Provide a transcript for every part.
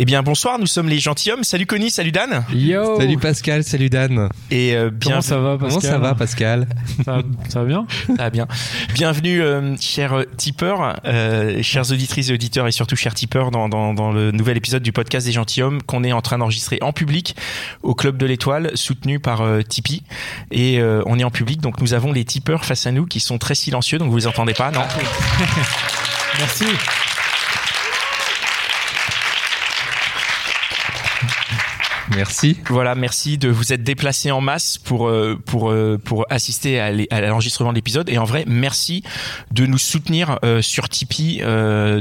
Eh bien bonsoir, nous sommes les gentilshommes. Salut Connie, salut Dan. Yo Salut Pascal, salut Dan. Et euh, bien Comment ça va, Pascal Comment ça va Pascal ça, va- ça va bien Ah bien. Bienvenue, euh, chers tipeurs, euh, chères auditrices et auditeurs, et surtout chers tipeurs, dans, dans, dans le nouvel épisode du podcast des gentilshommes qu'on est en train d'enregistrer en public au Club de l'Étoile, soutenu par euh, Tipeee. Et euh, on est en public, donc nous avons les tipeurs face à nous qui sont très silencieux, donc vous les entendez pas, non Merci. Merci. Voilà, merci de vous être déplacés en masse pour euh, pour euh, pour assister à l'enregistrement de l'épisode et en vrai merci de nous soutenir euh, sur Tipeee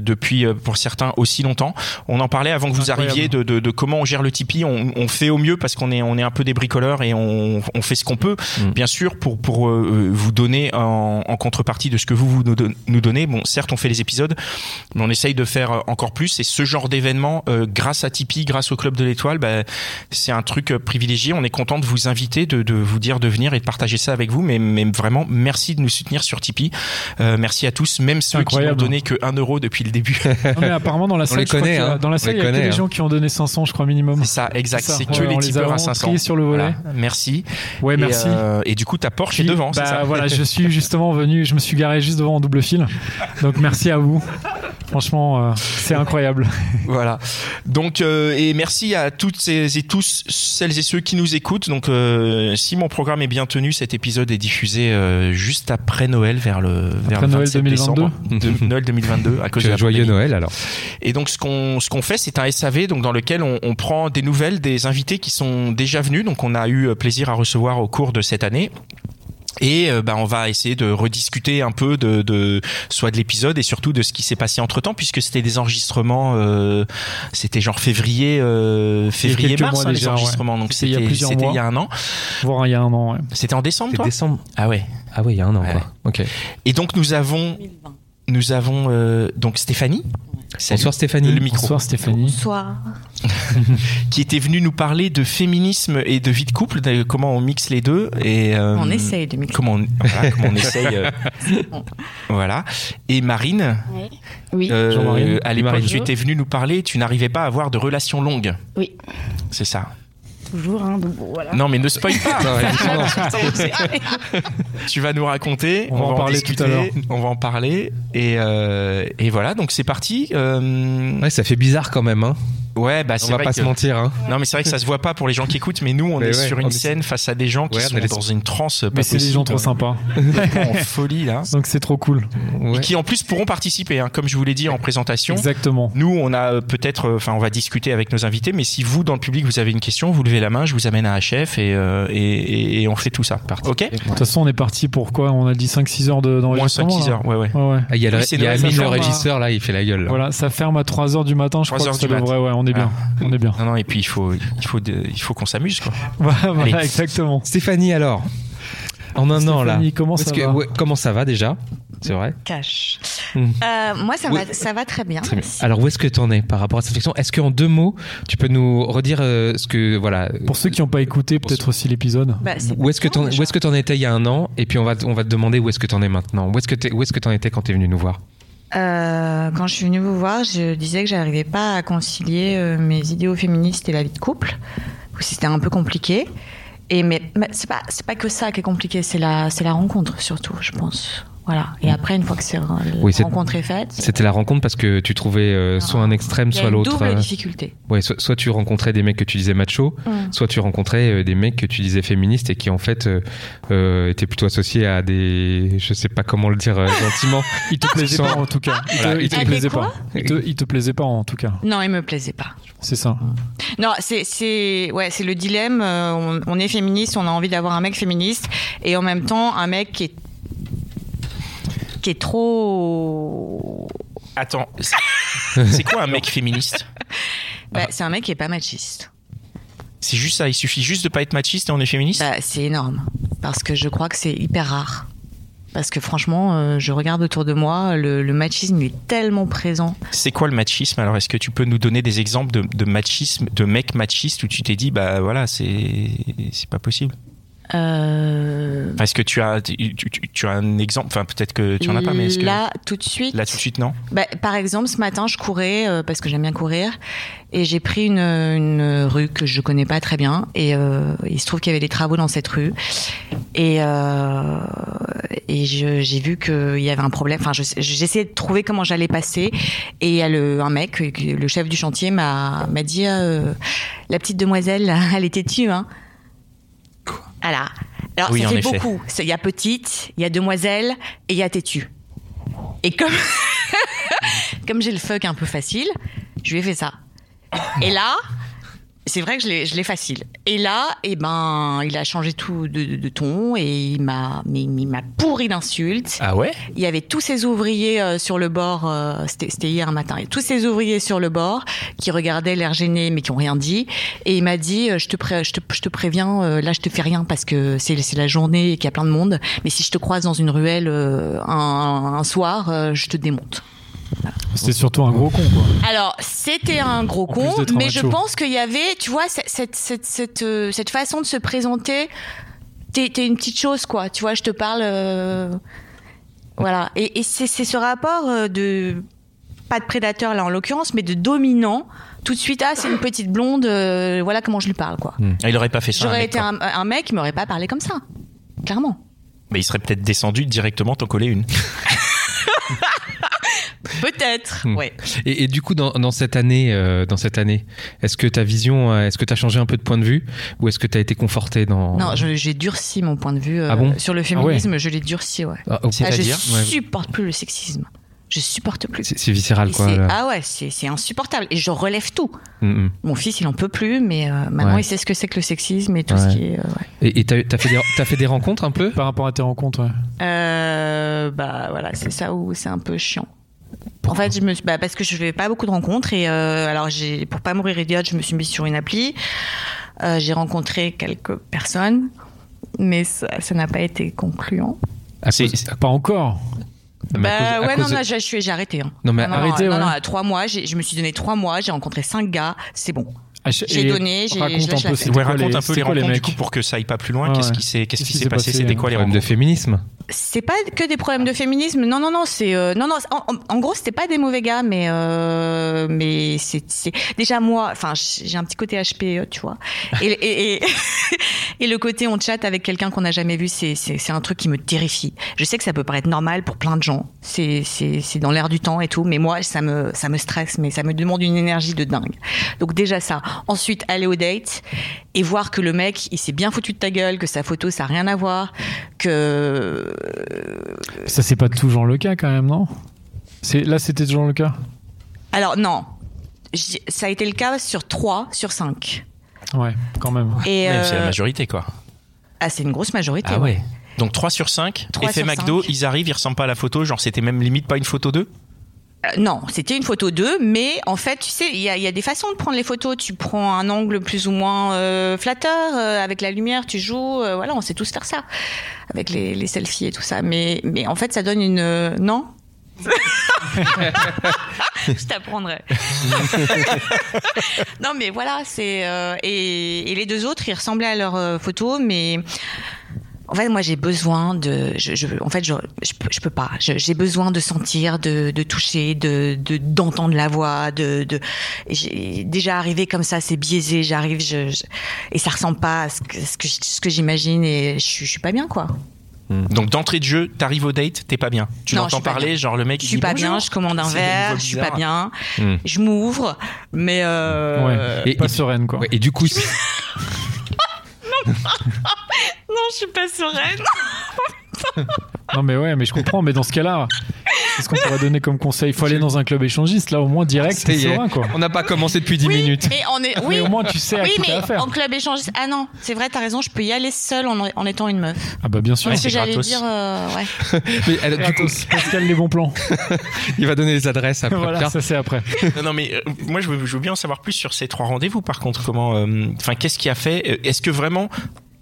depuis pour certains aussi longtemps. On en parlait avant que vous arriviez de, de, de comment on gère le Tipeee. On, on fait au mieux parce qu'on est on est un peu des bricoleurs et on, on fait ce qu'on peut Mm. bien sûr pour pour vous donner en, en contrepartie de ce que vous, vous nous don- nous donnez. Bon, certes on fait les épisodes, mais on essaye de faire encore plus et ce genre d'événement grâce à Tipeee, grâce au club de l'étoile, bah, c'est un truc euh, privilégié. On est content de vous inviter, de, de vous dire de venir et de partager ça avec vous. Mais, mais vraiment, merci de nous soutenir sur Tipeee. Euh, merci à tous, même ceux qui n'ont incroyable. donné que 1 euro depuis le début. Non, mais apparemment, dans la salle, a- hein. dans la salle, il y a que des hein. gens qui ont donné 500, je crois, minimum. C'est ça, exact. C'est que Ouais, les tipeurs à vraiment 500. triés sur le volet. Voilà. Merci. Ouais, Et, merci. euh, Et, du coup, ta Porsche est devant, bah, ça voilà, je suis justement venu, je me suis garé juste devant en double fil. Donc merci à vous. Franchement, euh, c'est incroyable. Voilà. Donc et merci à toutes ces- et tous celles et ceux qui nous écoutent. Donc euh, si mon programme est bien tenu, cet épisode est diffusé euh, juste après Noël, vers le vers Après le Noël 27 2022. décembre. De- Noël 2022 à cause de la Joyeux pandémie. Noël alors. Et donc ce qu'on ce qu'on fait, c'est un SAV donc dans lequel on, on prend des nouvelles des invités qui sont déjà venus. Donc on a eu euh, plaisir à recevoir au cours de cette année. Et euh, bah, on va essayer de rediscuter un peu de, de soit de l'épisode et surtout de ce qui s'est passé entre temps puisque c'était des enregistrements euh, c'était genre février euh, février mars hein, les déjà, ouais. enregistrements donc C'était il y a c'était plusieurs mois. il y a un an Voire il y a un an. ouais. c'était en décembre toi décembre. ah ouais Ah oui, il y a un an Ouais. quoi. Ok. et donc nous avons nous avons euh, donc Stéphanie Salut. Bonsoir Stéphanie. le micro Bonsoir Stéphanie. Bonsoir. qui était venue nous parler de féminisme et de vie de couple, de comment on mixe les deux et euh, On essaye de mixer. Comment on, voilà, comment on essaye. euh, voilà. Et Marine, Oui. euh, Jean-Marine. à l'époque, Marine. tu étais venue nous parler, tu n'arrivais pas à avoir de relations longues. Oui. C'est ça. Toujours, hein, donc bon, voilà. Non, mais ne spoil pas. Tu vas nous raconter. On va en parler discuter, tout à l'heure. On va en parler. Et, euh, et voilà, donc c'est parti. Euh, Ouais, ça fait bizarre quand même. Hein. Ouais, bah On c'est va vrai pas que- se mentir. Hein. Non, mais c'est vrai que ça se voit pas pour les gens qui écoutent, mais nous, on Mais est ouais, sur on une est- scène face à des gens qui Ouais, on sont les- dans une transe. pas Mais c'est des gens trop possible, sympas. en folie là. Donc c'est trop cool. Et qui en plus pourront participer, hein, comme je vous l'ai dit en présentation. Exactement. Nous, on a euh, peut-être, euh, enfin, on va discuter avec nos invités, mais si vous, dans le public, vous avez une question, vous levez la main, je vous amène à HF et, euh, et, et- et on fait tout ça. Ok? De toute façon, on est parti pour quoi? On a dit 5-6 heures de- Moins d'enregistrement. 5-6 là heures, ouais, ouais. Ah, il y a, le- il y a le un- régisseur là, il fait la gueule. là. Voilà, ça ferme à 3 heures du matin. Je 3 crois que Ouais, on est bien. On est bien. Non, non, et puis il faut, il faut, de- il faut qu'on s'amuse, quoi. Voilà, exactement. Stéphanie alors. En un an là. Stéphanie, comment ça que- va ouais, comment ça va déjà? C'est vrai? Cache. Hmm. Euh, moi, ça, va, ça va très bien. Très bien. Alors où est-ce que tu en es par rapport à cette réflexion? Est-ce qu'en deux mots, tu peux nous redire euh, ce que voilà Pour ceux qui n'ont pas écouté, peut-être aussi l'épisode. Bah, Où est-ce que que t'en étais il y a un an? Et puis on va on va te demander où est-ce que t'en es maintenant. Où est-ce que est-ce que t'en étais quand t'es venu nous voir? Euh, Quand je suis venue vous voir, je disais que j'arrivais pas à concilier euh, mes idéaux féministes et la vie de couple. Ou C'était un peu compliqué. Et mais, mais c'est pas c'est pas que ça qui est compliqué, c'est la c'est la rencontre surtout, je pense. Voilà. Et après, une fois que c'est, la Oui, rencontre est faite, C'était la rencontre parce que tu trouvais euh, soit un extrême, il y a soit une l'autre. double euh, difficulté. ouais, soit, soit tu rencontrais des mecs que tu disais macho, Mm. soit tu rencontrais euh, des mecs que tu disais féministes et qui en fait euh, euh, étaient plutôt associés à des, je sais pas comment le dire euh, gentiment. Il te plaisait Sans- pas en tout cas. Il te, Voilà, il te il- Ah, mais pas. Il te, il te plaisait pas en tout cas. Non, il me plaisait pas. C'est ça. Non, c'est c'est ouais, c'est le dilemme. on, on est féministe, on a envie d'avoir un mec féministe, et en même temps un mec qui est qui est trop. Attends. C'est quoi un mec féministe Bah, c'est un mec qui est pas machiste. C'est juste ça, il suffit juste de pas être machiste et on est féministe Bah, c'est énorme. Parce que je crois que c'est hyper rare. Parce que franchement, euh, je regarde autour de moi, le, le machisme est tellement présent. C'est quoi le machisme? Alors, est-ce que tu peux nous donner des exemples de, de machisme, de mecs machistes où tu t'es dit, bah voilà, c'est c'est pas possible? Euh, Est-ce que tu as, tu, tu- tu as un exemple? Enfin, peut-être que tu en as pas, mais est-ce que Là, tout de suite. là tout de suite non? Bah, par exemple, ce matin, je courais euh, parce que j'aime bien courir et j'ai pris une, une rue que je connais pas très bien et euh, il se trouve qu'il y avait des travaux dans cette rue et et j'ai vu qu'il y avait un problème. Enfin, je- j'essayais de trouver comment j'allais passer et il y a le un mec, le chef du chantier, m'a m'a dit la petite demoiselle, elle était tue, hein. Voilà. Alors Oui, ça fait effet. beaucoup. Il y a petite, il y a demoiselle et il y a têtu. Et comme comme j'ai le fuck un peu facile, je lui ai fait ça. Et là, c'est vrai que je l'ai, je l'ai facile. Et là, eh ben, il a changé tout de, de- de ton et il m'a, m'a pourri d'insultes. Ah ouais? Il y avait tous ces ouvriers euh, sur le bord, euh, c'était, c'était hier matin, il y avait tous ces ouvriers sur le bord qui regardaient l'air gêné mais qui ont rien dit. Et il m'a dit, euh, je te, pré- je te, je te préviens, euh, là je te fais rien parce que c'est, c'est la journée et qu'il y a plein de monde. Mais si je te croise dans une ruelle euh, un, un soir, euh, je te démonte. C'était surtout un gros con, quoi. Alors, c'était un gros En con, mais je pense qu'il y avait, tu vois, cette, cette, cette, cette, euh, cette façon de se présenter. T'es une petite chose, quoi. Tu vois, je te parle. euh, Voilà. Et, et c'est ce rapport euh, de. Pas de prédateur, là, en l'occurrence, mais de dominant. Tout de suite, ah, c'est une petite blonde, euh, voilà comment je lui parle, quoi. Ah, Il aurait pas fait ça. J'aurais été quoi. un, un mec, il m'aurait pas parlé comme ça. Clairement. Mais il serait peut-être descendu directement t'en coller une. Peut-être, Hmm. ouais. Et, et du coup, dans, dans cette année, euh, dans cette année, est-ce que ta vision, euh, est-ce que tu as changé un peu de point de vue, ou est-ce que tu as été conforté dans Non, j'ai durci mon point de vue euh, Ah bon? sur le féminisme, je l'ai durci, ouais. Ah, au- Ah, je Ouais. supporte plus le sexisme. Je supporte plus. c'est viscéral, Et quoi. ah ouais, c'est insupportable. Et je relève tout. Mm, mm. Mon fils, il en peut plus, mais euh, maintenant, Ouais. il sait ce que c'est que le sexisme et tout Ouais. ce qui est. euh, ouais. Et t'as as fait, des- t'as fait des rencontres un peu? Par rapport à tes rencontres, ouais. Euh, bah voilà, c'est ça où c'est un peu chiant. En fait, je me suis, bah, parce que je fais pas beaucoup de rencontres et euh, alors j'ai, pour pas mourir idiote, je me suis mise sur une appli. Euh, j'ai rencontré quelques personnes, mais ça n'a pas été concluant. Cause- Pas encore. Bah cause- ouais, non, de- j'ai arrêté. hein. Non, mais non, arrêtez, non, ouais. non, à trois mois, je me suis donné trois mois, j'ai rencontré cinq gars, c'est bon. Ah, je- J'ai donné, j'ai- raconte un peu, Ouais, raconte un peu les quoi du coup pour que ça aille pas plus loin. Ouais, Qu'est-ce qui s'est qu'est-ce qui Qu'est-ce s'est passé? C'était quoi les problème de féminisme? C'est pas que des problèmes de féminisme. Non, non, non. C'est euh, non, non. En, gros, c'était pas des mauvais gars, mais euh, mais c'est déjà moi. Enfin, j'ai un petit côté HPE, tu vois. Et et, et, et le côté on chatte avec quelqu'un qu'on n'a jamais vu, c'est c'est c'est un truc qui me terrifie. Je sais que ça peut paraître normal pour plein de gens. C'est c'est c'est dans l'air du temps et tout, mais moi ça me ça me stresse, mais ça me demande une énergie de dingue. Donc déjà ça. Ensuite aller au date et voir que le mec il s'est bien foutu de ta gueule, que sa photo ça a rien à voir, que Ça, c'est pas toujours le cas, quand même, non? C'est Là, c'était toujours le cas? Alors non, ça a été le cas sur 3 sur 5. Ouais, quand même. Et C'est la euh, majorité quoi. ah, c'est une grosse majorité. Ah ouais. Donc 3 sur 5, 3 effet sur McDo, 5. ils arrivent, ils ressemblent pas à la photo, genre c'était même limite pas une photo d'eux? Non, c'était une photo d'eux, mais en fait, tu sais, il y a, des façons de prendre les photos. Tu prends un angle plus ou moins euh, flatteur, euh, avec la lumière, tu joues. euh, voilà, on sait tous faire ça, avec les, selfies et tout ça. Mais, mais en fait, ça donne une... euh, non? Je t'apprendrai. non, mais voilà, c'est... euh, et, et les deux autres, ils ressemblaient à leurs euh, photos, mais... En fait, moi, j'ai besoin de. Je, je- en fait, je, je, peux, je peux pas. J'ai besoin de sentir, de, de toucher, de de- d'entendre la voix. De, de déjà arrivé comme ça, c'est biaisé. J'arrive, je, je- et ça ressemble pas à ce que ce que, ce que j'imagine et je, suis- je suis pas bien, quoi. Donc d'entrée de jeu, t'arrives au date, t'es pas bien. Tu l'entends parler, bien. genre le mec Je suis dit pas bonjour. bien. Je commande un verre. Je suis pas bien. Hmm. Je m'ouvre, mais euh, Ouais. Et- pas et- sereine, quoi. Ouais, Et du coup, c'est- non, je suis pas sereine. Non, mais ouais, mais je comprends. Mais dans ce cas-là, Qu'est-ce qu'on pourrait donner comme conseil? Il faut aller dans un club échangiste, là au moins direct, Ça t'es y est. serein quoi. On n'a pas commencé depuis 10 oui, minutes. Mais, on est, oui, Mais au moins tu sais à oui, qui mais affaire. en club échangiste. Ah non, c'est vrai, t'as raison, je peux y aller seule en, en étant une meuf. Ah bah bien sûr. Ouais, Parce que c'est j'allais gratos. dire, euh, ouais. Mais alors, du coup. Pascal les bons plans. il va donner les adresses après. voilà, Pierre. ça c'est après. Non, non, mais euh, moi, je veux, je veux bien en savoir plus sur ces trois rendez-vous. Par contre, comment, euh, enfin, qu'est-ce qui a fait euh, Est-ce que vraiment,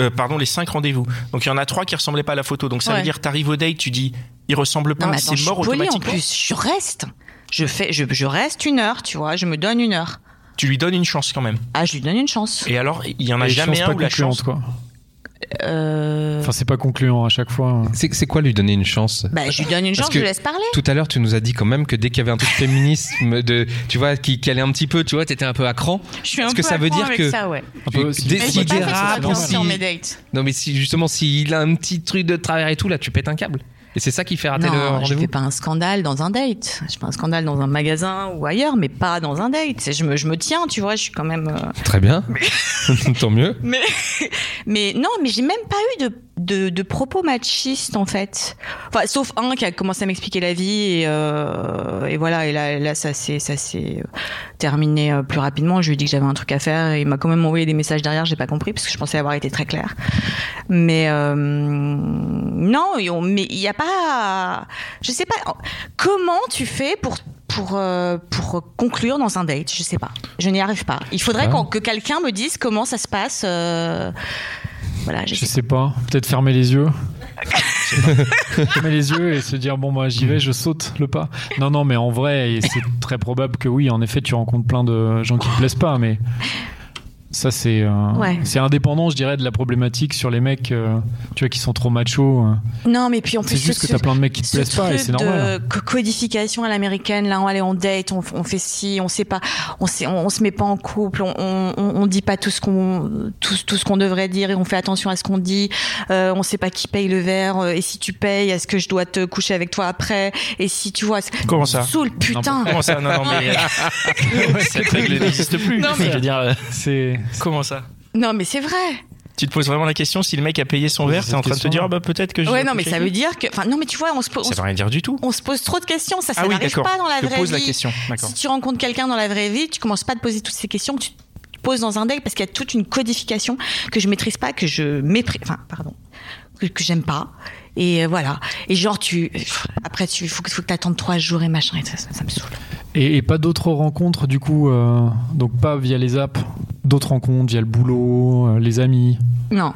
euh, pardon, les cinq rendez-vous. Donc, il y en a trois qui ressemblaient pas à la photo. Donc, ça veut dire, t'arrives au date, tu dis, il ressemble pas, c'est je mort polie en plus. Je reste. Je fais, je, je reste une heure, tu vois. Je me donne une heure. Tu lui donnes une chance quand même. Ah, je lui donne une chance. Et alors, il y en a Et jamais un pas où la chance. quoi. Euh, Enfin c'est pas concluant à chaque fois. C'est c'est quoi lui donner une chance? Bah, je lui donne une Parce chance, je laisse parler. Tout à l'heure, tu nous as dit quand même que dès qu'il y avait un truc féminisme, de, tu vois, qui, qui allait un petit peu, tu vois, t'étais un peu à cran. Je suis un Est-ce que ça à veut dire avec que- ça, ouais. Sur si-. Non, mais si justement, s'il a un petit truc de travers et tout, là, tu pètes un câble. Et c'est ça qui fait rater le Non, je rendez-vous. fais pas un scandale dans un date. Je fais un scandale dans un magasin ou ailleurs, mais pas dans un date. Je me, je me tiens, tu vois, je suis quand même. euh, Très bien. Tant mieux. Mais, mais non, mais j'ai même pas eu de, de, de propos machistes en fait. Enfin, sauf un qui a commencé à m'expliquer la vie et, euh, et voilà. Et là, là ça s'est ça s'est euh, terminé euh, plus rapidement. Je lui ai dit que j'avais un truc à faire et il m'a quand même envoyé des messages derrière. J'ai pas compris parce que je pensais avoir été très claire. Mais euh, non, mais il y a pas. Je sais pas. Comment tu fais pour pour euh, pour conclure dans un date? Je sais pas. Je n'y arrive pas. Il faudrait Ah. que quelqu'un me dise comment ça se passe. euh, Voilà, je Je sais pas. Peut-être fermer les yeux. fermer les yeux et se dire bon bah j'y vais, je saute le pas. Non non mais en vrai c'est très probable que oui en effet tu rencontres plein de gens qui te plaisent pas mais ça c'est euh, Ouais. c'est indépendant je dirais de la problématique sur les mecs euh, tu vois qui sont trop machos. euh. Non, mais puis en plus, C'est juste ce- que t'as plein de mecs qui te plaisent pas et c'est normal. de co- codification à l'américaine, là, on allait en date, on, on fait ci, on sait pas, on, sait, on, on se met pas en couple, on, on, on dit pas tout ce qu'on, tout, tout ce qu'on devrait dire et on fait attention à ce qu'on dit. Euh, on sait pas qui paye le verre euh, et si tu payes, est-ce que je dois te coucher avec toi après Et si tu vois, c'est- Comment ça Saoule, putain. Comment ça Non, non, mais cette règle n'existe plus. Non, mais- Je veux dire, C'est comment ça Non, mais c'est vrai. Tu te poses vraiment la question si le mec a payé son Pose verre, t'es en train de te dire, ah bah peut-être que je. Ouais, non, mais ça veut dire que, enfin, non, mais tu vois, on se, pose- on Ça veut rien dire du tout. on se pose trop de questions, ça, ça Ah oui, n'arrive pas dans la Je vraie pose la vie. question. D'accord. Si tu rencontres quelqu'un dans la vraie vie, tu commences pas à te poser toutes ces questions que tu te poses dans un date parce qu'il y a toute une codification que je maîtrise pas, que je méprise, enfin, pardon, que, que j'aime pas. Et euh, voilà. Et genre, tu, après, tu, faut que, faut que t'attendes trois jours et machin, et ça, ça, ça me saoule. Et, et pas d'autres rencontres du coup, euh, donc pas via les apps, d'autres rencontres via le boulot, euh, les amis? Non.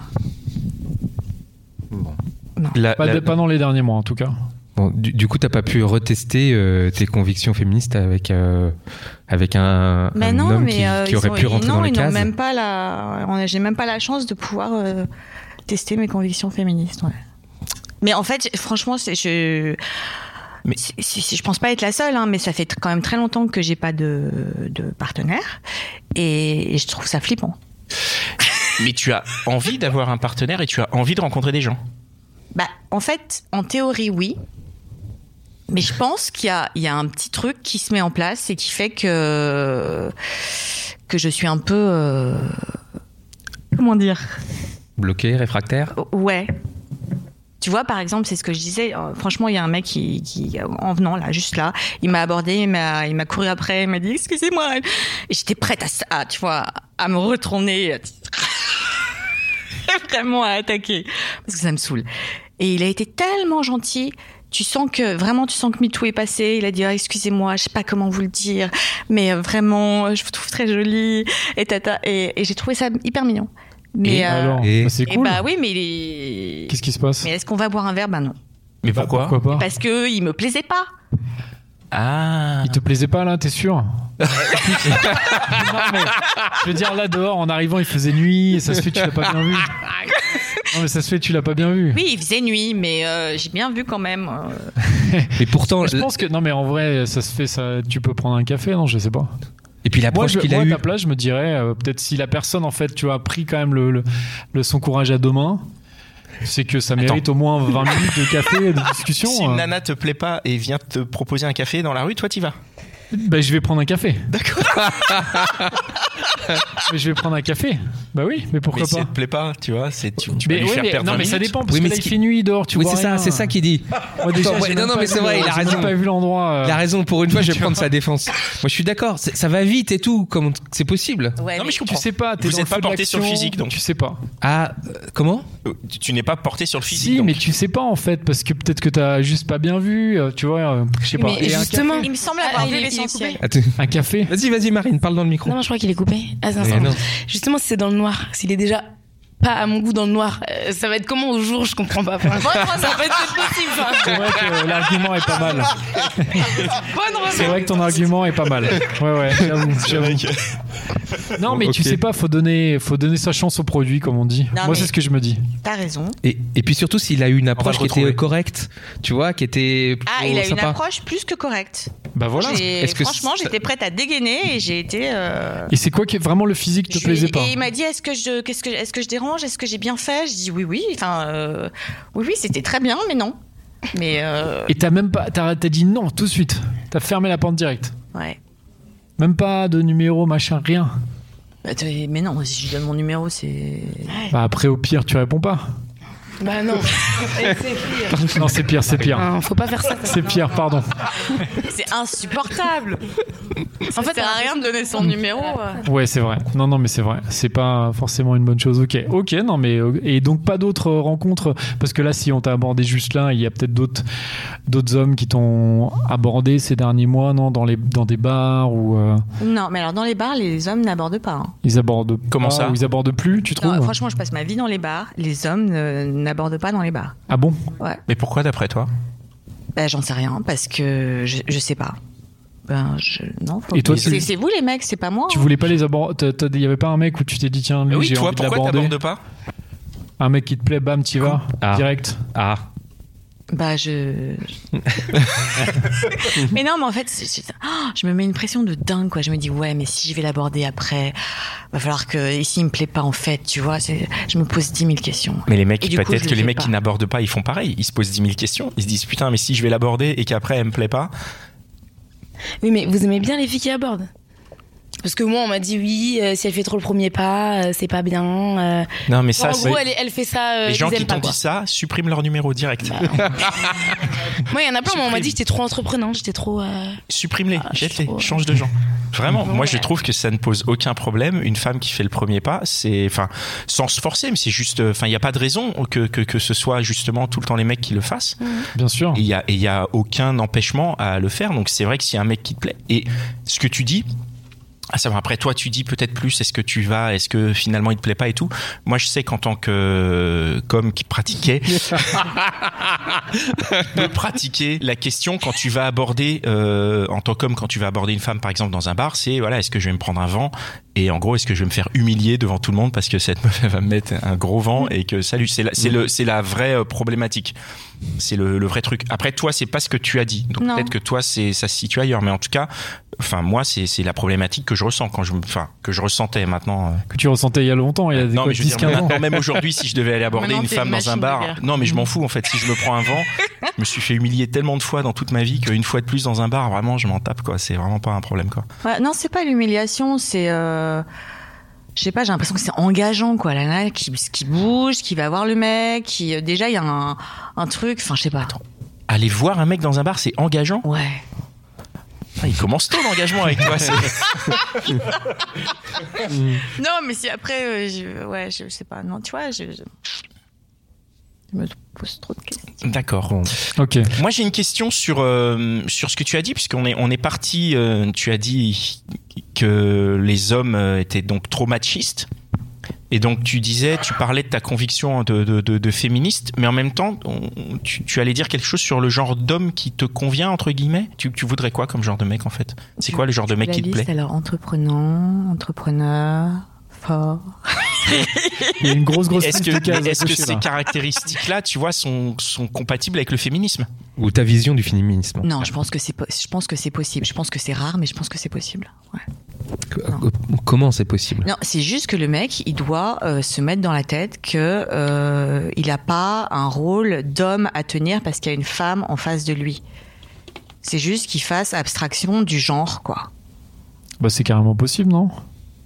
La- Pas, la- pas dans les derniers mois en tout cas. Bon, du, du coup, t'as pas pu retester euh, tes convictions féministes avec, euh, avec un, Mais un non, homme mais qui, euh, qui ils aurait ont- pu rentrer non, dans les ils n'ont cases même pas la, j'ai même pas la chance de pouvoir euh, tester mes convictions féministes. ouais. Mais en fait, franchement, c'est je. Mais- je pense pas être la seule, hein, mais ça fait quand même très longtemps que j'ai pas de, de partenaire et, et je trouve ça flippant. Mais tu as envie d'avoir un partenaire et tu as envie de rencontrer des gens. Bah, en fait, en théorie, oui. Mais je pense qu'il y a, il y a un petit truc qui se met en place et qui fait que que je suis un peu euh, comment dire? Bloqué, réfractaire? Ouais. Tu vois, par exemple, c'est ce que je disais. euh, franchement, il y a un mec qui, qui, en venant là, juste là, il m'a abordé, il m'a, il m'a couru après, il m'a dit excusez-moi. Et j'étais prête à, à, tu vois, à me retourner, vraiment à attaquer, parce que ça me saoule. Et il a été tellement gentil. Tu sens que vraiment, tu sens que MeToo est passé. Il a dit ah, excusez-moi, je sais pas comment vous le dire, mais euh, vraiment, je vous trouve très jolie. Et tata, et j'ai trouvé ça hyper mignon. Mais Et euh, Alors, et- bah, c'est et cool. bah oui, mais il est. Qu'est-ce qui se passe Mais est-ce qu'on va boire un verre? Ben non. Mais Bah, pourquoi Pourquoi pas Parce que il me plaisait pas. Ah. Il te plaisait pas là, t'es sûr Non mais je veux dire là dehors en arrivant il faisait nuit et ça se fait tu l'as pas bien vu. Non mais ça se fait tu l'as pas bien vu. Oui, il faisait nuit, mais euh, j'ai bien vu quand même. euh. Et pourtant, Je pense que non mais en vrai ça se fait ça tu peux prendre un café non je sais pas. Et puis l'approche je, qu'il moi, a à ta place je me dirais euh, peut-être si la personne en fait tu vois, a pris quand même le, le- le- son courage à deux mains c'est que ça mérite au moins 20 minutes de café et de discussion. Si une euh. nana te plaît pas et vient te proposer un café dans la rue, toi t'y vas. Ben, je vais prendre un café. D'accord. mais je vais prendre un café. Bah oui, mais pourquoi mais si pas elle te plaît pas, tu vois, c'est tu, tu peux mais, lui ouais, faire mais- perdre non 20 mais ça minutes. dépend parce Oui, mais que là il fait nuit il dort tu Oui, vois c'est ça, c'est ça qu'il dit. Moi, déjà, Attends, ouais, non, non, mais c'est vrai, il a raison. pas vu l'endroit euh, Il a raison, pour une fois, je vais prendre sa défense. Moi, je suis d'accord, ça va vite et tout, comme c'est possible. Ouais, Non mais je tu comprends. sais pas t'es Vous dans êtes le pas porté sur le physique donc. tu sais pas Ah, euh, comment? Euh, Tu, tu n'es pas porté sur le physique. si mais tu sais pas en fait parce que peut-être que t'as juste pas bien vu euh, tu vois je sais pas justement- Il me semble Ah, avoir vu est- Attends. un café Vas-y, vas-y, Marine, parle dans le micro. Non, je crois qu'il est coupé. Ah, c'est un instant. Justement, si c'est dans le noir, s'il est déjà pas à mon goût dans le noir, euh, ça va être comment au jour Je comprends pas. Enfin, ça peut être possible. c'est vrai que l'argument est pas mal Bonne c'est vrai que ton argument est pas mal ouais ouais j'avoue non mais tu sais pas faut donner faut donner sa chance au produit comme on dit Non, moi c'est ce que je me dis T'as raison. Et, et puis surtout, s'il a eu une approche qui était correcte, tu vois, qui était Ah, il a une sympa. approche plus que correcte. bah voilà Est-ce que Franchement, j'étais prête à dégainer et j'ai été. euh, et c'est quoi qui vraiment le physique te plaisait pas Et il m'a dit est-ce que je, qu'est-ce que, est-ce que je dérange, est-ce que j'ai bien fait? Je dis oui, oui. Enfin, euh, oui, oui, c'était très bien, mais non. Mais euh, et t'as même pas t'as dit non tout de suite t'as fermé la porte direct ouais. même pas de numéro machin rien Bah, mais non, si je donne mon numéro, c'est. bah après au pire tu réponds pas Bah non. C'est pire. non c'est pire c'est pire Hein, faut pas faire ça. c'est pire pardon C'est insupportable. En fait, ça sert à rien de donner son numéro. euh. Ouais, c'est vrai. Non, non, mais c'est vrai. C'est pas forcément une bonne chose. Ok, ok, non, mais euh, et donc pas d'autres rencontres? Parce que là, si on t'a abordé juste là, il y a peut-être d'autres d'autres hommes qui t'ont abordé ces derniers mois, non, dans les dans des bars ou euh, Non, mais alors dans les bars, les hommes n'abordent pas. hein. ils abordent Comment pas, ça? ou ils abordent plus, tu trouves? franchement, je passe ma vie dans les bars. Les hommes ne- n'abordent pas dans les bars. Ah bon? Mais pourquoi d'après toi? Bah, j'en sais rien parce que je, je sais pas. Ben, je, non. faut- Et toi, c'est, vous les mecs, c'est pas moi. Tu hein. voulais pas les aborder Il y avait pas un mec où tu t'es dit tiens, lui, Oui, j'ai toi, envie de pourquoi l'aborder. t'abordes pas? Un mec qui te plaît, bam, t'y vas Ah. direct. Ah, Bah, je. mais non, mais en fait, ah, je me mets une pression de dingue, quoi. Je me dis, ouais, mais si je vais l'aborder après, va falloir que. Ici, il me plaît pas, en fait, tu vois. Je me pose 10 000 questions. Mais les mecs, Et peut-être que le les mecs pas. qui n'abordent pas, ils font pareil. Ils se posent 10 000 questions. Ils se disent putain, mais si je vais l'aborder et qu'après elle me plaît pas. Oui, mais vous aimez bien les filles qui abordent? Parce que moi, on m'a dit oui, euh, si elle fait trop le premier pas, euh, c'est pas bien. euh. Non, mais ça, en c'est. gros, elle, elle fait ça. euh, Les gens qui t'ont dit ça suppriment leur numéro direct. Moi, il y en a plein, mais on m'a Supprime. dit que j'étais trop entreprenante, j'étais trop. euh, Supprime-les, Ah, je jette-les, change de genre. Vraiment, Ouais. moi je trouve que ça ne pose aucun problème. Une femme qui fait le premier pas, c'est, enfin, sans se forcer, mais c'est juste, enfin, il n'y a pas de raison que, que, que ce soit justement tout le temps les mecs qui le fassent. Bien sûr. Et il y a, et il y a aucun empêchement à le faire. Donc c'est vrai que s'il y a un mec qui te plaît, et ce que tu dis, à savoir après toi tu dis peut-être plus est-ce que tu vas est-ce que finalement il te plaît pas et tout. Moi je sais qu'en tant que comme qui pratiquait de pratiquer la question quand tu vas aborder euh, en tant qu'homme quand tu vas aborder une femme par exemple dans un bar c'est voilà est-ce que je vais me prendre un vent? Et en gros est-ce que je vais me faire humilier devant tout le monde parce que cette meuf elle va me mettre un gros vent et que salut c'est la, c'est le c'est la vraie euh, problématique c'est le, le vrai truc après toi c'est pas ce que tu as dit donc Non. peut-être que toi c'est ça se situe ailleurs mais en tout cas enfin moi c'est c'est la problématique que je ressens quand je me enfin que je ressentais maintenant euh, Que tu ressentais il y a longtemps, il y a des non, quoi, mais je veux dire, 10-15 ans. maintenant, même aujourd'hui, si je devais aller aborder Maintenant, une femme une dans un bar, non, mais je m'en fous en fait. Si je me prends un vent, je me suis fait humilier tellement de fois dans toute ma vie qu'une fois de plus dans un bar, vraiment, je m'en tape quoi. C'est vraiment pas un problème quoi. Ouais, non, c'est pas l'humiliation, c'est. euh, Je sais pas, j'ai l'impression que c'est engageant, quoi. La nana qui, qui bouge, qui va voir le mec, qui. euh, Déjà, il y a un, un truc, enfin, je sais pas. Aller voir un mec dans un bar, c'est engageant? Ouais. Ah, il commence tôt l'engagement avec toi. c'est- Non, mais si après, euh, je, ouais, je, sais pas. Non, tu vois, je, je, je me pose trop de questions. D'accord. Ok. Moi, j'ai une question sur euh, sur ce que tu as dit, puisqu'on est on est parti. euh, tu as dit que les hommes euh, étaient donc trop machistes. Et donc tu disais, tu parlais de ta conviction de, de, de, de féministe, mais en même temps, on- tu, tu allais dire quelque chose sur le genre d'homme qui te convient entre guillemets? Tu, tu voudrais quoi comme genre de mec en fait? C'est quoi le genre de mec qui te plaît? Alors, entreprenant, entrepreneur, fort. Il y a une grosse, grosse Est-ce que, à est-ce que ces là. caractéristiques-là, tu vois, sont, sont compatibles avec le féminisme Ou ta vision du féminisme. Non, je pense que c'est, possible. Je pense que c'est rare, mais je pense que c'est possible. Ouais. Comment c'est possible? Non, c'est juste que le mec, il doit euh, se mettre dans la tête que euh, il n'a pas un rôle d'homme à tenir parce qu'il y a une femme en face de lui. C'est juste qu'il fasse abstraction du genre, quoi. Bah, c'est carrément possible, non?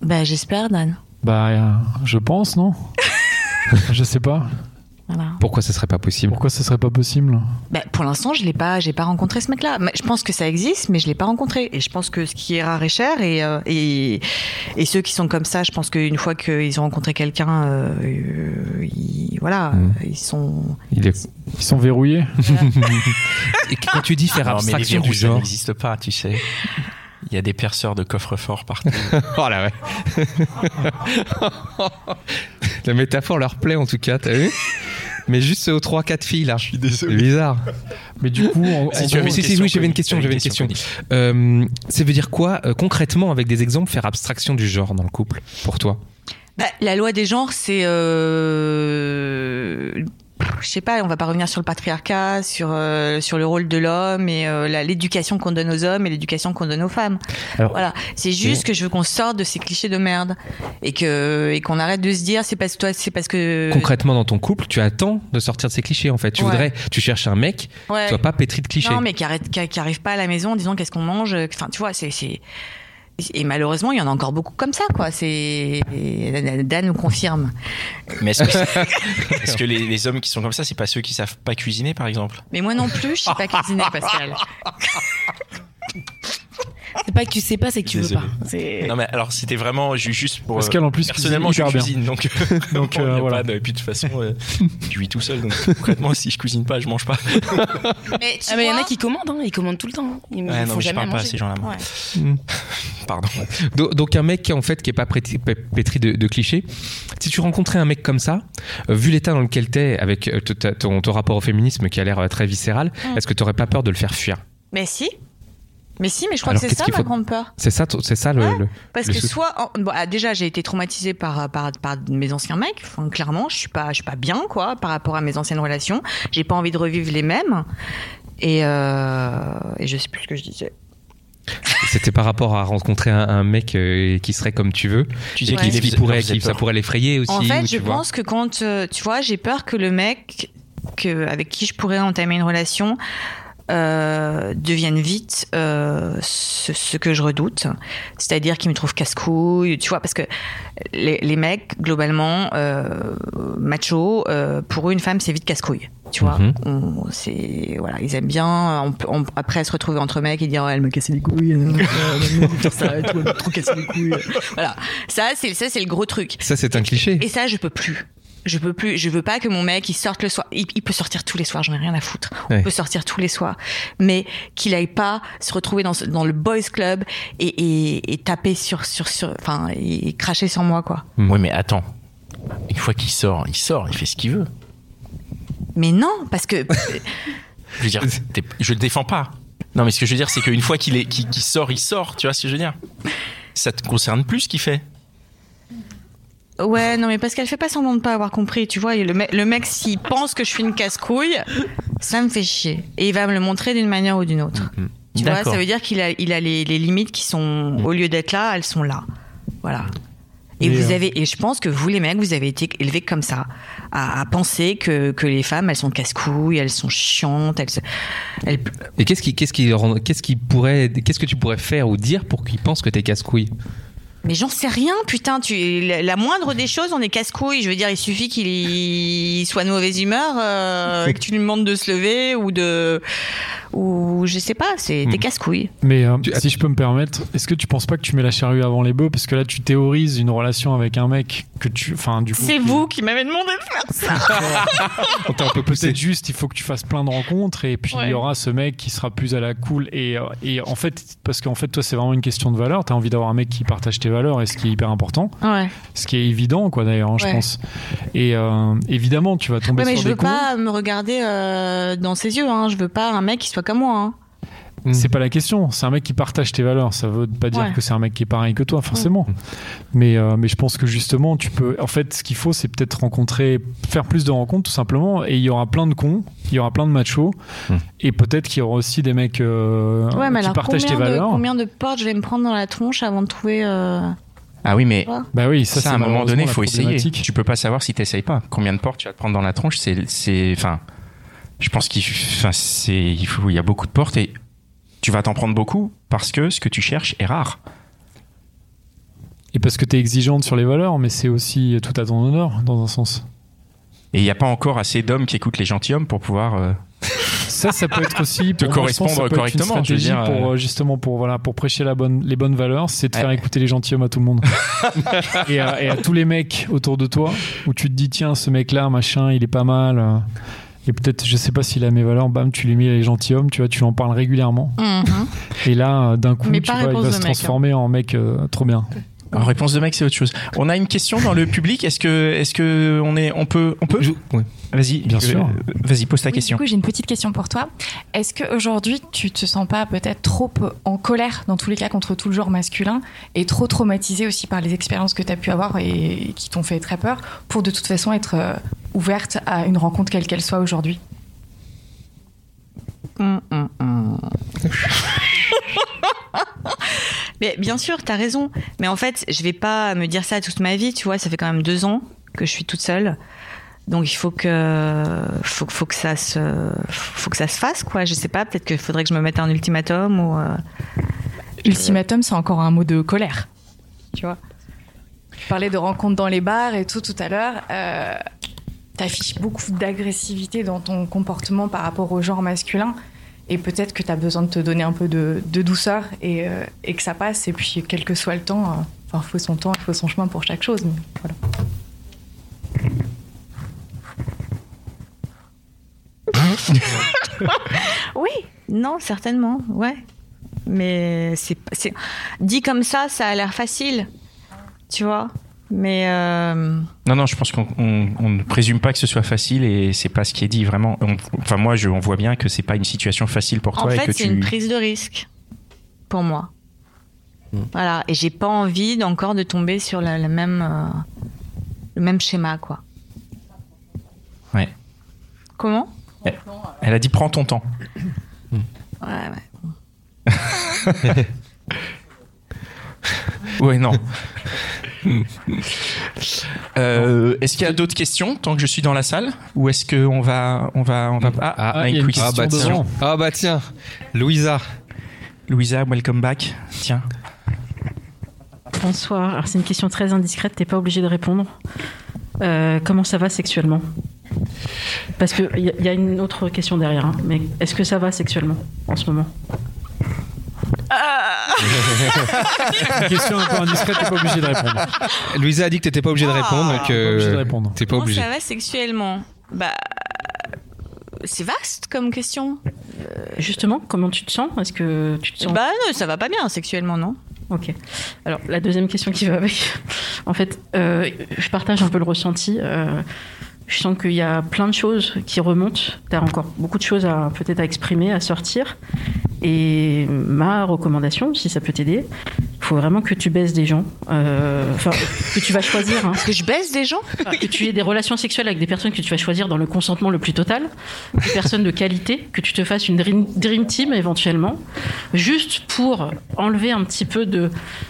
Bah, j'espère, Dan. Bah, euh, je pense, non Je sais pas. Voilà. Pourquoi ce serait pas possible? Pourquoi ce serait pas possible? Bah, pour l'instant, je l'ai pas, j'ai pas rencontré ce mec-là. Mais Je pense que ça existe, mais je l'ai pas rencontré. Et je pense que ce qui est rare est cher. Et, euh, et, et ceux qui sont comme ça, je pense qu'une fois qu'ils ont rencontré quelqu'un, euh, ils, voilà, Mm. ils sont. Il est- Ils sont verrouillés Et quand tu dis faire Non, mais les abstraction du ça genre. n'existe pas, tu sais. Il y a des perceurs de coffre-fort partout. Oh là ouais. La métaphore leur plaît en tout cas, t'as vu? Mais juste aux 3-4 filles là. Je suis désolé. C'est bizarre. Mais du coup, en- Si en tu avais si, si, question, oui, j'avais une question, j'avais une question. Connie. Euh, ça veut dire quoi euh, concrètement avec des exemples faire abstraction du genre dans le couple pour toi? Bah, la loi des genres, c'est. Euh... Je sais pas, on va pas revenir sur le patriarcat, sur euh, sur le rôle de l'homme et euh, l'éducation qu'on donne aux hommes et l'éducation qu'on donne aux femmes. Alors- voilà, c'est juste que je veux qu'on sorte de ces clichés de merde et que et qu'on arrête de se dire c'est parce que toi c'est parce que Concrètement dans ton couple, tu attends de sortir de ces clichés en fait. Tu Ouais. voudrais, tu cherches un mec, Ouais. tu sois pas pétri de clichés. Non, mais qui, arrête, qui, qui arrive pas à la maison en disant qu'est-ce qu'on mange. Enfin, tu vois, c'est. Et malheureusement, il y en a encore beaucoup comme ça, quoi. C'est Dan nous confirme. Mais est-ce que, c'est- est-ce que les, les hommes qui sont comme ça, c'est pas ceux qui savent pas cuisiner, par exemple? Mais moi non plus, je sais pas cuisiner, Pascal. C'est pas que tu sais pas, c'est que tu veux Désolé. pas. C'est- Non, mais alors c'était vraiment ju- juste pour. Pascal, en plus, personnellement, je cuisine donc. Donc, y a euh, voilà. pas de- Et puis de toute façon, euh, je vis tout seul, donc concrètement, si je cuisine pas, je mange pas. Mais Ah, mais il y en a qui commandent, hein. ils commandent tout le temps. Ils Ouais, non, font mais je jamais parle pas à manger. ces gens-là. Pardon. Donc, donc un mec qui en fait qui est pas pétri, pé- pétri de, de clichés. Si tu rencontrais un mec comme ça, euh, vu l'état dans lequel t'es, avec euh, ton, ton rapport au féminisme qui a l'air euh, très viscéral, Mm. est-ce que t'aurais pas peur de le faire fuir? Mais si. Mais si, mais je crois Alors, que c'est ça qu'il ma grande peur. C'est ça, c'est ça le. Ouais. le- Parce Le que sou- soit, en- bon, ah, déjà, j'ai été traumatisée par, par, par mes anciens mecs. Enfin, clairement, je suis pas, je suis pas bien, quoi, par rapport à mes anciennes relations. J'ai pas envie de revivre les mêmes. Et, euh, et je sais plus ce que je disais. C'était par rapport à rencontrer un, un mec euh, qui serait comme tu veux, Tu et Ouais. qui, pourrait, qui- ça pourrait l'effrayer aussi. En ou fait, tu je vois. pense que quand, euh, tu vois, j'ai peur que le mec que, avec qui je pourrais entamer une relation euh, devienne vite euh, ce, ce que je redoute, c'est-à-dire qu'il me trouve casse-couille, tu vois, parce que les, les mecs, globalement, euh, macho, euh, pour eux, une femme, c'est vite casse-couille. Tu vois, Mhm. C'est voilà, ils aiment bien. On, après se retrouver entre mecs et dire, Ouais, elle m'a cassé les couilles, ça, trop cassé les couilles. Voilà, ça c'est ça c'est le gros truc. Ça, c'est un cliché. Et ça, je peux plus. Je peux plus. Je veux pas que mon mec il sorte le soir. Il, il peut sortir tous les soirs. J'en ai rien à foutre. Ouais. On peut sortir tous les soirs, mais qu'il aille pas se retrouver dans, dans le boys club et, et, et taper sur sur sur. Enfin, et, cracher sur moi quoi. Oui, mais attends. Une fois qu'il sort, il sort, il fait ce qu'il veut. Mais non, parce que Je veux dire, je le défends pas. Non, mais ce que je veux dire, c'est qu'une fois qu'il est, qu'il, qu'il sort, il sort. Tu vois ce que je veux dire? Ça te concerne plus ce qu'il fait. Ouais, non, mais parce qu'elle fait pas semblant de pas avoir compris. Tu vois, le, mec- le mec s'il pense que je suis une casse-couille, ça me fait chier. Et il va me le montrer d'une manière ou d'une autre. Tu vois, ça veut dire qu'il a, il a les, les limites qui sont, au lieu d'être là, elles sont là. Voilà. Et vous euh, avez, et je pense que vous, les mecs, vous avez été élevés comme ça, à, à penser que, que les femmes, elles sont casse-couilles, elles sont chiantes, elles, Et qu'est-ce qui, qu'est-ce qui, qu'est-ce qui pourrait, qu'est-ce que tu pourrais faire ou dire pour qu'il pense que t'es casse-couille? Mais j'en sais rien, putain. Tu, la, la moindre des choses, on est casse-couilles. Je veux dire, il suffit qu'il y- soit de mauvaise humeur, euh, et que tu lui demandes de se lever ou de, ou je sais pas. C'est des Hmm. casse-couilles. Mais euh, si je peux me permettre, est-ce que tu penses pas que tu mets la charrue avant les bœufs Parce que là, tu théorises une relation avec un mec que tu. Enfin, du coup. C'est qui- vous qui m'avez demandé de faire ça. On t'a un peu poussé. Peut-être juste, il faut que tu fasses plein de rencontres et puis il y aura ce mec qui sera plus à la cool. Et, euh, et en fait, parce qu'en fait, toi, c'est vraiment une question de valeur. Tu as envie d'avoir un mec qui partage tes valeurs et ce qui est hyper important. Ouais. Ce qui est évident, quoi, d'ailleurs, hein, je pense. Et euh, évidemment, tu vas tomber Ouais, mais sur je des veux cons. pas me regarder euh, dans ses yeux. Hein. Je veux pas un mec qui soit comme moi. Hein. C'est pas la question. C'est un mec qui partage tes valeurs. Ça veut pas dire Ouais. que c'est un mec qui est pareil que toi, forcément. Mais, euh, mais je pense que justement, tu peux. En fait, ce qu'il faut, c'est peut-être rencontrer, faire plus de rencontres, tout simplement. Et il y aura plein de cons, il y aura plein de machos. Et peut-être qu'il y aura aussi des mecs euh, Ouais, mais qui alors partagent tes combien de, valeurs. combien de portes je vais me prendre dans la tronche avant de trouver. euh, Ah oui, mais Bah oui, ça, ça, à un moment donné, il faut essayer. Tu peux pas savoir si t'essayes pas. Combien de portes tu vas te prendre dans la tronche, c'est, c'est, enfin, je pense qu'il, enfin, c'est, il faut, il y a beaucoup de portes et tu vas t'en prendre beaucoup parce que ce que tu cherches est rare. Et parce que tu es exigeante sur les valeurs, mais c'est aussi tout à ton honneur, dans un sens. Et il n'y a pas encore assez d'hommes qui écoutent les gentilshommes pour pouvoir. euh, Ça, ça peut être aussi Te pour ça correspondre être correctement, Une je veux stratégie dire, pour euh, justement pour voilà pour prêcher la bonne les bonnes valeurs, c'est de faire écouter les gentilshommes à tout le monde et, à, et à tous les mecs autour de toi où tu te dis tiens ce mec là machin il est pas mal euh, et peut-être je sais pas s'il a mes valeurs bam tu lui mets les gentilshommes tu vois tu en parles régulièrement Mhm. et là euh, d'un coup Mais tu vois il va se mec, hein. transformer en mec euh, trop bien En réponse de mec, c'est autre chose. On a une question dans le public. Est-ce que, est-ce que on est, on peut, on peut. Je- ouais. Vas-y, Bien euh, sûr. Vas-y, pose ta Oui, question. Du coup, j'ai une petite question pour toi. Est-ce qu'aujourd'hui, tu te sens pas peut-être trop en colère, dans tous les cas, contre tout le genre masculin, et trop traumatisé aussi par les expériences que tu as pu avoir et qui t'ont fait très peur, pour de toute façon être euh, ouverte à une rencontre quelle qu'elle soit aujourd'hui? Hum, hum, hum. Mais bien sûr, t'as raison. Mais en fait, je vais pas me dire ça toute ma vie, tu vois. Ça fait quand même deux ans que je suis toute seule. Donc il faut que, faut, faut que ça se, faut que ça se fasse, quoi. Je sais pas. Peut-être qu'il faudrait que je me mette un ultimatum ou. euh, Ultimatum, c'est encore un mot de colère. Tu vois Tu parlais de rencontres dans les bars et tout tout à l'heure. Euh, T'affiches beaucoup d'agressivité dans ton comportement par rapport au genre masculin. Et peut-être que tu as besoin de te donner un peu de, douceur et, euh, et que ça passe. Et puis, quel que soit le temps, euh, enfin, il faut son temps, il faut son chemin pour chaque chose. mais voilà. Oui, non, certainement, ouais. Mais c'est dit comme ça, ça a l'air facile, tu vois. Mais euh, Non, non, je pense qu'on on- on ne présume pas que ce soit facile et c'est pas ce qui est dit vraiment. On- enfin, moi, je, on voit bien que c'est pas une situation facile pour en toi et fait, c'est tu. une prise de risque pour moi. Hmm. Voilà, et j'ai pas envie encore de tomber sur la, la même, euh, le même schéma, quoi. Ouais. Comment? Elle a dit prends ton temps. Ouais, ouais. Ouais, non. Euh, est-ce qu'il y a d'autres questions tant que je suis dans la salle ou est-ce que on va on va on va ah, Ah, Ah, une. Ah bah Question tiens. Ah bah tiens. Louisa. Louisa welcome back tiens Bonsoir. Alors, c'est une question très indiscrète, t'es pas obligé de répondre. Euh, comment ça va sexuellement? Parce qu'il y, a- y a une autre question derrière, hein, mais est-ce que ça va sexuellement en ce moment? question un peu indiscrète t'es pas obligé de répondre Louisa a dit que t'étais pas obligé de Ah. répondre, Pas obligé de que répondre t'es pas Comment obligé. ça va sexuellement Bah, c'est vaste comme question. Justement, comment tu te sens? Est-ce que tu te sens Bah non, ça va pas bien sexuellement, non Ok. Alors, la deuxième question qui va avec. En fait, euh, je partage un peu le ressenti. euh, je sens qu'il y a plein de choses qui remontent. Tu as encore beaucoup de choses à peut-être à exprimer, à sortir. Et ma recommandation, si ça peut t'aider, il faut vraiment que tu baisses des gens. euh, Enfin, que tu vas choisir. hein. Que je baisse des gens Enfin, que tu aies des relations sexuelles avec des personnes que tu vas choisir dans le consentement le plus total, des personnes de qualité, que tu te fasses une dream, dream team éventuellement, juste pour enlever un petit peu de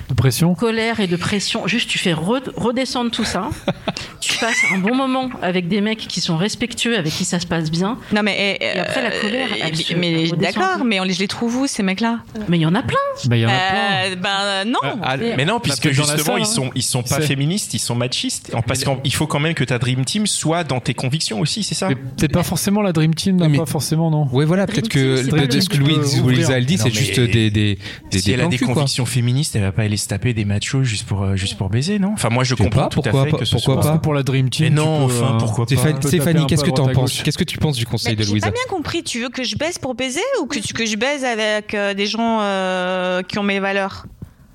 de pression colère et de pression. Juste, tu fais re- redescendre tout ça. Tu passes un bon moment avec des mecs qui sont respectueux, avec qui ça se passe bien. Non mais Et après, la colère, elle se- mais d'accord, mais on les, je les trouve où ces mecs-là? Mais il y en a plein. bah il y en a plein Euh, Ben non. Ah, mais non puisque justement ils hein. sont ils sont pas féministes ils sont machistes En- parce qu'il faut quand même que ta dream team soit dans tes convictions aussi c'est ça? Mais peut-être pas forcément la Dream Team, non, Mais- pas forcément, non. Ouais, voilà, peut-être que ce que Louise, dit, c'est juste des, des, des, si elle a des convictions féministes, elle va pas aller se taper des machos juste pour euh, juste pour baiser, non? Enfin, moi, je comprends pas, tout pourquoi à fait que pourquoi pas. pour la Dream Team, Mais non, enfin, euh, pourquoi pas Stéphanie, qu'est-ce que penses gauche. Qu'est-ce que tu penses du conseil Mais de J'ai Louisa pas bien compris. Tu veux que je baisse pour baiser ou que, tu- que je baise avec euh, des gens euh, qui ont mes valeurs?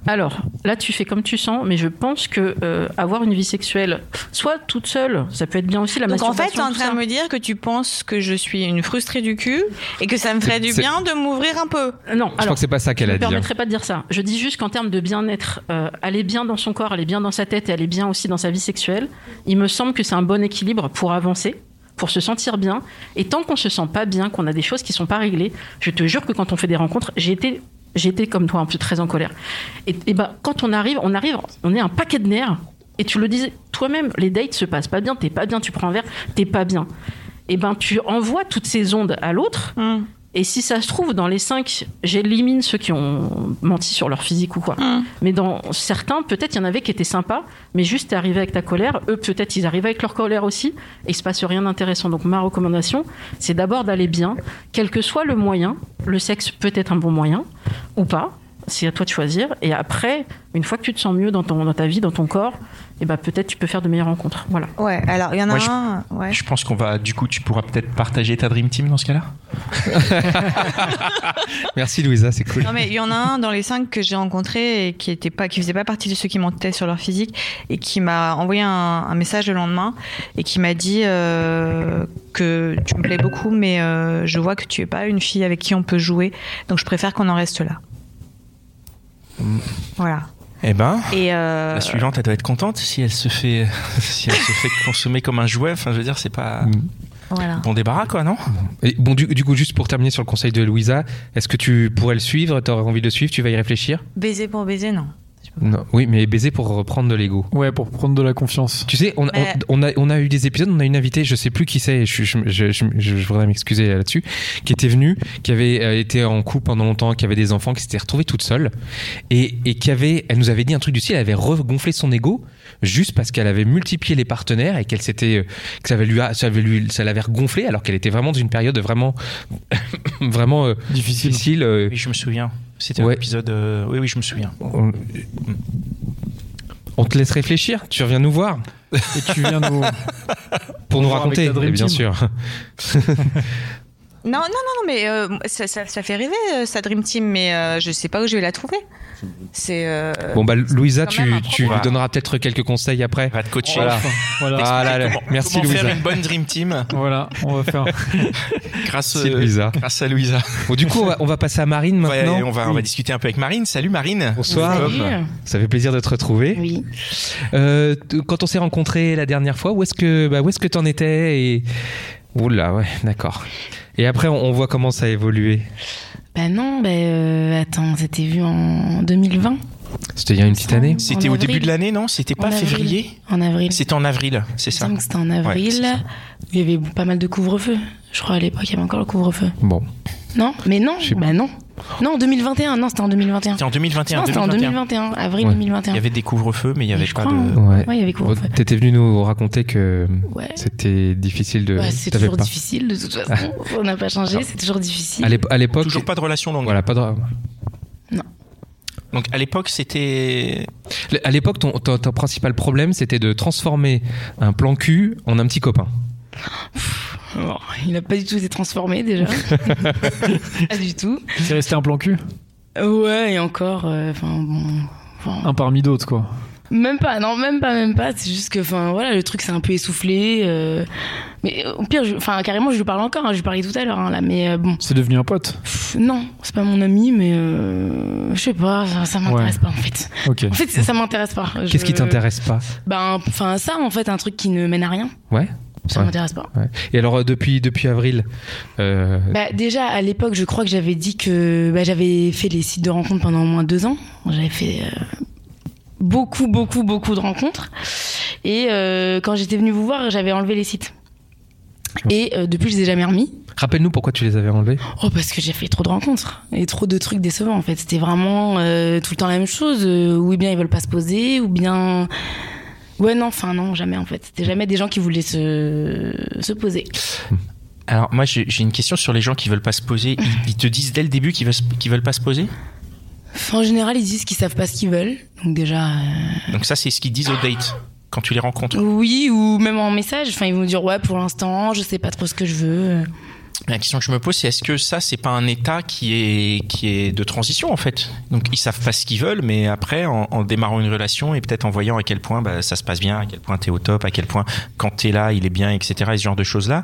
Alors, là, tu fais comme tu sens, mais je pense que euh, avoir une vie sexuelle, soit toute seule, ça peut être bien aussi la Donc en fait, masturbation. t'es en train de me dire que tu penses que je suis une frustrée du cul et que ça me ferait du bien de m'ouvrir un peu. Non, Je crois alors, que c'est pas ça qu'elle Je a ne dit. hein. permettrai pas de dire ça. Je dis juste qu'en termes de bien-être, euh, aller bien dans son corps, aller bien dans sa tête et aller bien aussi dans sa vie sexuelle, il me semble que c'est un bon équilibre pour avancer, pour se sentir bien. Et tant qu'on se sent pas bien, qu'on a des choses qui sont pas réglées, je te jure que quand on fait des rencontres, j'ai été, été comme toi, un peu très en colère. Et, et ben, quand on arrive, on arrive, on est un paquet de nerfs. Et tu le disais toi-même, les dates se passent pas bien, t'es pas bien, tu prends un verre, t'es pas bien. Et ben, tu envoies toutes ces ondes à l'autre. Hmm. Et si ça se trouve, dans les cinq, j'élimine ceux qui ont menti sur leur physique ou quoi. Hum. Mais dans certains, peut-être il y en avait qui étaient sympas, mais juste t'es arrivé avec ta colère. Eux, peut-être ils arrivent avec leur colère aussi, et il se passe rien d'intéressant. Donc ma recommandation, c'est d'abord d'aller bien, quel que soit le moyen. Le sexe peut être un bon moyen ou pas. C'est à toi de choisir. Et après, une fois que tu te sens mieux dans, ton, dans ta vie, dans ton corps, et ben peut-être tu peux faire de meilleures rencontres. Voilà. Ouais, alors il y en a Moi, je- un. Ouais. Je pense qu'on va, du coup, tu pourras peut-être partager ta Dream Team dans ce cas-là? Merci Louisa, c'est cool. Non mais il y en a un dans les cinq que j'ai rencontré et qui était pas, qui faisait pas partie de ceux qui mentaient sur leur physique et qui m'a envoyé un, un message le lendemain et qui m'a dit euh, que tu me plais beaucoup mais euh, je vois que tu es pas une fille avec qui on peut jouer donc je préfère qu'on en reste là. Voilà. Eh ben, Et euh, la suivante, elle doit être contente si elle se fait, si elle se fait consommer comme un jouet. Enfin, je veux dire, c'est pas voilà. bon débarras, quoi, non? Et bon, du, du coup, juste pour terminer sur le conseil de Louisa, est-ce que tu pourrais le suivre? T'aurais envie de le suivre? Tu vas y réfléchir? Baiser pour baiser non. Non. Oui, mais baiser pour reprendre de l'ego. Ouais, pour prendre de la confiance. Tu sais, on, Mais- on a, on a eu des épisodes, on a une invitée, je sais plus qui c'est, je, je, je, je- je voudrais m'excuser là-dessus, qui était venue, qui avait euh, été en couple pendant longtemps, qui avait des enfants, qui s'était retrouvée toute seule, et, et qui avait, elle nous avait dit un truc du style, elle avait regonflé son ego juste parce qu'elle avait multiplié les partenaires et qu'elle s'était, euh, que ça avait lui, ça avait lui, ça l'avait regonflé alors qu'elle était vraiment dans une période vraiment, vraiment euh, Difficile. difficile. Oui, je me souviens. C'était Ouais. un épisode. euh, Oui, oui, je me souviens. on, on te laisse réfléchir, tu reviens nous voir Et tu viens nous. pour nous raconter, Dream bien sûr. Non non non non mais euh, ça, ça, ça fait rêver euh, sa dream team mais euh, je sais pas où je vais la trouver. C'est euh, Bon bah Louisa, tu, tu lui donneras peut-être quelques conseils après. Va te coacher. Voilà. Voilà. Ah là là, Comment- merci comment Louisa. faire une bonne Dream Team Voilà, on va faire. grâce, Merci, euh, Louisa. grâce à Louisa. Bon, du coup, on va, on va passer à Marine Ouais, maintenant. et on, va, on va discuter un peu avec Marine. Salut Marine. Bonsoir. Salut. Ça fait plaisir de te retrouver. Oui. Euh, quand on s'est rencontrés la dernière fois, où est-ce que, bah, où est-ce que t'en étais et Oula, ouais, d'accord. Et après, on, on voit comment ça a évolué. Bah non, bah euh, attends, c'était vu en 2020, C'était il y a une petite année. C'était au avril. début de l'année, non? C'était pas En février? En avril. C'était en avril, c'est ça. c'était en avril. c'est ça. il y avait pas mal de couvre-feu. Je crois à l'époque, il y avait encore le couvre-feu. Bon, Non, mais non, bah non. Non, en 2021, non, c'était en 2021. C'était en 2021. Non, c'était en 2021. 2021, avril Ouais. 2021. Il y avait des couvre-feux, mais il y avait pas crois, de. hein. ouais. Ouais, il y avait Bon, couvre-feu. T'étais venu nous raconter que Ouais. c'était difficile de. Ouais, c'est toujours pas- difficile de toute façon. On n'a pas changé, c'est toujours difficile. À l'ép- à l'époque, Toujours pas de relation longue. voilà, pas de. Donc à l'époque, c'était. À l'époque, ton, ton, ton principal problème, c'était de transformer un plan cul en un petit copain. Bon, il n'a pas du tout été transformé déjà. pas du tout. C'est resté un plan cul Ouais, et encore, euh, enfin bon. enfin, Un parmi d'autres, quoi. Même pas, non, même pas, même pas. C'est juste que, enfin, voilà, le truc c'est un peu essoufflé. euh, mais au pire, je- enfin, carrément, je lui parle encore. hein, je lui parlais tout à l'heure, hein, là. Mais euh, bon, C'est devenu un pote. pff, non, c'est pas mon ami, mais euh, je sais pas, ça, ça m'intéresse Ouais. pas en fait. Ok. En fait, ça ça m'intéresse pas. Qu'est-ce qui t'intéresse pas? Ben, enfin, ça, en fait, un truc qui ne mène à rien. Ouais. Ça Ouais. m'intéresse pas. Ouais. Et alors, euh, depuis, depuis avril, euh, Bah, déjà, à l'époque, je crois que j'avais dit que bah, j'avais fait les sites de rencontres pendant au moins deux ans. J'avais fait euh, beaucoup, beaucoup, beaucoup de rencontres. Et euh, quand j'étais venue vous voir, j'avais enlevé les sites. Et depuis, je les ai jamais remis. rappelle-nous pourquoi tu les avais enlevés. Oh, parce que j'ai fait trop de rencontres et trop de trucs décevants en fait. C'était vraiment tout le temps la même chose. ou bien ils veulent pas se poser, ou bien. Ouais, non, enfin, non, jamais en fait. C'était jamais des gens qui voulaient se, se poser. Alors moi, j'ai une question sur les gens qui veulent pas se poser. Ils, ils te disent dès le début qu'ils veulent, veulent pas se poser? En général, ils disent qu'ils savent pas ce qu'ils veulent. Donc, déjà. euh, Donc ça, c'est ce qu'ils disent au date quand tu les rencontres. Oui, ou même en message. Enfin, ils vont dire ouais, pour l'instant, je sais pas trop ce que je veux. La question que je me pose, c'est est-ce que ça, c'est pas un état qui est qui est de transition en fait? Donc ils savent pas ce qu'ils veulent, mais après, en, démarrant une relation et peut-être en voyant à quel point bah, ça se passe bien, à quel point t'es au top, à quel point quand t'es là, il est bien, etc. Et ce genre de choses là.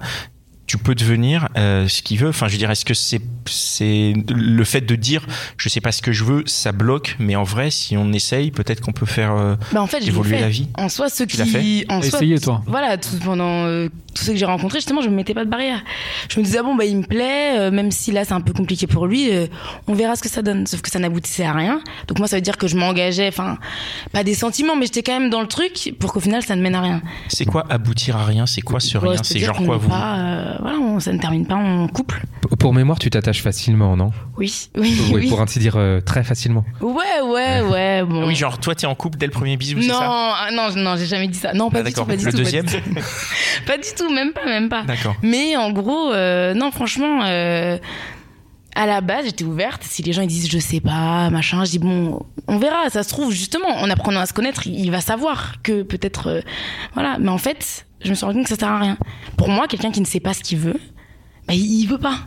Tu peux devenir euh, ce qu'il veut. Enfin, je veux dire, est-ce que c'est c'est le fait de dire je sais pas ce que je veux, ça bloque. Mais en vrai, si on essaye, peut-être qu'on peut faire euh, Bah en fait, évoluer fait. la vie. En soi, ceux Tu l'as qui, en soi, essayé, toi voilà, tout, pendant euh, tous ceux que j'ai rencontrés, justement, je me mettais pas de barrière. Je me disais ah bon bah il me plaît, euh, même si là c'est un peu compliqué pour lui, euh, on verra ce que ça donne. Sauf que ça n'aboutissait à rien. Donc moi ça veut dire que je m'engageais, enfin pas des sentiments, mais j'étais quand même dans le truc pour qu'au final ça ne mène à rien. C'est quoi aboutir à rien? C'est quoi ce rien? C'est genre quoi vous pas, voilà, on- ça ne termine pas en couple. P- Pour mémoire, tu t'attaches facilement, non? Oui, oui, Oui, oui. Pour ainsi dire, euh, très facilement. Ouais, ouais, ouais. Bon. Oui, genre toi t'es en couple dès le premier bisou, c'est non, ça? ah, non, non, j'ai jamais dit ça. Non, pas Ah, du tout, pas du Le tout. pas du deuxième? tout. Pas du tout, même pas, même pas. D'accord. Mais en gros, euh, non, franchement, euh, à la base, j'étais ouverte. Si les gens ils disent je sais pas, machin, je dis bon, on verra. Ça se trouve justement, en apprenant à se connaître, il il va savoir que peut-être, euh, voilà. Mais en fait, je me suis rendu compte que ça sert à rien. Pour moi, quelqu'un qui ne sait pas ce qu'il veut, bah, il, il veut pas.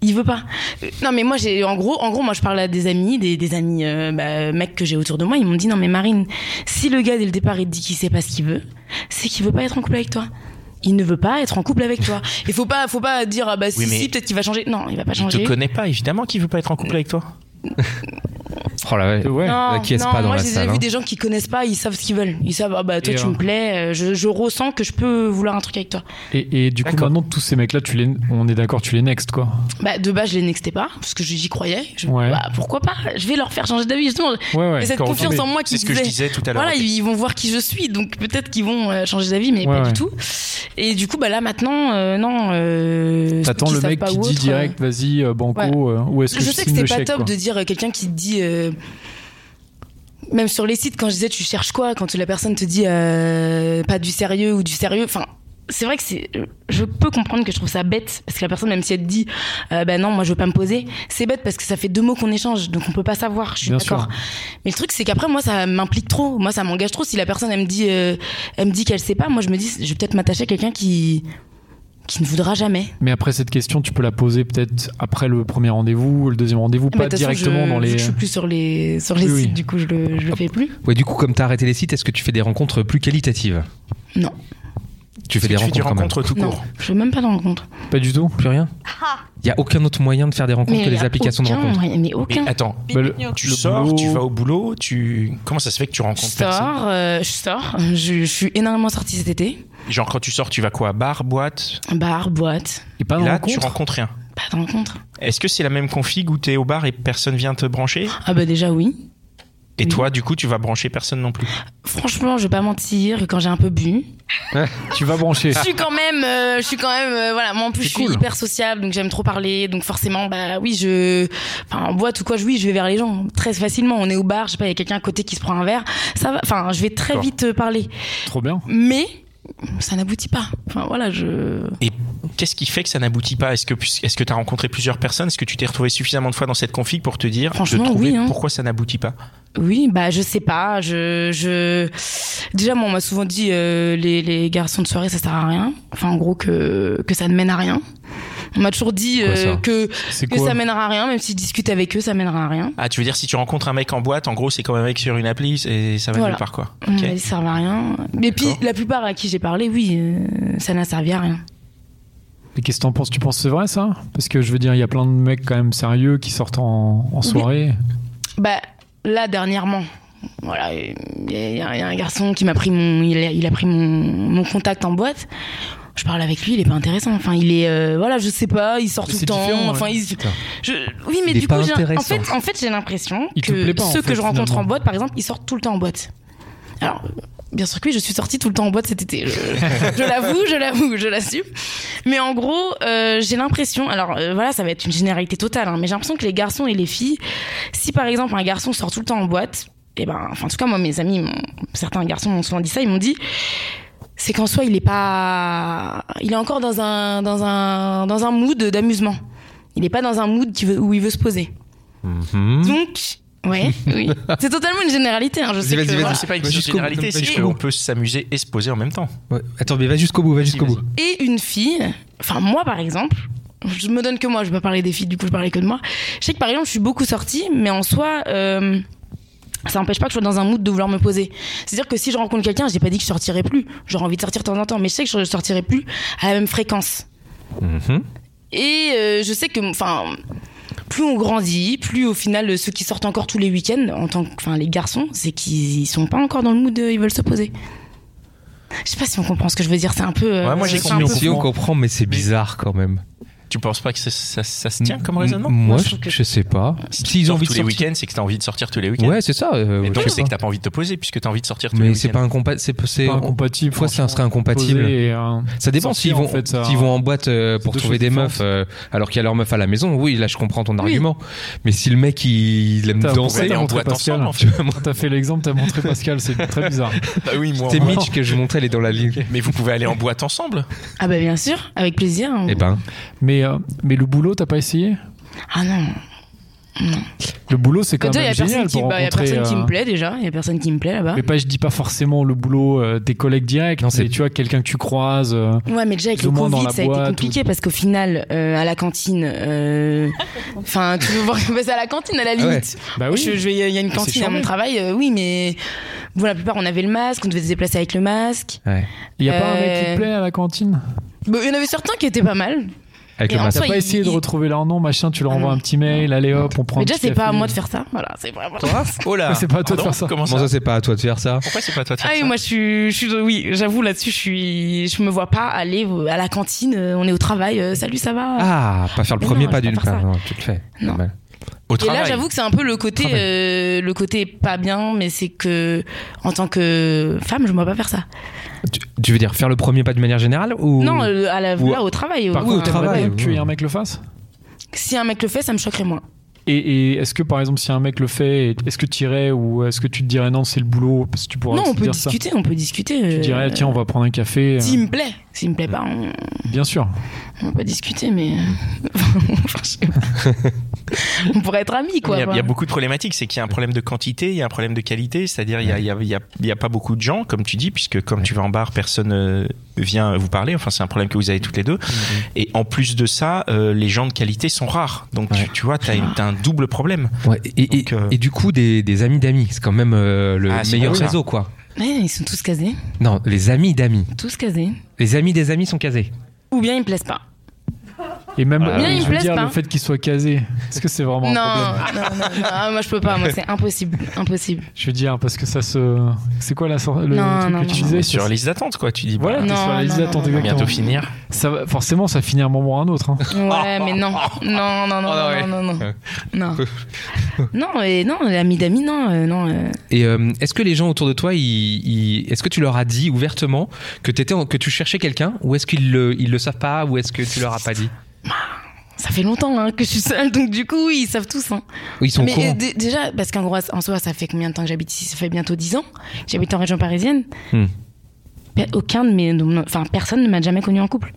Il veut pas. Euh, Non mais moi j'ai en gros en gros moi je parle à des amis des, des amis euh, bah, mecs que j'ai autour de moi ils m'ont dit non mais Marine si le gars dès le départ il te dit qu'il sait pas ce qu'il veut c'est qu'il veut pas être en couple avec toi il ne veut pas être en couple avec toi il faut pas faut pas dire ah bah si Oui, mais si peut-être qu'il va changer non il va pas Il changer te connaît pas, évidemment qu'il veut pas être en couple avec toi. Oh là, ouais. Ouais. non, Là, qui non, pas dans moi la j'ai salle, vu hein. des gens qui connaissent pas, ils savent ce qu'ils veulent. Ils savent, ah bah toi Et, tu euh, me plais, euh, je, je ressens que je peux vouloir un truc avec toi. Et, et du coup, maintenant, tous ces mecs-là, tu les, on est d'accord, tu les next, quoi. Bah de base je les nextais pas, parce que j'y croyais. Je- Ouais. bah, pourquoi pas? Je vais leur faire changer d'avis justement. Ouais, ouais. Et cette confiance en moi qui C'est ce que je disais tout à l'heure. Voilà, ils vont voir qui je suis, donc peut-être qu'ils vont euh, changer d'avis, mais Ouais, pas ouais. du tout. Et du coup, bah là maintenant, euh, non. Euh, T'attends le mec qui dit direct, vas-y, euh, banco, euh, ou est-ce que je je, sais que c'est pas top de dire euh, quelqu'un qui te dit. Même sur les sites, quand je disais tu cherches quoi, quand la personne te dit euh, pas du sérieux ou du sérieux, enfin. C'est vrai que c'est, je peux comprendre que je trouve ça bête parce que la personne même si elle te dit, euh, bah non moi je veux pas me poser, c'est bête parce que ça fait deux mots qu'on échange donc on peut pas savoir. Je suis Bien d'accord. sûr. Mais le truc c'est qu'après moi ça m'implique trop, moi ça m'engage trop. Si la personne elle me dit, euh, elle me dit qu'elle sait pas, moi je me dis je vais peut-être m'attacher à quelqu'un qui qui ne voudra jamais. Mais après cette question, tu peux la poser peut-être après le premier rendez-vous, le deuxième rendez-vous, pas directement je, dans les. Je suis plus sur les sur les Oui, sites, oui. du coup je le, je le fais plus. Ouais, du coup, comme t'as arrêté les sites, est-ce que tu fais des rencontres plus qualitatives? Non. Tu fais des tu fais rencontres, des rencontres tout Non, court? je fais même pas de rencontre. Pas du tout. Plus rien Il y a aucun autre moyen de faire des rencontres que les applications de rencontres. mais aucun. Mais attends, le- tu le sors, boulot- tu vas au boulot, tu comment ça se fait que tu je rencontres personne? sors, euh, je sors. Je, je suis énormément sortie cet été. Genre quand tu sors, tu vas quoi? Bar, boîte? Bar, boîte, Et pas de Là, rencontre? tu rencontres rien. pas de rencontre. Est-ce que c'est la même config où t'es au bar et personne vient te brancher? Ah bah déjà oui. Et Oui. toi, du coup, tu vas brancher personne non plus? Franchement, je vais pas mentir, quand j'ai un peu bu, Tu vas brancher. je suis quand même, euh, je suis quand même, euh, voilà, moi en plus je suis cool. hyper sociable, donc j'aime trop parler, donc forcément, bah oui, je, enfin en boîte ou quoi, je- oui, je vais vers les gens très facilement. On est au bar, je sais pas, il y a quelqu'un à côté qui se prend un verre, ça va, enfin, je vais très vite euh, parler, Trop bien. mais ça n'aboutit pas. Enfin voilà, je. Et qu'est-ce qui fait que ça n'aboutit pas? Est-ce que est-ce que tu as rencontré plusieurs personnes? Est-ce que tu t'es retrouvé suffisamment de fois dans cette config pour te dire, Franchement, oui, hein. pourquoi ça n'aboutit pas? Oui, bah je sais pas. Je, je... Déjà, moi, on m'a souvent dit euh, les, les garçons de soirée, ça sert à rien. Enfin, en gros, que, que ça ne mène à rien. On m'a toujours dit Quoi, euh, que, ça mènera à rien, même si je discute avec eux, ça mènera à rien. Ah, tu veux dire si tu rencontres un mec en boîte, en gros, c'est comme un mec sur une appli et ça va Voilà. nulle part quoi. On Ok. m'a dit ça servait à rien. Et puis, la plupart à qui j'ai parlé, oui, euh, ça n'a servi à rien. Et qu'est-ce que t'en penses? Tu penses que c'est vrai ça? Parce que je veux dire, il y a plein de mecs quand même sérieux qui sortent en, en soirée. Bah, là, dernièrement, voilà, il y, a- y un garçon qui m'a pris mon, il a, il a pris mon, mon contact en boîte. Je parle avec lui, il est pas intéressant. Enfin, il est, euh, voilà, je sais pas, il sort tout le temps. Enfin, il, je, oui, mais Il du coup, j'ai- en fait, en fait, j'ai l'impression que pas, ceux fait, que je rencontre finalement. en boîte, par exemple, ils sortent tout le temps en boîte. Alors, bien sûr que oui, je suis sortie tout le temps en boîte cet été. Je, l'avoue, je l'avoue, je l'assume. Mais en gros, euh, j'ai l'impression, alors euh, voilà, ça va être une généralité totale, hein, mais j'ai l'impression que les garçons et les filles, si par exemple un garçon sort tout le temps en boîte, et ben, enfin, en tout cas, moi, mes amis, certains garçons m'ont souvent dit ça, ils m'ont dit, c'est qu'en soi, il est pas, il est encore dans un, dans un, dans un mood d'amusement. Il est pas dans un mood qui veut- où il veut se poser. Mhm. Donc, ouais, oui. C'est totalement une généralité, hein, je sais vas-y, que, vas-y. voilà. C'est pas une bout. généralité, Va c'est bout. qu'on peut s'amuser et se poser en même temps. Ouais. Attends, mais va jusqu'au bout, va jusqu'au Vas-y, bout. Et une fille, enfin moi par exemple, je me donne que moi, je vais pas parler des filles, du coup je parlais que de moi. Je sais que par exemple je suis beaucoup sortie, mais en soi, euh, ça n'empêche pas que je sois dans un mood de vouloir me poser. C'est-à-dire que si je rencontre quelqu'un, j'ai pas dit que je sortirais plus. J'aurais envie de sortir de temps en temps, mais je sais que je sortirai plus à la même fréquence. Mhm. Et euh, je sais que, enfin, plus on grandit, plus au final ceux qui sortent encore tous les week-ends, en tant que, enfin les garçons, c'est qu'ils sont pas encore dans le mood, de, ils veulent se poser. Je sais pas si on comprend ce que je veux dire. C'est un peu. euh, Ouais, moi, j'ai compris, Si on comprend, mais c'est bizarre quand même. Tu penses pas que ça, ça- ça se tient comme raisonnement Moi, Moi, je je, je sais pas. Si S'ils ont envie de tous les sortir. week-ends, c'est que t'as envie de sortir tous les week-ends. Ouais, c'est ça. euh, Mais je donc sais c'est que t'as pas envie de te poser puisque t'as envie de sortir tous les Mais week-ends. c'est pas incompatible. C'est c'est- pas incompatible. Fois, ça serait incompatible. Et, euh, Ça dépend s'ils vont, en fait, ça- s'ils vont en boîte euh, pour trouver des meufs euh, alors qu'il y a leur meuf à la maison. Oui, là je comprends ton argument. Mais si le mec il, il aime danser, en boîte Pascal. t'as fait l'exemple, t'as montré Pascal, c'est très bizarre. Bah oui, moi. moi. Mitch que je montrais, elle est dans la ligne. Mais vous pouvez aller en boîte ensemble. Ah bah bien sûr, avec plaisir. Eh ben, Mais, euh, mais le boulot, t'as pas essayé? Ah non. Le boulot, c'est quand Déjà, il y même a personne, génial qui, pour bah, y a personne qui euh, me plaît déjà. Il y a personne qui me plaît là-bas. Mais pas, je dis pas forcément le boulot euh, des collègues directs, Non, c'est- tu vois, quelqu'un que tu croises. euh, Ouais, mais déjà avec le Covid, ça a été compliqué parce qu'au final, euh, à la cantine, euh, enfin, tu veux voir que c'est à la cantine à la limite. Bah oui. Je, je vais- il y a une C'est cantine à mon travail, euh, oui, mais bon, la plupart on avait le masque, on devait se déplacer avec le masque. ouais. Il y a pas un mec qui Euh, te plaît à la cantine? Bon, il y en avait certains qui étaient pas mal. Avec le T'as pas il- essayé de retrouver leur nom, machin, tu leur envoies un petit mail, allez hop, on prend Mais déjà, c'est pas à moi de faire ça. Voilà, c'est vraiment. Oh là. C'est pas à toi de faire ça. Comment ça c'est pas à toi de faire ça Pourquoi c'est pas à toi de faire Ah oui, ça moi je suis, je suis, oui, j'avoue là-dessus, je suis, je me vois pas aller à la cantine. euh, On est au travail, euh, salut, ça va. Ah, pas faire le premier pas d'une pas part. Non, tu le fais. Non. Au Et travail. là, j'avoue que c'est un peu le côté, euh, le côté pas bien, mais c'est que en tant que femme, je me vois pas faire ça. Tu, tu veux dire faire le premier pas de manière générale ou Non, euh, à la, ou- là au travail. Par au- contre, au travail, que ouais. un mec le fasse? Si un mec le fait, ça me choquerait moins. Et, et est-ce que par exemple si un mec le fait, est-ce que tu irais ou est-ce que tu te dirais non c'est le boulot parce que tu pourras non, on peut dire ça. discuter, on peut discuter. Tu euh, dirais tiens on va prendre un café. euh, S'il me plaît, s'il me plaît pas, on, Bien sûr. on peut discuter, mais pas. on pourrait être amis, quoi. il, y a, il y a voilà. beaucoup de problématiques. C'est qu'il y a un problème de quantité, il y a un problème de qualité. C'est-à-dire, il y a, il y, a, il y, a, il y a pas beaucoup de gens, comme tu dis, puisque comme tu vas en bar, personne euh, vient vous parler. Enfin, c'est un problème que vous avez toutes les deux. Et en plus de ça, euh, les gens de qualité sont rares. Donc, tu, Ouais. tu vois, tu as, un double problème. Ouais, et, et- Donc, euh, et du coup, des, des amis d'amis, c'est quand même euh, le Ah, meilleur bon, réseau, quoi. Ouais, ils sont tous casés, Non, les amis d'amis. tous casés. Les amis des amis sont casés. Ou bien ils me plaisent pas. Et même Ah, euh, je veux dire pas. le fait qu'il soit casé, est-ce que c'est vraiment Non, un non, problème non, non, ah, moi je peux pas, moi c'est impossible, impossible. Je veux dire parce que ça se c'est quoi la le Non, truc non, que tu non, disais sur la liste d'attente, quoi. Tu dis, Voilà, t'es Non, sur la liste non, d'attente non, non. exactement. bientôt finir. Ça va, forcément ça finit à un moment ou à un autre. hein. Ouais, mais non, non, non, non, Oh, ouais. non, non, non, non, non, et non, les amis d'amis, non, euh, non. euh. Et euh, est-ce que les gens autour de toi, ils, ils- est-ce que tu leur as dit ouvertement que, t'étais en- que tu cherchais quelqu'un Ou est-ce qu'ils le, ils le savent pas Ou est-ce que tu leur as pas dit? Ça fait longtemps hein, que je suis seule, donc du coup, oui, ils savent tous. Hein. Ils sont Mais euh, dé- déjà, parce qu'en gros, en soi, ça fait combien de temps que j'habite ici? Ça fait bientôt 10 ans. J'habite en région parisienne. Hmm. Aucun de mes. Enfin, personne ne m'a jamais connu en couple.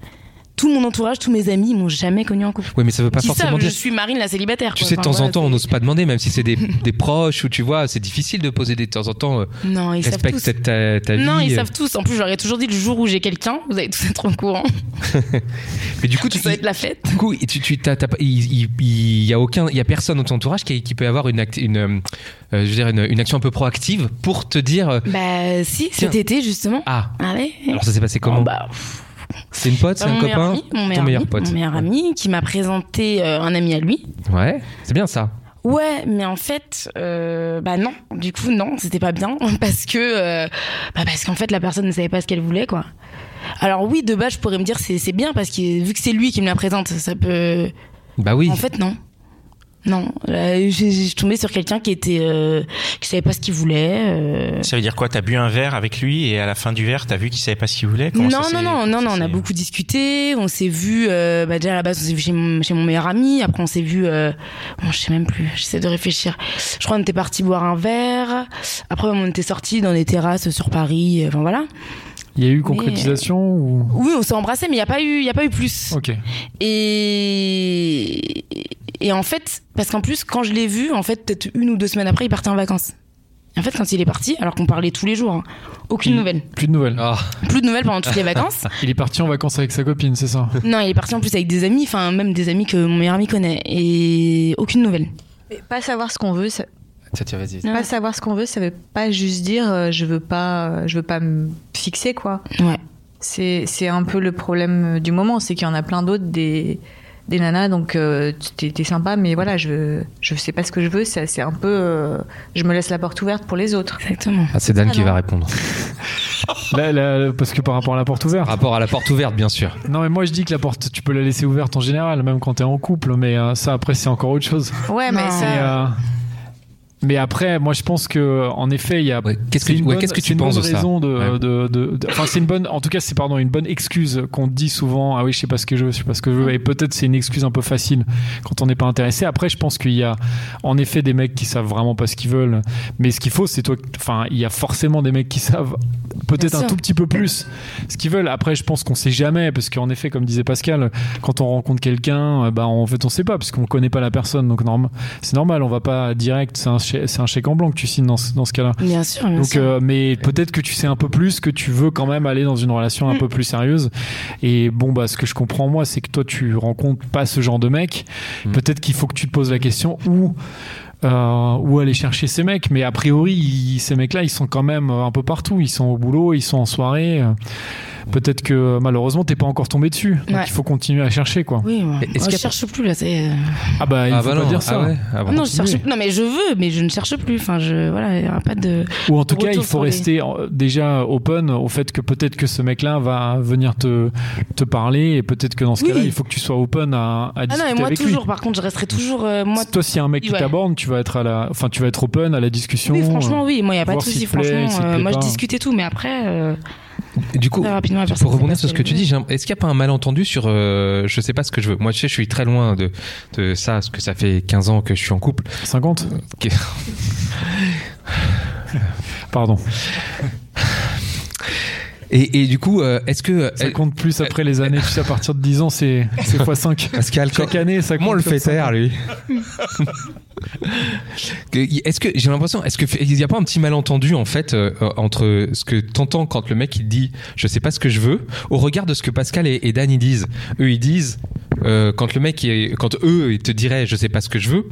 Tout mon entourage, tous mes amis m'ont jamais connu en couple. Oui, mais ça veut pas Qui forcément savent, je dire. suis Marine la célibataire. Tu quoi. sais, de Enfin, temps en voilà, temps, on n'ose pas demander, même si c'est des, des proches ou tu vois, c'est difficile de poser des de temps en temps. euh, Non, ils savent respecte tous. cette- ta, ta vie. Non, ils euh. savent tous. En plus, j'aurais toujours dit le jour où j'ai quelqu'un, vous allez tous être au courant. Mais du coup, tu, Ça va être la fête. du coup, tu, tu, t'as- t'as pas- il, il- il y a aucun, il y a personne dans ton entourage qui, qui peut avoir une, euh, je veux dire, une, une action un peu proactive pour te dire. euh, Bah, si, cet été, justement. ah, Ah ouais alors ça s'est passé comment Oh, bah, C'est une pote, c'est Bah, un meilleur copain, ami, mon ton meilleur, meilleur ami, pote. mon meilleur ami qui m'a présenté euh, un ami à lui. Ouais, c'est bien ça. Ouais, mais en fait, euh, bah non. Du coup, non, c'était pas bien parce que, euh, bah parce qu'en fait, la personne ne savait pas ce qu'elle voulait, quoi. Alors oui, de base, je pourrais me dire c'est bien parce que vu que c'est lui qui me la présente, ça peut. Bah oui. En fait, non. Non, j'ai- je suis tombée sur quelqu'un qui était, euh, qui savait pas ce qu'il voulait. euh. Ça veut dire quoi? T'as bu un verre avec lui et à la fin du verre, t'as vu qu'il savait pas ce qu'il voulait? Comment Non, ça non, non, non, non, on a beaucoup discuté. On s'est vu, euh, bah déjà à la base, on s'est vu chez mon, chez mon meilleur ami. Après, on s'est vu, euh, bon, je sais même plus. J'essaie de réfléchir. Je crois qu'on était parti boire un verre. Après, on était sortis dans des terrasses sur Paris. euh, Enfin voilà. Il y a eu concrétisation ou? Oui, on s'est embrassés, mais il y a pas eu, il y a pas eu plus. Ok. Et et en fait, parce qu'en plus, quand je l'ai vu, en fait, peut-être une ou deux semaines après, il partait en vacances. Et en fait, quand il est parti, alors qu'on parlait tous les jours, hein, aucune Il- nouvelle. Plus de nouvelles. Ah, Plus de nouvelles pendant toutes les vacances. Il est parti en vacances avec sa copine, c'est ça? Non, il est parti en plus avec des amis, enfin même des amis que mon meilleur ami connaît, et aucune nouvelle. Mais pas savoir ce qu'on veut, ça, tiens, tiens, vas-y. Ouais. pas savoir ce qu'on veut, ça veut pas juste dire euh, je veux pas, euh, je veux pas me fixer quoi. Ouais. C'est c'est un peu le problème du moment, c'est qu'il y en a plein d'autres des des nanas donc euh, t'es t'es sympa mais voilà je je sais pas ce que je veux c'est c'est un peu euh, je me laisse la porte ouverte pour les autres Exactement. Ah, c'est Dan Ah, qui non. va répondre. Là, là, parce que par rapport à la porte ouverte. Rapport à la porte ouverte, bien sûr. Non, mais moi je dis que la porte, tu peux la laisser ouverte en général, même quand t'es en couple, mais euh, ça après c'est encore autre chose. Ouais, mais Non. ça. Mais après, moi je pense que en effet, il y a. Ouais, qu'est-ce que- une ouais, bonne- qu'est-ce que c'est tu une penses bonne de ça raison de, Ouais. de, de- de- Enfin, c'est une bonne. En tout cas, c'est pardon, une bonne excuse qu'on dit souvent. Ah oui, je sais pas ce que je veux, je sais pas ce que je veux. Et peut-être c'est une excuse un peu facile quand on n'est pas intéressé. Après, je pense qu'il y a en effet des mecs qui savent vraiment pas ce qu'ils veulent. Mais ce qu'il faut, c'est toi. Enfin, il y a forcément des mecs qui savent peut-être un tout petit peu plus ce qu'ils veulent. Après, je pense qu'on sait jamais parce qu'en effet, comme disait Pascal, quand on rencontre quelqu'un, euh, bah en fait, on sait pas parce qu'on connaît pas la personne. Donc norm- c'est normal. On va pas direct. C'est un, c'est un chèque en blanc que tu signes dans ce, dans ce cas-là. Bien sûr, bien Donc, sûr. euh, mais peut-être que tu sais un peu plus, que tu veux quand même aller dans une relation un Mm. peu plus sérieuse. Et bon, bah, ce que je comprends moi, c'est que toi, tu rencontres pas ce genre de mec. Mm. Peut-être qu'il faut que tu te poses la question où. euh, où aller chercher ces mecs mais a priori ils- ces mecs là ils sont quand même un peu partout ils sont au boulot ils sont en soirée euh, peut-être que malheureusement t'es pas encore tombé dessus donc Ouais. il faut continuer à chercher quoi Oui, moi. Est-ce Moi, qu'il y je cherche plus là. C'est. euh, ah bah il ah faut bah pas non, dire ça ah ouais, ah bon. non, je cherche. Non, mais je veux, mais je ne cherche plus. Enfin, je voilà, il y aura pas de. Ou en tout cas, il faut les- rester euh, déjà open au fait que peut-être que ce mec-là va venir te, te parler et peut-être que dans ce Oui. cas-là, il faut que tu sois open à, à Ah discuter non, et moi avec toujours. lui. Par contre, je resterai toujours. euh, moi. Toi, s'il y a un mec qui Ouais. t'aborde, tu vas être à la, enfin, tu vas être open à la discussion. Oui, franchement, oui. Moi, il y a pas de souci. Franchement, euh, moi, je discute et tout, mais après. Du coup, rapidement, pour rebondir sur ce que tu dis, est-ce qu'il n'y a pas un malentendu sur euh, je sais pas ce que je veux Moi, tu sais, je suis très loin de, de ça, parce que ça fait 15 ans que je suis en couple. 50 Ok. Pardon. Et, et du coup, euh, est-ce que. Ça compte plus après les années. Tu sais, à partir de 10 ans, c'est c'est x5. Pascal, Chaque année, ça compte. Comment on le fait taire, lui Est-ce que j'ai l'impression, est-ce que il n'y a pas un petit malentendu en fait euh, euh, entre ce que t'entends quand le mec il dit je sais pas ce que je veux au regard de ce que Pascal et, et Dan ils disent. Eux ils disent euh, quand le mec il- quand eux ils te diraient je sais pas ce que je veux,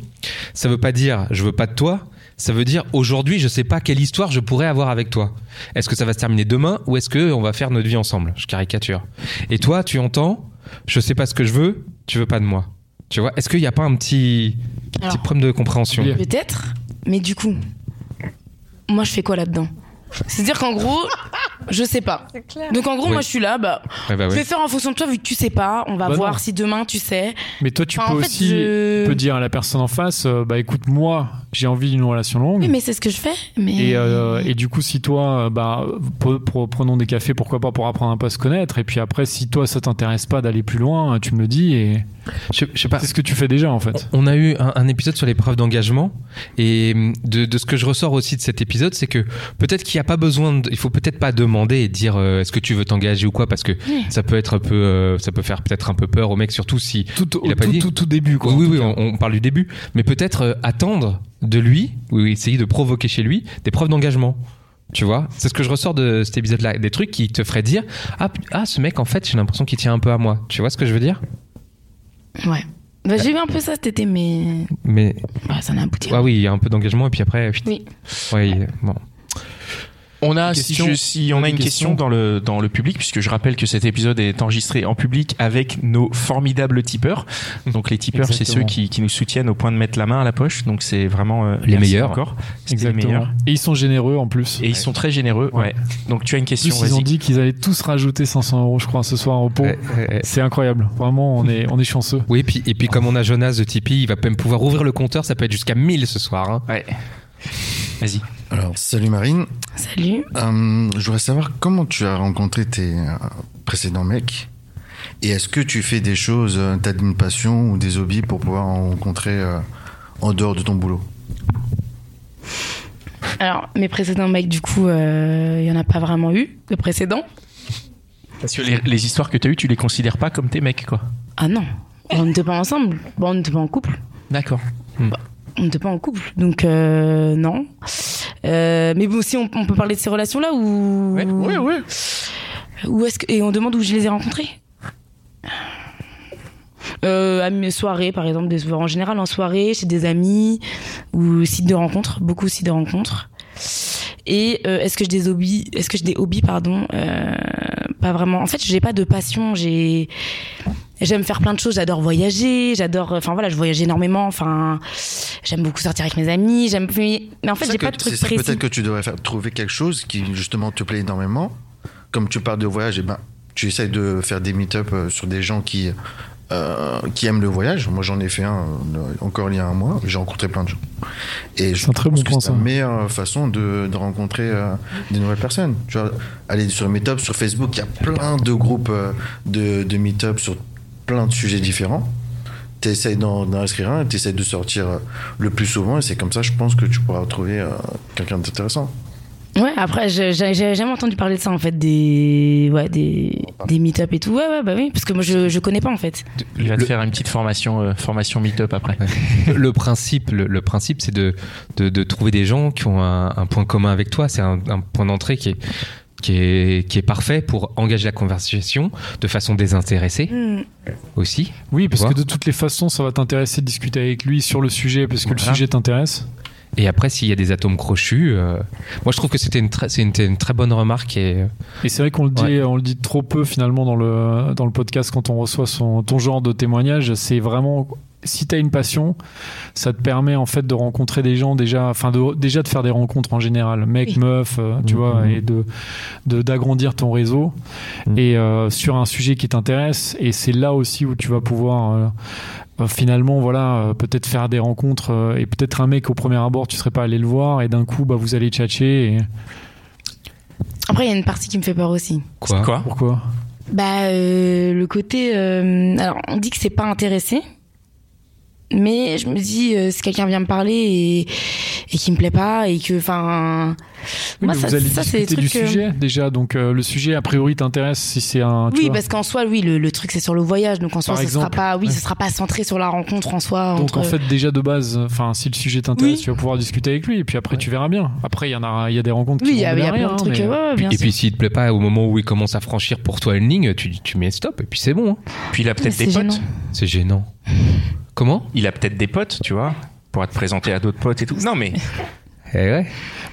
ça veut pas dire je veux pas de toi. Ça veut dire aujourd'hui je sais pas quelle histoire je pourrais avoir avec toi. Est-ce que ça va se terminer demain ou est-ce que on va faire notre vie ensemble? Je caricature. Et toi tu entends je sais pas ce que je veux, tu veux pas de moi. Tu vois Est-ce qu'il n'y a pas un petit, petit problème de compréhension? Peut-être, mais du coup, moi, je fais quoi là-dedans? C'est-à-dire qu'en gros, je sais pas. Donc en gros, Oui. moi, je suis là, bah, Ouais, bah je vais faire en fonction de toi, vu que tu sais pas. On va Bah voir non. si demain tu sais. Mais toi, tu Enfin, peux aussi je- peux dire à la personne en face, euh, bah écoute, moi, j'ai envie d'une relation longue. Oui, mais c'est ce que je fais. Mais Et, euh, et du coup, si toi, euh, bah, pre- prenons des cafés, pourquoi pas, pour apprendre un peu à se connaître. Et puis après, si toi, ça t'intéresse pas d'aller plus loin, tu me le dis. Et Je, je sais pas. c'est ce que tu fais déjà, en fait. On a eu un, un épisode sur les preuves d'engagement et de, de ce que je ressors aussi de cet épisode, c'est que peut-être qu'il n'y a pas besoin, de, il faut peut-être pas demander et dire euh, est-ce que tu veux t'engager ou quoi parce que Oui. ça peut être un peu, euh, ça peut faire peut-être un peu peur au mec surtout si Tout Il a pas tout, dit tout, tout début, quoi. oui oui on, on parle du début, mais peut-être euh, attendre de lui ou essayer de provoquer chez lui des preuves d'engagement. Tu vois, c'est ce que je ressors de cet épisode-là, des trucs qui te feraient dire ah, ah ce mec en fait j'ai l'impression qu'il tient un peu à moi. Tu vois ce que je veux dire? Ouais. Bah, j'ai eu un peu ça cet été, mais Mais bah, ça n'a abouti. ah oui, il y a un peu d'engagement et puis après, Oui. ouais, bon. On a, si, je- si on a une question dans le, dans le public, puisque je rappelle que cet épisode est enregistré en public avec nos formidables tipeurs. Donc les tipeurs, c'est ceux qui, qui nous soutiennent au point de mettre la main à la poche. Donc c'est vraiment euh, Les meilleurs. encore. Les Exactement. meilleurs. Et ils sont généreux en plus. Et ils sont très généreux. Ouais. Ouais. Donc tu as une En question. plus, ils ont dit qu'ils allaient tous rajouter 500 euros, je crois, ce soir au pot. Ouais, ouais, ouais. C'est incroyable. Vraiment, on est, on est chanceux. Oui, et puis, et puis comme on a Jonas de Tipeee, il va même pouvoir ouvrir le compteur, ça peut être jusqu'à 1000 ce soir. hein. Ouais. Vas-y. Alors, salut Marine. Salut. Euh, je voudrais savoir comment tu as rencontré tes euh, précédents mecs. Et est-ce que tu fais des choses, euh, t'as une passion ou des hobbies pour pouvoir en rencontrer euh, en dehors de ton boulot? Alors, mes précédents mecs, du coup, euh, il y en a pas vraiment eu de précédents. Parce que les, les histoires que tu as eues, tu les considères pas comme tes mecs, quoi. Ah non, on n'était pas ensemble. Bon, on n'était pas en couple. D'accord. On n'était pas en couple, donc euh, non. Euh, mais bon, si on, on peut parler de ces relations-là ou ouais, ouais. Où est-ce que et on demande où je les ai rencontrés euh, à mes soirées, par exemple, des, en général en soirée, chez des amis ou sites de rencontres, beaucoup sites de rencontres. Et est-ce que j'ai des hobbies Est-ce que j'ai des hobbies, pardon Pas vraiment. En fait, j'ai pas de passion. J'ai J'aime faire plein de choses. J'adore voyager. J'adore. Enfin voilà, je voyage énormément. Enfin, j'aime beaucoup sortir avec mes amis. J'aime. Mais en fait, j'ai pas de truc précis. Peut-être que tu devrais faire, trouver quelque chose qui justement te plaît énormément. Comme tu parles de voyage, et ben, tu essayes de faire des meet-up euh, sur des gens qui, euh, qui aiment le voyage. Moi, j'en ai fait un euh, encore il y a un mois. J'ai rencontré plein de gens. Et je C'est un très pense bon que c'est la meilleure façon de, de rencontrer euh, des nouvelles personnes. Tu vois, aller sur meet-up, sur Facebook, il y a plein de groupes de, de meet-up sur plein de sujets différents. Tu essayes d'en inscrire un, tu essayes de sortir euh, le plus souvent, et c'est comme ça, je pense que tu pourras trouver euh, quelqu'un d'intéressant. Ouais, après, j'ai jamais entendu parler de ça, en fait, des, ouais, des, des meet-up et tout. Ouais, ouais, bah oui, parce que moi, je, je connais pas, en fait. Il va te Le- faire une petite formation, euh, formation meet-up après. le principe, le, le principe, c'est de, de, de trouver des gens qui ont un, un point commun avec toi. C'est un, un point d'entrée qui est, qui, est, qui est parfait pour engager la conversation de façon désintéressée aussi. Oui, parce que de toutes les façons, ça va t'intéresser de discuter avec lui sur le sujet, parce que le sujet t'intéresse. Et après, s'il y a des atomes crochus, euh, moi je trouve que c'était une, une, une très bonne remarque. Et, euh, Et c'est vrai qu'on le dit, Ouais. on le dit trop peu finalement dans le dans le podcast quand on reçoit son ton genre de témoignage. C'est vraiment si tu as une passion, ça te permet en fait de rencontrer des gens déjà, enfin de, déjà de faire des rencontres en général, mec, Oui. meuf, euh, tu Mhm. vois, et de de- d'agrandir ton réseau Mhm. et euh, sur un sujet qui t'intéresse. Et c'est là aussi où tu vas pouvoir euh, finalement voilà peut-être faire des rencontres euh, et peut-être un mec au premier abord tu serais pas allé le voir et d'un coup bah vous allez tchatcher. Et... Après, il y a une partie qui me fait peur aussi. quoi, Quoi? Pourquoi? Bah, euh, le côté. euh, alors, on dit que c'est pas intéressé. Mais je me dis, euh, si quelqu'un vient me parler et, et qui me plaît pas, et que. Enfin. Oui, moi, mais ça, vous allez ça, c'est des discuter du trucs. euh, sujet déjà, donc euh, le sujet a priori t'intéresse si c'est un. tu Oui, vois. parce qu'en soi, oui, le, le truc c'est sur le voyage, donc en soi, Par ce sera exemple. pas, oui, Ouais. ce sera pas centré sur la rencontre en soi. donc entre- en fait déjà de base, enfin si le sujet t'intéresse, Oui. tu vas pouvoir discuter avec lui et puis après tu verras bien. Après il y en a, il y a des rencontres qui oui, il y vont a, y a plein de trucs. mais- ouais, ouais, bien Et sûr. puis s'il te plaît pas au moment où il commence à franchir pour toi une ligne, tu, tu mets stop et puis c'est bon. hein. Puis il a peut-être des potes. C'est gênant. Comment Il a peut-être des potes, tu vois, pour te présenter à d'autres potes et tout. Non mais, Eh ouais.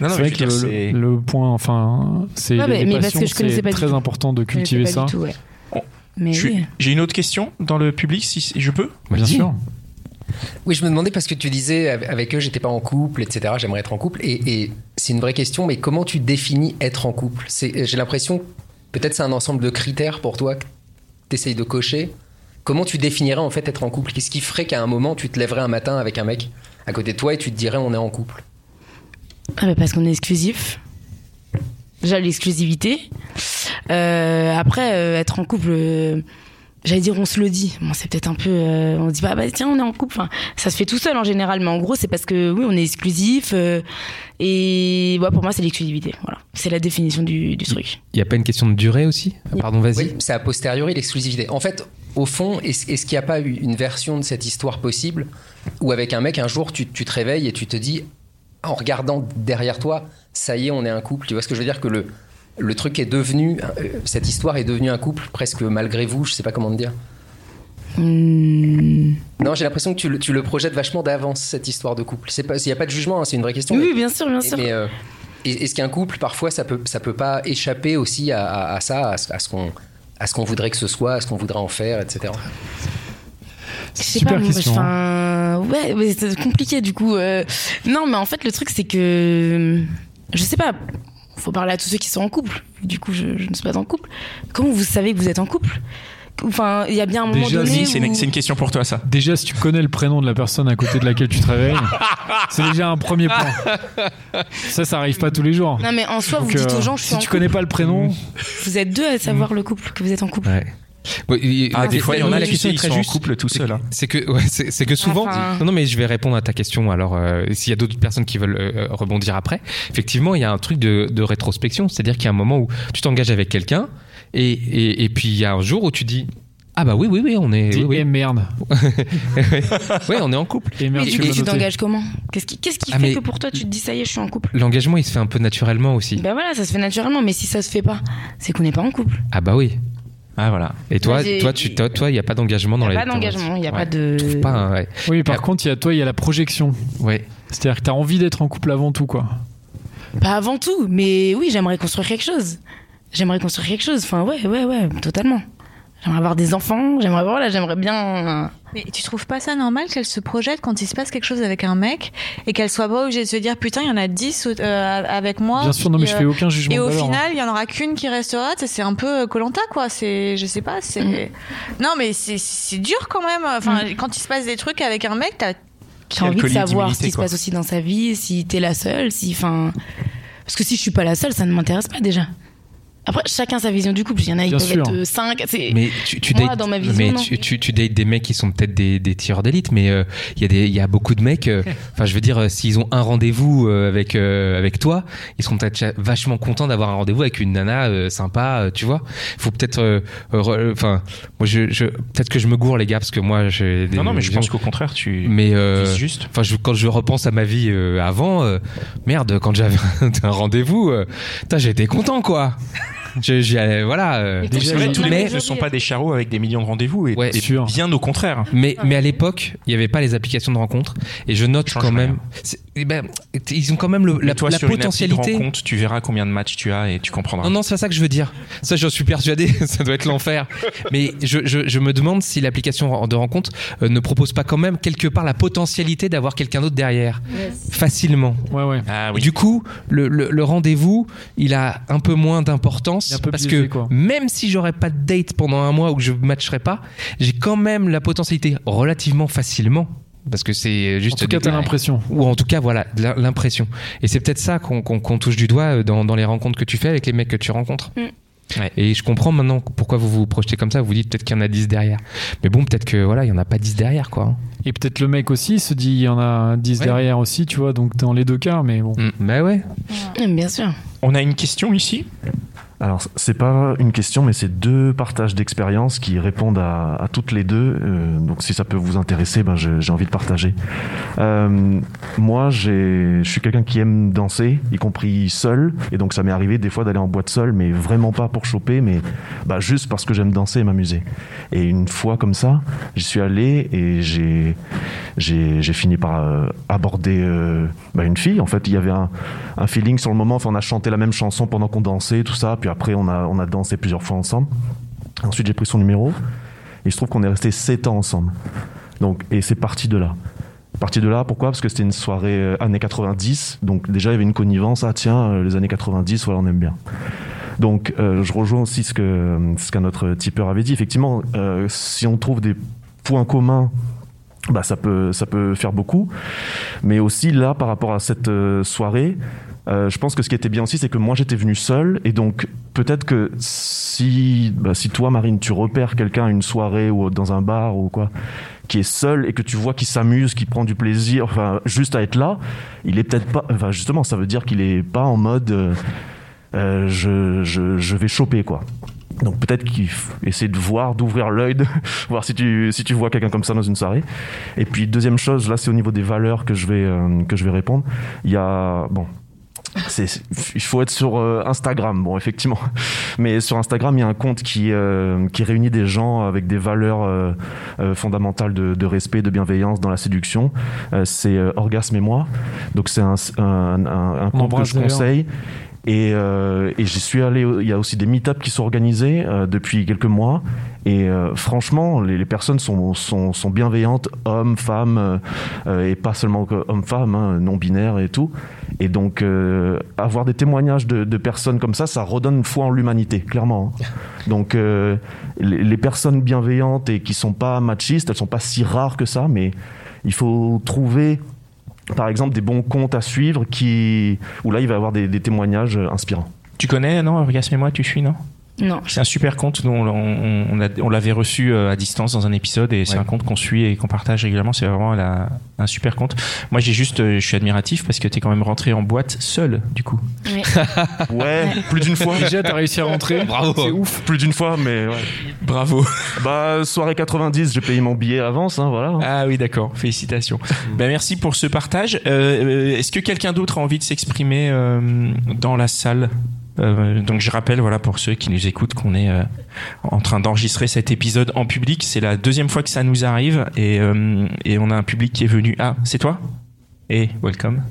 non, non, c'est mais vrai que le, point, enfin, c'est Ouais, très important de cultiver ça. tout, ouais. Oh. Oui. J'ai une autre question dans le public, si je peux. Bien Vas-y. sûr. Oui, je me demandais parce que tu disais avec- eux, j'étais pas en couple, etc. J'aimerais être en couple. Et, et c'est une vraie question, mais comment tu définis être en couple? J'ai l'impression, peut-être c'est un ensemble de critères pour toi que tu essayes de cocher. Comment tu définirais en fait être en couple? Qu'est-ce qui ferait qu'à un moment tu te lèverais un matin avec un mec à côté de toi et tu te dirais on est en couple? Ah, bah, parce qu'on est exclusif. Déjà l'exclusivité. Euh, après, euh, être en couple, euh, j'allais dire on se le dit. Bon, c'est peut-être un peu, euh, on se dit bah, bah, tiens on est en couple. Enfin, ça se fait tout seul en général, mais en gros c'est parce que oui on est exclusif. euh, et ouais, pour moi c'est l'exclusivité. Voilà, c'est la définition du, du truc. Il y a pas une question de durée aussi? Pardon, vas-y. Oui, c'est a posteriori l'exclusivité. En fait, au fond, est-ce qu'il n'y a pas eu une version de cette histoire possible où avec un mec, un jour, tu, tu te réveilles et tu te dis, en regardant derrière toi, ça y est, on est un couple. Tu vois ce que je veux dire Que le, le truc est devenu, euh, cette histoire est devenue un couple presque malgré vous, je sais pas comment te dire. Hmm. Non, j'ai l'impression que tu le, tu le projettes vachement d'avance, cette histoire de couple. Il n'y a pas de jugement, hein, c'est une vraie question. Oui, mais- bien sûr, bien sûr. mais, euh, est- est-ce qu'un couple, parfois, ça peut, ça peut pas échapper aussi à, à- à ça, à ce qu'on à ce qu'on voudrait que ce soit, à ce qu'on voudrait en faire, etc. Je sais Super pas, question, enfin, ouais, mais c'est compliqué du coup. euh. non, mais en fait, le truc, c'est que. Je sais pas. Faut parler à tous ceux qui sont en couple. Du coup, je, je ne suis pas en couple. Comment vous savez que vous êtes en couple? Enfin, il y a bien un moment Déjà, donné. Si, c'est une, où- c'est une question pour toi, ça. Déjà, si tu connais le prénom de la personne à côté de laquelle tu te réveilles, c'est déjà un premier point. Ça, ça arrive pas tous les jours. Non, mais en soi, vous dites euh, aux gens, je suis si en tu couple. connais pas le prénom, Vous êtes deux à savoir le couple, que vous êtes en couple. Ouais. Et- Ah, des fois, il y en a la qui ils très sont en juste. couple tout seul. que- hein. C'est que, ouais, c'est c'est que souvent. Enfin. Non, non, mais je vais répondre à ta question. Alors, euh, s'il y a d'autres personnes qui veulent euh, rebondir après, effectivement, il y a un truc de, de rétrospection. C'est-à-dire qu'il y a un moment où tu t'engages avec quelqu'un, et, et, et puis il y a un jour où tu dis. Ah bah oui oui oui on est dis oui, eh oui. merde. Ouais, on est en couple. Et merde, Et, tu tu t'engages comment Qu'est-ce qui, qu'est-ce qui Ah, fait mais- que pour toi, tu te dis, ça y est, je suis en couple L'engagement il se fait un peu naturellement aussi. Ben voilà, ça se fait naturellement, mais si ça se fait pas, c'est qu'on n'est pas en couple. Ah bah oui. Ah, voilà. Et toi toi tu toi toi, il y a pas d'engagement Il dans n'y les a pas d'engagement, il n'y a Ouais. pas de. Je trouve pas hein, ouais. Oui, par contre, il y a toi, il y a la projection. ouais. C'est-à-dire que t'as envie d'être en couple avant tout, quoi. Pas avant tout, mais oui, j'aimerais construire quelque chose. J'aimerais construire quelque chose. Enfin, ouais, ouais, ouais, totalement. J'aimerais avoir des enfants. J'aimerais voilà, j'aimerais bien. Mais tu trouves pas ça normal qu'elle se projette quand il se passe quelque chose avec un mec et qu'elle soit pas obligée de se dire putain il y en a 10 euh, avec moi Bien sûr, non, mais je fais euh, aucun jugement et au hein. final il y en aura qu'une qui restera c'est un peu colanta quoi c'est je sais pas c'est Mm. non mais c'est c'est dur quand même enfin quand il se passe des trucs avec un mec t'as envie de savoir ce qui se passe aussi dans sa vie, si t'es la seule, si, enfin, parce que si je suis pas la seule, ça ne m'intéresse pas déjà. Après, chacun sa vision du couple. Il y en a, Bien peuvent sûr. être 5. C'est... Mais tu, tu Moi, dates, dans ma vision, mais non. tu, tu, tu dates des mecs qui sont peut-être des, des tireurs d'élite, mais euh, il y a des, il y a beaucoup de mecs. euh, Enfin, je veux dire, euh, s'ils ont un rendez-vous euh, avec euh, avec toi, ils seront peut-être vachement contents d'avoir un rendez-vous avec une nana euh, sympa, euh, tu vois. Faut peut-être, euh, euh, re- enfin, moi, je, je peut-être que je me gourre les gars, parce que moi, j'ai des Non, non, mais je pense qu'au contraire, tu mais euh, juste. Enfin, je- quand je repense à ma vie euh, avant, euh, merde, quand j'avais un rendez-vous, euh, j'étais content, quoi. Je- allais- voilà. euh, Mais Déjà, vrai, il- tous les mais- mecs ne sont pas des charros avec des millions de rendez-vous et, Ouais, et sûr. bien au contraire. Mais, mais à l'époque, il n'y avait pas les applications de rencontre. Et je note quand même. eh ben, ils ont quand même le- la, toi, la sur une appli de potentialité. rencontre, tu verras combien de matchs tu as et tu comprendras. Non, non, c'est pas ça que je veux dire. Ça, j'en suis persuadé. ça doit être l'enfer. Mais je, je, je me demande si l'application de rencontre euh, ne propose pas quand même quelque part la potentialité d'avoir quelqu'un d'autre derrière. Facilement. Ouais, ouais. Ah oui. Du coup, le, le- le rendez-vous, il a un peu moins d'importance Parce biaisé, que quoi. même si j'aurais pas de date pendant un mois ou que je matcherais pas, j'ai quand même la potentialité relativement facilement. Parce que c'est En juste. tout cas, t'as l'impression. ou en tout cas, voilà, l'impression. Et c'est peut-être ça qu'on touche du doigt euh, dans, dans les rencontres que tu fais avec les mecs que tu rencontres. Mm. Ouais. Et je comprends maintenant pourquoi vous vous projetez comme ça. Vous dites peut-être qu'il y en a 10 derrière. Mais bon, peut-être que voilà, il y en a pas 10 derrière, quoi. Et peut-être le mec aussi il se dit il y en a 10 Ouais. derrière aussi, tu vois, donc dans les deux cas, mais bon. Mm. Bah ouais. Bien sûr. On a une question ici. Alors, c'est pas une question, mais c'est deux partages d'expériences qui répondent à, toutes les deux. Euh, donc, si ça peut vous intéresser, ben, j'ai envie de partager. Euh, moi, je suis quelqu'un qui aime danser, y compris seul. Et donc, ça m'est arrivé des fois d'aller en boîte seul, mais vraiment pas pour choper, mais bah, juste parce que j'aime danser et m'amuser. Et une fois comme ça, j'y suis allé et j'ai fini par euh, aborder euh, bah, une fille. En fait, il y avait un, feeling sur le moment. Enfin, on a chanté la même chanson pendant qu'on dansait, tout ça. Après, on a, on a dansé plusieurs fois ensemble. Ensuite, j'ai pris son numéro. Et il se trouve qu'on est resté 7 ans ensemble. Donc, et c'est parti de là. Parti de là, pourquoi? Parce que c'était une soirée euh, années 90. Donc déjà, il y avait une connivence. Ah tiens, euh, les années 90, voilà, on aime bien. Donc, euh, je rejoins aussi ce que ce qu'un autre tipeur avait dit. Effectivement, si on trouve des points communs, bah ça peut ça peut faire beaucoup. Mais aussi là, par rapport à cette soirée, euh, je pense que ce qui était bien aussi, c'est que moi j'étais venu seul et donc peut-être que si bah, si toi Marine tu repères quelqu'un une soirée ou dans un bar ou quoi qui est seul et que tu vois qu'il s'amuse, qu'il prend du plaisir, enfin juste à être là, il est peut-être pas, enfin justement ça veut dire qu'il est pas en mode euh, euh, je, je, je vais choper quoi. Donc peut-être qu'il faut de voir, d'ouvrir l'œil, voir si tu, si tu vois quelqu'un comme ça dans une soirée. Et puis deuxième chose, là c'est au niveau des valeurs que je vais, euh, que je vais répondre. Il y a, bon, c'est, il faut être sur euh, Instagram, bon effectivement. Mais sur Instagram, il y a un compte qui, euh, qui réunit des gens avec des valeurs euh, euh, fondamentales de, de respect, de bienveillance dans la séduction. Euh, c'est euh, Orgasme et moi. Donc c'est un, un, un, compte que je conseille. Et, euh, et j'y suis allé. Il y a aussi des meet-ups qui sont organisés euh, depuis quelques mois. Et euh, franchement, les, les personnes sont, sont, sont bienveillantes, hommes, femmes, euh, euh, et pas seulement hommes-femmes, hein, non binaires et tout. Et donc, euh, avoir des témoignages de, de personnes comme ça, ça redonne foi en l'humanité, clairement. hein. Donc, les, les personnes bienveillantes et qui sont pas machistes, elles sont pas si rares que ça, mais il faut trouver par exemple des bons comptes à suivre qui où là il va y avoir des, témoignages euh, inspirants. Tu connais, non Orgasme et moi, tu suis, non? Non. C'est un super compte. Nous, on, on- on l'a- on l'avait reçu euh, à distance dans un épisode et c'est Ouais. un compte qu'on suit et qu'on partage régulièrement. C'est vraiment la- un super compte. Moi, j'ai juste, euh, je suis admiratif parce que t'es quand même rentré en boîte seul, du coup. Oui. Ouais, plus d'une fois. Déjà, t'as réussi à rentrer. Bravo. C'est ouf. Plus d'une fois, mais ouais. Bravo. Bah, soirée 90, j'ai payé mon billet à avance, hein, voilà. Ah oui, d'accord. Félicitations. ben, merci pour ce partage. Euh, euh, Est-ce que quelqu'un d'autre a envie de s'exprimer euh, dans la salle? Euh, donc je rappelle, voilà, pour ceux qui nous écoutent, qu'on est euh, en train d'enregistrer cet épisode en public. C'est la deuxième fois que ça nous arrive et, euh, on a un public qui est venu. Ah, c'est toi? Et welcome.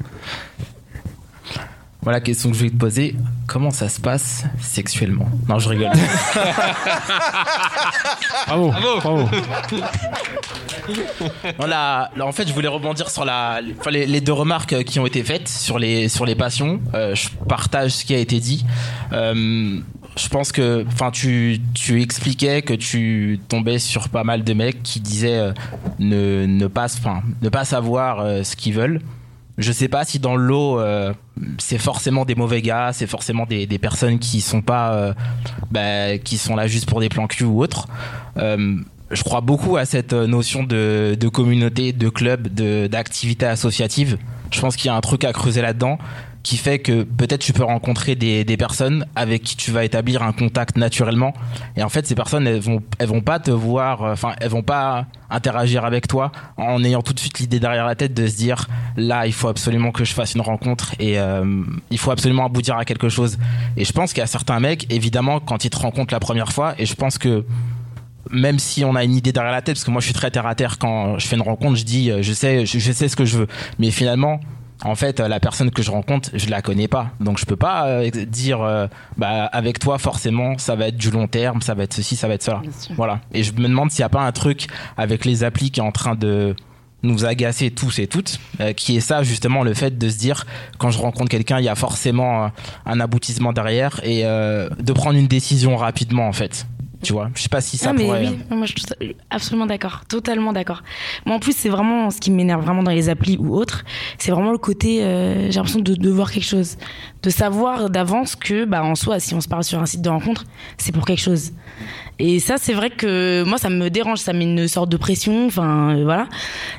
Voilà la question que je vais te poser. Comment ça se passe sexuellement? Non, je rigole. Bravo, bravo. Non, là, là, en fait, je voulais rebondir sur la, enfin, les, les deux remarques euh, qui ont été faites sur les, sur les passions. Euh, je partage ce qui a été dit. Euh, je pense que, enfin, tu, tu expliquais que tu tombais sur pas mal de mecs qui disaient euh, ne, ne pas, enfin, ne pas savoir euh, ce qu'ils veulent. Je sais pas si dans le lot, euh, c'est forcément des mauvais gars, c'est forcément des, personnes qui sont pas, euh, bah, qui sont là juste pour des plans cul ou autres. Euh, je crois beaucoup à cette notion de, de communauté, de club, d'activité associative. Je pense qu'il y a un truc à creuser là-dedans qui fait que peut-être tu peux rencontrer des, des personnes avec qui tu vas établir un contact naturellement. Et en fait, ces personnes, elles vont, elles vont pas te voir, euh, enfin, elles vont pas interagir avec toi en ayant tout de suite l'idée derrière la tête de se dire là, il faut absolument que je fasse une rencontre et euh, il faut absolument aboutir à quelque chose. Et je pense qu'il y a certains mecs, évidemment, quand ils te rencontrent la première fois, et je pense que même si on a une idée derrière la tête, parce que moi je suis très terre à terre quand je fais une rencontre, je dis euh, je sais, je, je sais ce que je veux, mais finalement. En fait, euh, la personne que je rencontre, je la connais pas, donc je peux pas euh, dire, euh, bah avec toi forcément, ça va être du long terme, ça va être ceci, ça va être cela. Voilà. Et je me demande s'il n'y a pas un truc avec les applis qui est en train de nous agacer tous et toutes, euh, qui est ça justement le fait de se dire quand je rencontre quelqu'un, il y a forcément euh, un aboutissement derrière et euh, de prendre une décision rapidement en fait. Tu vois, je sais pas si ça Non, mais pourrait. oui, moi je suis tout- absolument d'accord, totalement d'accord. Moi en plus, c'est vraiment ce qui m'énerve vraiment dans les applis ou autres, c'est vraiment le côté, euh, j'ai l'impression de devoir quelque chose, de savoir d'avance que, bah en soi, si on se parle sur un site de rencontre, c'est pour quelque chose. Et ça, c'est vrai que moi, ça me dérange, ça met une sorte de pression, enfin euh, voilà.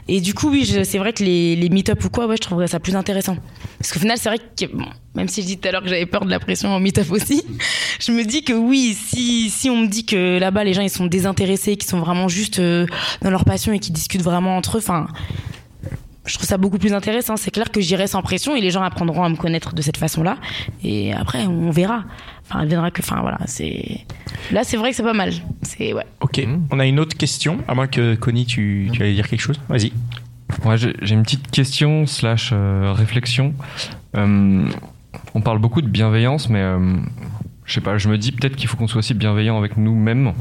Et du coup, oui, c'est vrai que les, les meet-up ou quoi, ouais, je trouverais ça plus intéressant. Parce qu'au final, c'est vrai que, bon, même si je dis tout à l'heure que j'avais peur de la pression en meet-up aussi, je me dis que oui, si, si on me dit que là-bas, les gens, ils sont désintéressés, qu'ils sont vraiment juste euh, dans leur passion et qu'ils discutent vraiment entre eux, enfin, je trouve ça beaucoup plus intéressant. C'est clair que j'irai sans pression et les gens apprendront à me connaître de cette façon-là. Et après, on verra. Enfin, il viendra que, enfin, voilà, c'est. Là, c'est vrai que c'est pas mal. C'est, ouais. Ok, on a une autre question, à moins que Connie, tu, tu allais dire quelque chose Vas-y. Ouais, j'ai j'ai une petite question slash euh, réflexion. Euh, on parle beaucoup de bienveillance, mais euh, je sais pas, je me dis peut-être qu'il faut qu'on soit aussi bienveillant avec nous-mêmes.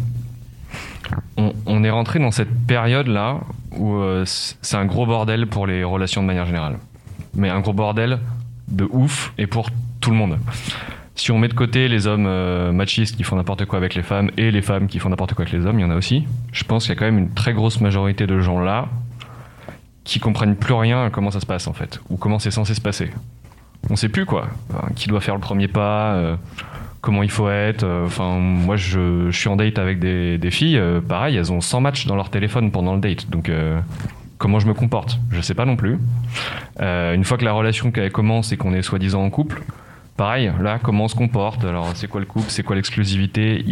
On, est rentré dans cette période-là où euh, c'est un gros bordel pour les relations de manière générale. Mais un gros bordel de ouf et pour tout le monde. Si on met de côté les hommes euh, machistes qui font n'importe quoi avec les femmes et les femmes qui font n'importe quoi avec les hommes, il y en a aussi. Je pense qu'il y a quand même une très grosse majorité de gens là qui comprennent plus rien à comment ça se passe en fait, ou comment c'est censé se passer. On sait plus quoi, qui doit faire le premier pas, euh, comment il faut être. euh, Enfin, moi je, suis en date avec des, filles, euh, pareil, elles ont 100 matchs dans leur téléphone pendant le date, donc comment je me comporte, je sais pas non plus. Une fois que la relation commence et qu'on est soi-disant en couple, pareil, là comment on se comporte, alors c'est quoi le couple, c'est quoi l'exclusivité,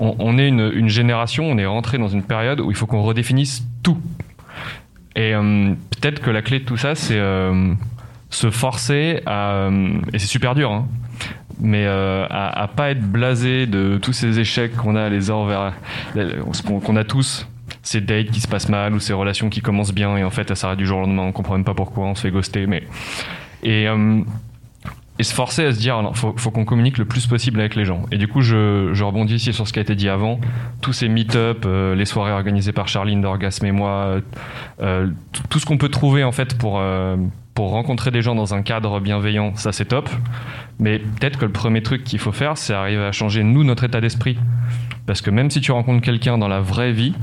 on, on est une, génération, on est rentré dans une période où il faut qu'on redéfinisse tout. Et peut-être que la clé de tout ça, c'est se forcer à. euh, et c'est super dur, hein, mais euh, à, à pas être blasé de tous ces échecs qu'on a les uns envers. qu'on a tous. Ces dates qui se passent mal ou ces relations qui commencent bien et en fait elles s'arrêtent du jour au lendemain, on comprend même pas pourquoi, on se fait ghoster. Mais... Et, euh, et se forcer à se dire, alors, faut, qu'on communique le plus possible avec les gens. Et du coup, je, je rebondis ici sur ce qui a été dit avant. Tous ces meet-up, les soirées organisées par Charline d'Orgasme et moi, tout- ce qu'on peut trouver en fait pour, pour rencontrer des gens dans un cadre bienveillant, ça c'est top. Mais peut-être que le premier truc qu'il faut faire, c'est arriver à changer nous notre état d'esprit. Parce que même si tu rencontres quelqu'un dans la vraie vie,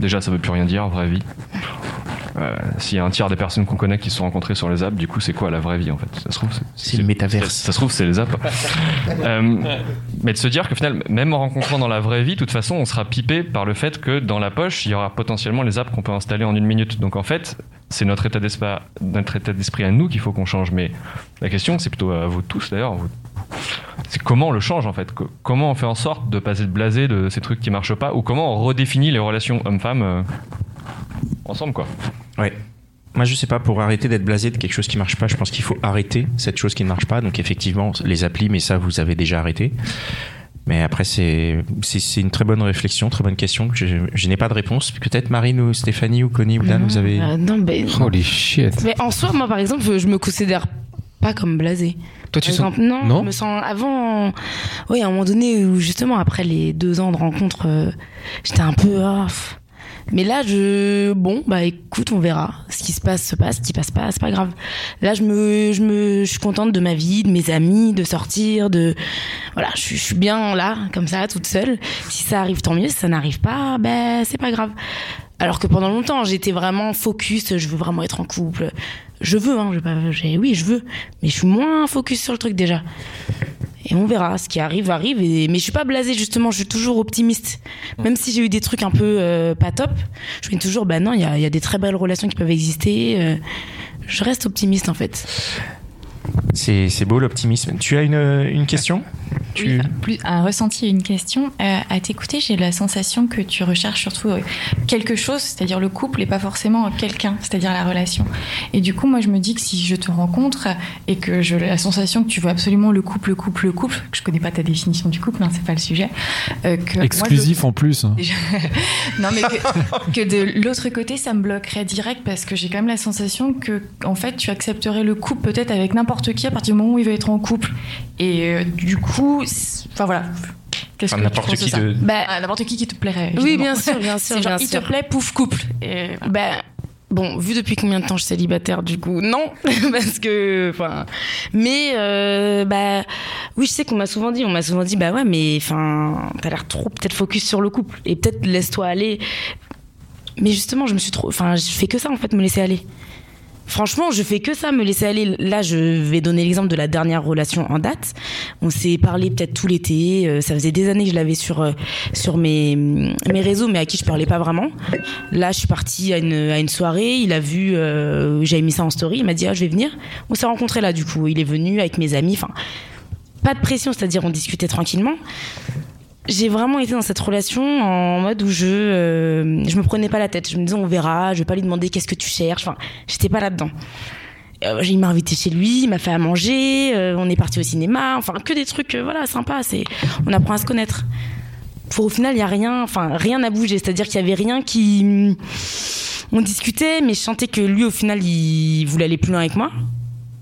déjà ça veut plus rien dire, vraie vie. S'il y a un tiers des personnes qu'on connaît qui se sont rencontrées sur les apps, du coup, c'est quoi la vraie vie en fait Ça se trouve, c'est le métaverse. Ça se trouve, c'est les apps. Euh, mais de se dire que finalement, même en rencontrant dans la vraie vie, de toute façon, on sera pipé par le fait que dans la poche, il y aura potentiellement les apps qu'on peut installer en une minute. Donc en fait, c'est notre état d'esprit, notre état d'esprit à nous qu'il faut qu'on change. Mais la question, c'est plutôt à vous tous d'ailleurs. vous- C'est comment on le change en fait? Co- Comment on fait en sorte de passer de blasé de ces trucs qui marchent pas, ou comment on redéfinit les relations hommes-femmes euh, ensemble quoi. Ouais. Moi, je sais pas, pour arrêter d'être blasé de quelque chose qui marche pas, je pense qu'il faut arrêter cette chose qui ne marche pas. Donc, effectivement, les applis, mais ça, vous avez déjà arrêté. Mais après, c'est c'est- c'est une très bonne réflexion, très bonne question. Je, je n'ai pas de réponse. Peut-être Marine ou Stéphanie ou Connie ou Dan, vous avez. Euh, non, ben, Holy shit. Mais en soi, moi, par exemple, je me considère pas comme blasé. Toi, tu Par sens- exemple, non, non je me sens avant. Oui, à un moment donné où justement après les deux ans de rencontre, euh, j'étais un peu. ah, pff. Mais là, je bon, bah écoute, on verra. Ce qui se passe se passe, ce qui passe pas, c'est pas grave. Là, je me, je me, je suis contente de ma vie, de mes amis, de sortir, de voilà, je, suis- bien là, comme ça, toute seule. Si ça arrive, tant mieux. Si ça n'arrive pas, ben c'est pas grave. Alors que pendant longtemps, j'étais vraiment focus, je veux vraiment être en couple. Je veux, hein, je oui, je veux. Mais je suis moins focus sur le truc déjà. Et on verra, ce qui arrive, arrive. Et... Mais je suis pas blasée, justement, je suis toujours optimiste. Même si j'ai eu des trucs un peu euh, pas top, je me dis toujours, bah non, il y a, y a des très belles relations qui peuvent exister. euh, je reste optimiste, en fait. C'est c'est beau l'optimisme. Tu as une, une question? Tu... Plus un ressenti et une question. Euh, à t'écouter, j'ai la sensation que tu recherches surtout euh, quelque chose, c'est-à-dire le couple et pas forcément quelqu'un, c'est-à-dire la relation. Et du coup, moi, je me dis que si je te rencontre et que j'ai la sensation que tu veux absolument le couple, le couple, le couple, que je connais pas ta définition du couple, hein, c'est pas le sujet. euh, que moi, Exclusif en plus. Déjà- non, mais que, que de l'autre côté, ça me bloquerait direct parce que j'ai quand même la sensation que, en fait, tu accepterais le couple peut-être avec n'importe qui à partir du moment où il va être en couple. Et euh, du coup, enfin voilà. Qu'est-ce Enfin, que tu n'importe qui ça de- Bah, Ah, N'importe qui qui te plairait. Oui, bien sûr, bien sûr, genre, bien il sûr. te plaît, pouf, couple. Et voilà. Bah, bon, vu depuis combien de temps je suis célibataire, du coup, non, parce que, enfin, mais, euh, bah, oui, je sais qu'on m'a souvent dit, on m'a souvent dit, bah ouais, mais, enfin, t'as l'air trop peut-être focus sur le couple et peut-être laisse-toi aller. Mais justement, je me suis trop, enfin, je fais que ça en fait, me laisser aller. Franchement, je fais que ça, me laisser aller. Là, je vais donner l'exemple de la dernière relation en date. On s'est parlé peut-être tout l'été. euh, Ça faisait des années que je l'avais sur euh, sur mes mes réseaux, mais à qui je parlais pas vraiment. Là, je suis partie à une soirée. Il a vu, euh, j'avais mis ça en story. Il m'a dit ah je vais venir. On s'est rencontrés là du coup. Il est venu avec mes amis. Enfin, pas de pression, c'est-à-dire on discutait tranquillement. J'ai vraiment été dans cette relation en mode où je euh, je me prenais pas la tête. Je me disais on verra. Je vais pas lui demander qu'est-ce que tu cherches. Enfin, j'étais pas là-dedans. Euh, il m'a invité chez lui, il m'a fait à manger, euh, on est parti au cinéma, enfin que des trucs euh, voilà sympas. C'est on apprend à se connaître. Pour au final il y a rien, enfin rien n'a bougé. C'est-à-dire qu'il y avait rien qui on discutait, mais je sentais que lui au final il voulait aller plus loin avec moi.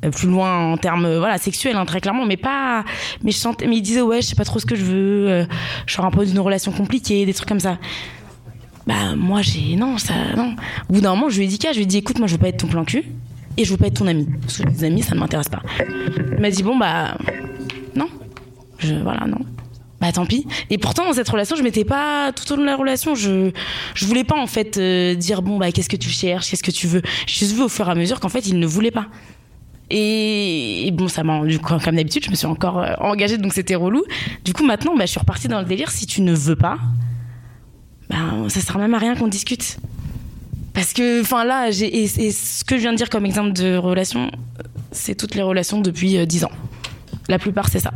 Euh, plus loin en termes euh, voilà sexuels hein, très clairement mais pas mais je sentais mais il disait ouais je sais pas trop ce que je veux euh, je sors un peu d'une relation compliquée des trucs comme ça. Bah moi j'ai non ça non. Au bout d'un moment je lui ai dit je lui ai dit écoute moi je veux pas être ton plan cul et je veux pas être ton ami. Parce que les amis ça ne m'intéresse pas. Il m'a dit bon bah non. Je voilà non. Bah tant pis. Et pourtant dans cette relation je m'étais pas tout au long de la relation je je voulais pas en fait euh, dire bon bah qu'est-ce que tu cherches qu'est-ce que tu veux. J'ai juste vu au fur et à mesure qu'en fait il ne voulait pas et, bon, ça m'a rendu comme comme d'habitude, je me suis encore euh, engagée, donc c'était relou. Du coup, maintenant, bah, je suis repartie dans le délire. Si tu ne veux pas, bah, ça sert même à rien qu'on discute. Parce que, enfin là, et, ce que je viens de dire comme exemple de relation, c'est toutes les relations depuis euh, 10 ans. La plupart, c'est ça.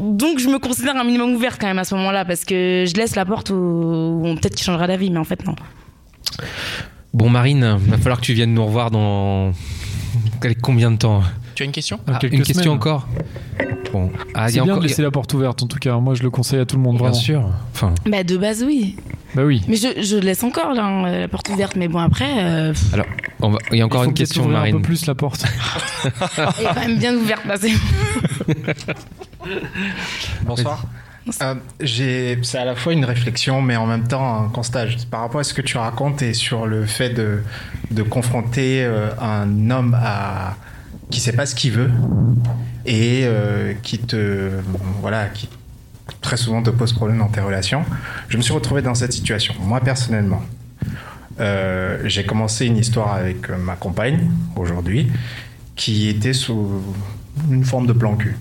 Donc, je me considère un minimum ouverte quand même à ce moment-là, parce que je laisse la porte où peut-être qu'il changera d'avis, mais en fait, non. Bon, Marine, va falloir que tu viennes nous revoir dans. Avec combien de temps Tu as une question Ah, Une question encore Bon, ah, C'est bien encore. de laisser la porte ouverte en tout cas. Moi, je le conseille à tout le monde. Bien Vraiment. sûr. Enfin, Bah, de base, oui. Bah oui. Mais je, je laisse encore là, hein, la porte ouverte, mais bon, après, euh, alors, on va- il y a encore une question, ouvrir un Marine. peu plus la porte. elle est quand même bien ouverte. Là, c'est- Bonsoir. Euh, c'est à la fois une réflexion, mais en même temps un constat. Par rapport à ce que tu racontes et sur le fait de, de confronter euh, un homme à qui sait pas ce qu'il veut et euh, qui te voilà qui très souvent te pose problème dans tes relations. Je me suis retrouvé dans cette situation. Moi personnellement, j'ai commencé une histoire avec ma compagne aujourd'hui qui était sous une forme de plan cul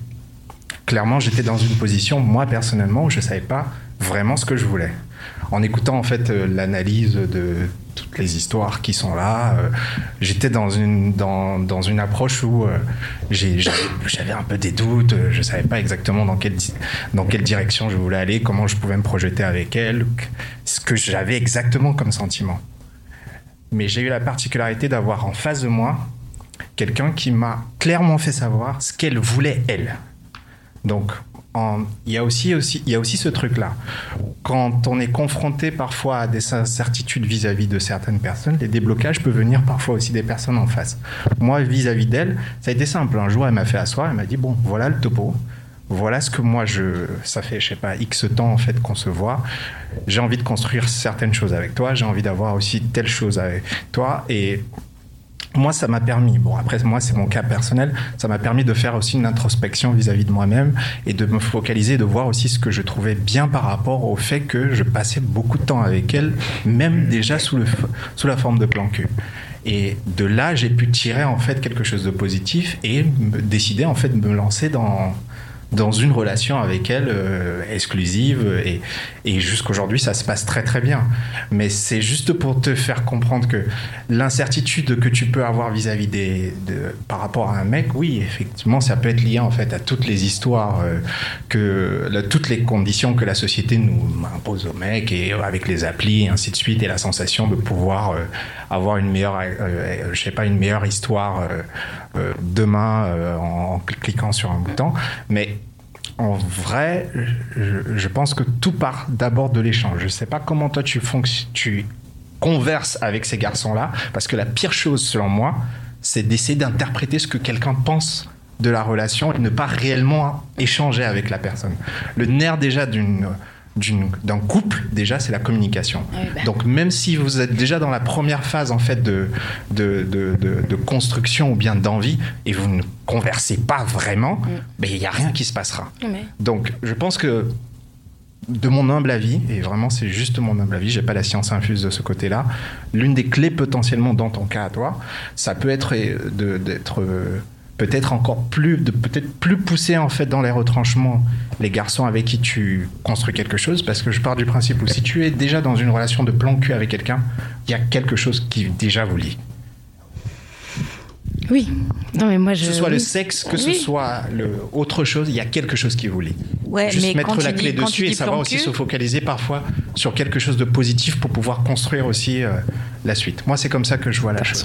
clairement, j'étais dans une position, moi personnellement, où je ne savais pas vraiment ce que je voulais. En écoutant en fait euh, l'analyse de toutes les histoires qui sont là, euh, j'étais dans une, dans, dans une approche où euh, j'avais un peu des doutes, je ne savais pas exactement dans quelle, dans quelle direction je voulais aller, comment je pouvais me projeter avec elle, ce que j'avais exactement comme sentiment. Mais j'ai eu la particularité d'avoir en face de moi quelqu'un qui m'a clairement fait savoir ce qu'elle voulait elle. Donc, il y a aussi, aussi, y a aussi ce truc-là. Quand on est confronté parfois à des incertitudes vis-à-vis de certaines personnes, les déblocages peuvent venir parfois aussi des personnes en face. Moi, vis-à-vis d'elle, ça a été simple. Un jour, elle m'a fait asseoir, elle m'a dit bon, voilà le topo. Voilà ce que moi je, ça fait je sais pas x temps en fait qu'on se voit. J'ai envie de construire certaines choses avec toi. J'ai envie d'avoir aussi telle chose avec toi et moi, ça m'a permis, bon après moi c'est mon cas personnel, ça m'a permis de faire aussi une introspection vis-à-vis de moi-même et de me focaliser, de voir aussi ce que je trouvais bien par rapport au fait que je passais beaucoup de temps avec elle, même déjà sous, la forme de plan cul. Et de là, j'ai pu tirer en fait quelque chose de positif et me décider en fait de me lancer dans dans une relation avec elle euh, exclusive et, et jusqu'aujourd'hui ça se passe très très bien. Mais c'est juste pour te faire comprendre que l'incertitude que tu peux avoir vis-à-vis des de, par rapport à un mec oui effectivement ça peut être lié en fait à toutes les histoires euh, que toutes les conditions que la société nous impose aux mecs et avec les applis et ainsi de suite et la sensation de pouvoir euh, avoir une meilleure je sais pas une meilleure histoire demain euh, en, cliquant sur un bouton mais en vrai, je, pense que tout part d'abord de l'échange. Je sais pas comment toi tu tu converses avec ces garçons-là, parce que la pire chose, selon moi, c'est d'essayer d'interpréter ce que quelqu'un pense de la relation et ne pas réellement échanger avec la personne. Le nerf déjà d'une- d'un couple déjà c'est la communication. Donc même si vous êtes déjà dans la première phase en fait de de, de, de- de construction ou bien d'envie et vous ne conversez pas vraiment ben, il n'y a rien qui se passera. Mais- donc, je pense que de mon humble avis, et vraiment c'est juste mon humble avis, j'ai pas la science infuse de ce côté-là, l'une des clés potentiellement dans ton cas à toi, ça peut être euh, d'être euh, peut-être encore plus, de peut-être plus pousser en fait dans les retranchements les garçons avec qui tu construis quelque chose, parce que je pars du principe où si tu es déjà dans une relation de plan cul avec quelqu'un, il y a quelque chose qui déjà vous lie. Oui. Non, mais moi, je. Que ce soit le sexe, que ce Oui. soit le autre chose, il y a quelque chose qui vous lie. Ouais, Juste mais mettre la clé dessus et savoir aussi cul- se focaliser parfois sur quelque chose de positif pour pouvoir construire aussi euh, la suite. Moi, c'est comme ça que je vois la chose.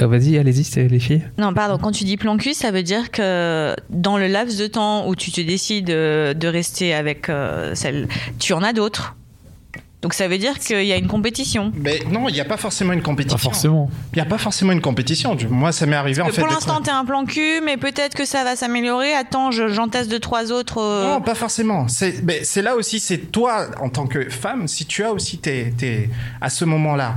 Euh, Vas-y, allez-y, c'est les filles. Non, pardon, quand tu dis plan cul, ça veut dire que dans le laps de temps où tu te décides euh, de rester avec euh, celle, tu en as d'autres. Donc ça veut dire qu'il y a une compétition. Mais non, il n'y a pas forcément une compétition. Pas forcément. Il n'y a pas forcément une compétition. Du- Moi, ça m'est arrivé en fait. pour l'instant, t'es un plan cul, mais peut-être que ça va s'améliorer. Attends, je- j'en teste deux, trois autres. euh. Non, pas forcément. C'est là aussi, c'est toi, en tant que femme, si tu as aussi tes, tes- à ce moment-là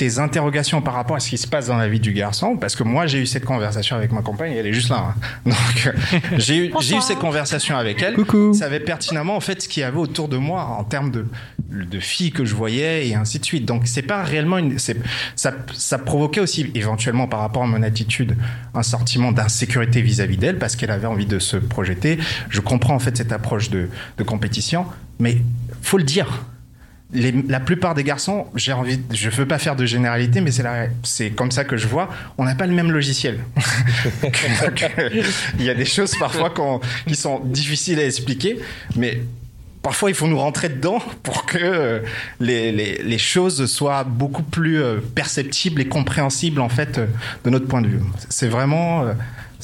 tes interrogations par rapport à ce qui se passe dans la vie du garçon, parce que moi j'ai eu cette conversation avec ma compagne, elle est juste là. hein. Donc euh, j'ai eu, j'ai eu ces conversations avec elle. Coucou. savait pertinemment en fait ce qu'il y avait autour de moi en termes de, de filles que je voyais et ainsi de suite. Donc c'est pas réellement une, c'est, ça, ça provoquait aussi éventuellement par rapport à mon attitude un sentiment d'insécurité vis-à-vis d'elle parce qu'elle avait envie de se projeter. Je comprends en fait cette approche de, de compétition, mais faut le dire. La plupart des garçons, j'ai envie, je veux pas faire de généralité, mais c'est comme ça que je vois. On n'a pas le même logiciel. Il y a des choses parfois qui sont difficiles à expliquer, mais parfois il faut nous rentrer dedans pour que euh, les, choses soient beaucoup plus euh, perceptibles et compréhensibles en fait euh, de notre point de vue. C'est vraiment,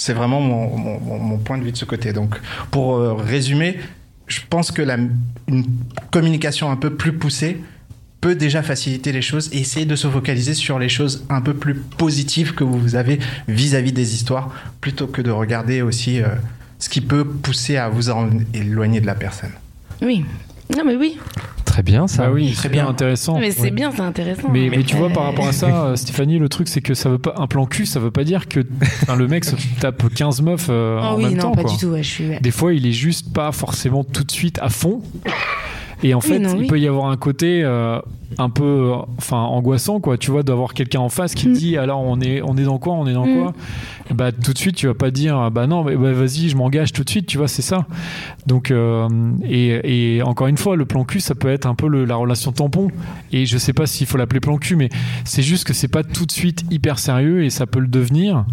vraiment mon, mon- point de vue de ce côté. Donc pour résumer, je pense que la, une communication un peu plus poussée peut déjà faciliter les choses et essayer de se focaliser sur les choses un peu plus positives que vous avez vis-à-vis des histoires plutôt que de regarder aussi euh, ce qui peut pousser à vous éloigner de la personne. Oui. Non, mais oui. Très bien, ça. Bah oui, très bien intéressant. Mais c'est Ouais. bien, c'est intéressant. Mais, mais tu vois, par rapport à ça, euh, Stéphanie, le truc, c'est que ça veut pas. Un plan cul, ça veut pas dire que le mec se tape 15 meufs euh, Ah en oui, même non, temps. pas quoi. du tout, ouais, je suis- Des fois, il est juste pas forcément tout de suite à fond. Et en Oui, fait, non, il oui. peut y avoir un côté euh, un peu, euh, enfin, angoissant, quoi. Tu vois, d'avoir quelqu'un en face Mm. qui te dit, alors, on est, on est dans quoi, on est dans quoi? Et Bah, tout de suite, tu vas pas dire, bah non, mais bah, vas-y, je m'engage tout de suite. Tu vois, c'est ça. Donc, euh, et, et encore une fois, le plan cul, ça peut être un peu le- la relation tampon. Et je sais pas s'il faut l'appeler plan cul, mais c'est juste que c'est pas tout de suite hyper sérieux et ça peut le devenir.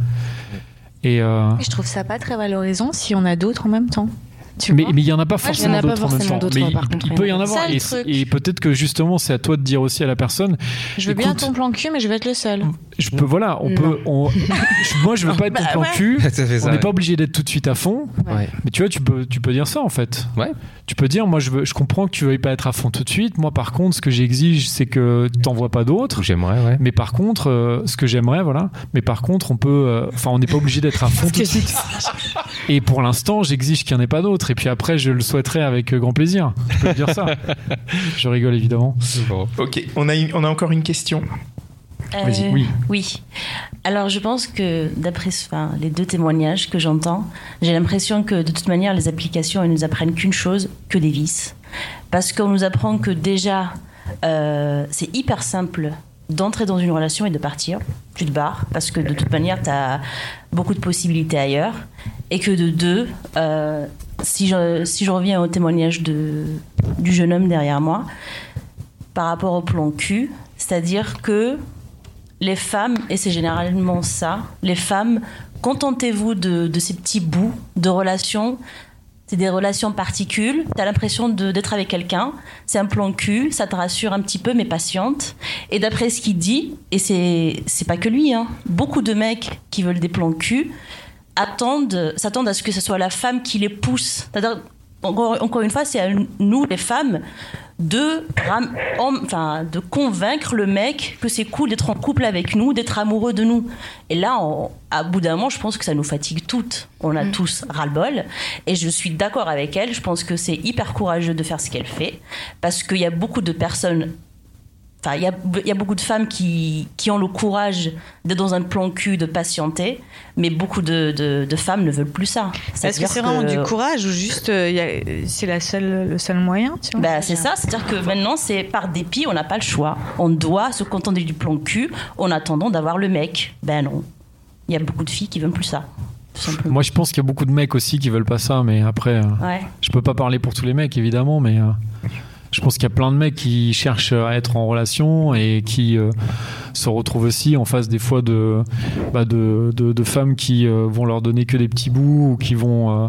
Et euh, Je trouve ça pas très valorisant si on a d'autres en même temps. Tu mais il y en a pas forcément d'autres en même temps. Mais il, il peut y en avoir. Et, peut-être que justement, c'est à toi de dire aussi à la personne. Je veux bien ton plan cul, mais je vais être le seul. Je peux, voilà, on Non. peut. on- moi, je veux pas être ton Bah plan ouais. cul. Ça fait ça, on n'est pas obligé d'être tout de suite à fond. Ouais. Mais tu vois, tu peux, tu peux dire ça en fait. Ouais. Tu peux dire, moi, je, veux, je comprends que tu veuilles pas être à fond tout de suite. Moi, par contre, ce que j'exige, c'est que tu t'en vois pas d'autres. J'aimerais, ouais. Mais par contre, euh, ce que j'aimerais, voilà. Mais par contre, on peut. euh, Enfin, on n'est pas obligé d'être à fond tout de suite. Et pour l'instant, j'exige qu'il n'y en ait pas d'autres. Et puis après, je le souhaiterais avec euh, grand plaisir. Je peux dire ça. je rigole évidemment. Ok, on a, on a encore une question. Euh, oui. Oui. Alors, je pense que d'après enfin, les deux témoignages que j'entends, j'ai l'impression que de toute manière, les applications, elles nous apprennent qu'une chose, que des vices. Parce qu'on nous apprend que déjà, euh, c'est hyper simple d'entrer dans une relation et de partir. Tu te barres parce que de toute manière, tu as beaucoup de possibilités ailleurs. Et que de deux, euh, si, je, si je reviens au témoignage de, du jeune homme derrière moi, par rapport au plan cul, c'est-à-dire que les femmes, et c'est généralement ça, les femmes, contentez-vous de, ces petits bouts de relations. C'est des relations particules. Tu as l'impression d'être avec quelqu'un. C'est un plan cul. Ça te rassure un petit peu, mais patiente. Et d'après ce qu'il dit, et c'est pas que lui, hein, beaucoup de mecs qui veulent des plans cul attendent, s'attendent à ce que ce soit la femme qui les pousse. Encore une fois, c'est à nous, les femmes, de, enfin, convaincre le mec que c'est cool d'être en couple avec nous, d'être amoureux de nous. Et là, on- à bout d'un moment, je pense que ça nous fatigue toutes. On a tous ras-le-bol. Et je suis d'accord avec elle. Je pense que c'est hyper courageux de faire ce qu'elle fait. Parce qu'il y a beaucoup de personnes Enfin, il y a, il y a beaucoup de femmes qui, qui ont le courage d'être dans un plan cul, de patienter, mais beaucoup de, de- de femmes ne veulent plus ça. Est-ce que c'est vraiment du courage ou juste euh, c'est la seule, le seul moyen tu vois Bah, c'est ça, c'est-à-dire que maintenant, c'est par dépit, on n'a pas le choix. On doit se contenter du plan cul en attendant d'avoir le mec. Ben non. Il y a beaucoup de filles qui veulent plus ça. Moi, je pense qu'il y a beaucoup de mecs aussi qui veulent pas ça, mais après, euh, Ouais. je peux pas parler pour tous les mecs évidemment, mais euh, je pense qu'il y a plein de mecs qui cherchent à être en relation et qui euh, se retrouvent aussi en face des fois de bah, de, femmes qui euh, vont leur donner que des petits bouts ou qui vont euh,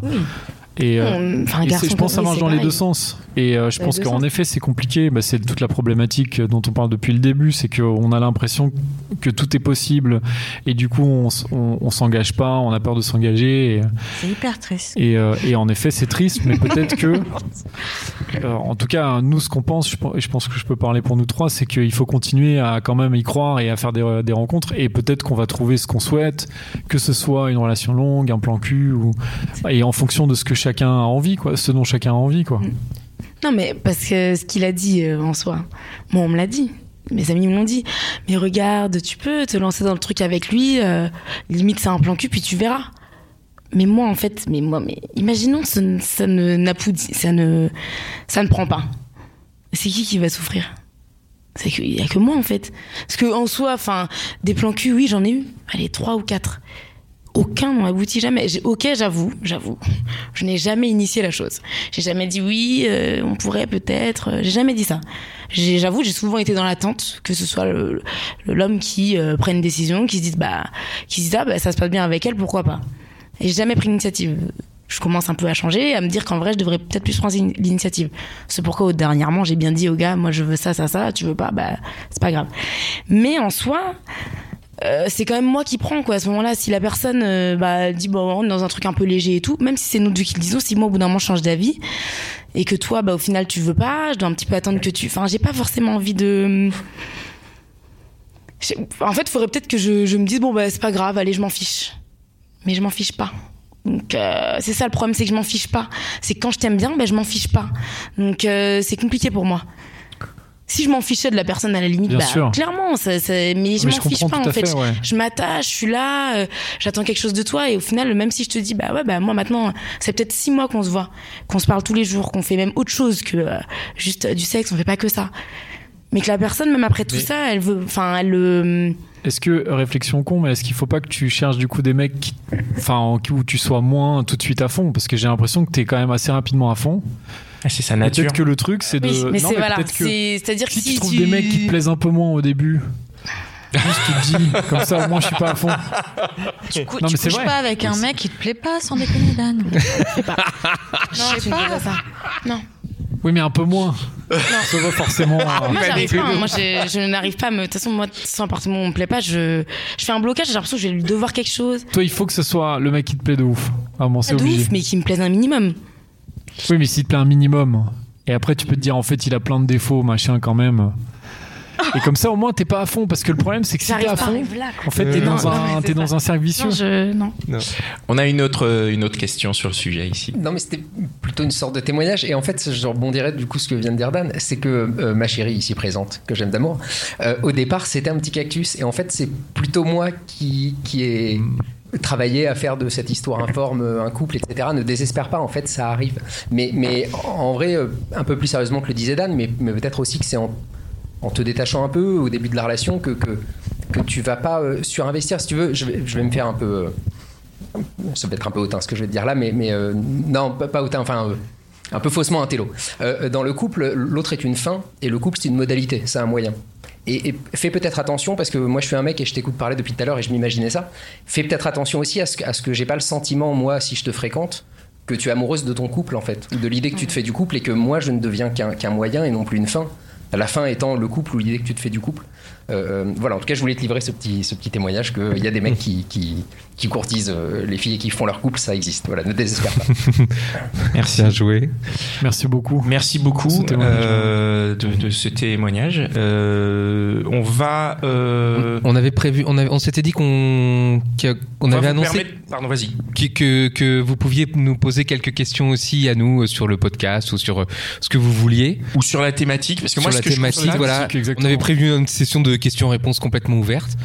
et, euh, enfin, et je pense ça marche dans les deux sens. Et euh, je Dans pense qu'en effet, c'est compliqué. Bah, c'est toute la problématique dont on parle depuis le début. C'est qu'on a l'impression que tout est possible. Et du coup, on, on, on s'engage pas, on a peur de s'engager. C'est hyper triste. et, euh, et en effet, c'est triste, mais peut-être que. euh, en tout cas, nous, ce qu'on pense, je, je pense que je peux parler pour nous trois, c'est qu'il faut continuer à quand même y croire et à faire des, des rencontres. Et peut-être qu'on va trouver ce qu'on souhaite, que ce soit une relation longue, un plan cul, ou, et en fonction de ce que chacun a envie, quoi, ce dont chacun a envie, quoi. Non, mais parce que ce qu'il a dit euh, en soi, moi, on me l'a dit. Mes amis me l'ont dit. Mais regarde, tu peux te lancer dans le truc avec lui. euh, limite, c'est un plan cul, puis tu verras. Mais moi, en fait, mais moi, mais imaginons ça, ça ne ça ne, ça ne prend pas. C'est qui qui va souffrir? C'est qu'il y a que moi, en fait. Parce que en soi, enfin, des plans cul, oui, j'en ai eu. Allez, trois ou quatre. Aucun n'ont abouti jamais. Ok, j'avoue, j'avoue. Je n'ai jamais initié la chose. J'ai jamais dit oui, euh, on pourrait peut-être. euh, J'ai jamais dit ça. J'avoue, j'ai souvent été dans l'attente que ce soit l'homme qui euh, prenne une décision, qui se dise bah, qui se dise ah bah ça se passe bien avec elle, pourquoi pas? Et j'ai jamais pris l'initiative. Je commence un peu à changer, à me dire qu'en vrai, je devrais peut-être plus prendre in- l'initiative. C'est pourquoi, dernièrement, j'ai bien dit au gars, moi, je veux ça, ça, ça, tu veux pas, bah, c'est pas grave. Mais en soi, euh, c'est quand même moi qui prends quoi à ce moment-là. Si la personne euh, bah, dit on rentre dans un truc un peu léger et tout même si c'est nous deux qui le disons si moi au bout d'un moment je change d'avis. Et que toi bah au final tu veux pas je dois un petit peu attendre que tu enfin j'ai pas forcément envie de en fait il faudrait peut-être que je, me dise bon bah c'est pas grave allez je m'en fiche. Mais je m'en fiche pas. Donc euh, c'est ça le problème c'est que je m'en fiche pas. C'est quand je t'aime bien bah, je m'en fiche pas. Donc c'est compliqué pour moi si je m'en fichais de la personne à la limite, Bien bah, sûr. clairement, ça, ça- mais je m'en fiche pas en fait. fait, ouais. Je m'attache, je suis là, euh, j'attends quelque chose de toi et au final, même si je te dis, bah ouais, bah moi maintenant, c'est peut-être six mois qu'on se voit, qu'on se parle tous les jours, qu'on fait même autre chose que euh, juste euh, du sexe, on fait pas que ça. Mais que la personne, même après tout Mais- ça, elle veut, enfin, elle le. Est-ce que, réflexion con, mais est-ce qu'il faut pas que tu cherches du coup des mecs enfin, en- où tu sois moins tout de suite à fond? Parce que j'ai l'impression que tu es quand même assez rapidement à fond. C'est sa nature. Peut-être que le truc, c'est de. Oui, mais non, c'est voilà, peut-être que c'est- c'est-à-dire que si, si tu trouves tu- des mecs qui te plaisent un peu moins au début, juste tu te dis, comme ça, moi je suis pas à fond. Du coup, Non, tu mais c'est couches vrai. pas avec un mec qui te plaît pas, sans déconner, Dan. Non, Je sais tu ne pas. fais pas ça. Non. Oui, mais un peu moins. Ça va forcément. Ah, euh, moi, j'arrive pas, hein. Moi, je n'arrive pas. De toute façon, moi, si un appartement me plaît pas, je, je fais un blocage. J'ai l'impression que je vais lui devoir quelque chose. Toi, il faut que ce soit le mec qui te plaît de ouf. Ah bon, c'est Pas de obligé. ouf, mais qui me plaise un minimum. Oui, mais s'il te plaît un minimum. Et après, tu peux te dire, en fait, il a plein de défauts, machin, quand même. Et comme ça, au moins, t'es pas à fond. Parce que le problème, c'est que si t'es à fond, là, en fait, t'es Euh, dans, non, un, non, c'est dans un cercle vicieux. Non, je, non. On a une autre, une autre question sur le sujet ici. Non, mais c'était plutôt une sorte de témoignage. Et en fait, je rebondirais du coup ce que vient de dire Dan, c'est que euh, ma chérie ici présente, que j'aime d'amour, euh, au départ, c'était un petit cactus. Et en fait, c'est plutôt moi qui, qui ai travaillé à faire de cette histoire informe un couple, etc. Ne désespère pas, en fait, ça arrive. Mais, mais en vrai, euh, un peu plus sérieusement que le disait Dan, mais, peut-être aussi que c'est en, te détachant un peu au début de la relation que, que, tu vas pas euh, surinvestir. Si tu veux, je vais, me faire un peu. euh, ça peut être un peu hautain ce que je vais te dire là, mais, euh, non, pas, hautain, enfin euh, un peu faussement un télo. Euh, dans le couple, l'autre est une fin et le couple c'est une modalité, c'est un moyen. Et, et fais peut-être attention parce que moi je suis un mec et je t'écoute parler depuis tout à l'heure et je m'imaginais ça. Fais peut-être attention aussi à ce, que- à ce que j'ai pas le sentiment moi si je te fréquente que tu es amoureuse de ton couple en fait, ou de l'idée que tu te fais du couple et que moi je ne deviens qu'un qu'un moyen et non plus une fin. La fin étant le couple ou l'idée que tu te fais du couple. Euh, euh, voilà, en tout cas, je voulais te livrer ce petit, ce petit témoignage qu'il y a des mecs qui, qui, qui courtisent euh, les filles et qui font leur couple, ça existe. Voilà, ne désespère pas. Merci. Bien joué. Merci beaucoup. Merci beaucoup Ce euh, de, de ce témoignage. Euh, on va. euh, On avait prévu, on, avait- on s'était dit qu'on que- qu'on va avait annoncé permettre- Pardon, vas-y. que, que, que vous pouviez nous poser quelques questions aussi à nous euh, sur le podcast ou sur euh, ce que vous vouliez. Ou sur la thématique, parce que moi, sur ce la que je trouve thématique, sur la voilà. On avait prévu une session de questions-réponses complètement ouverte.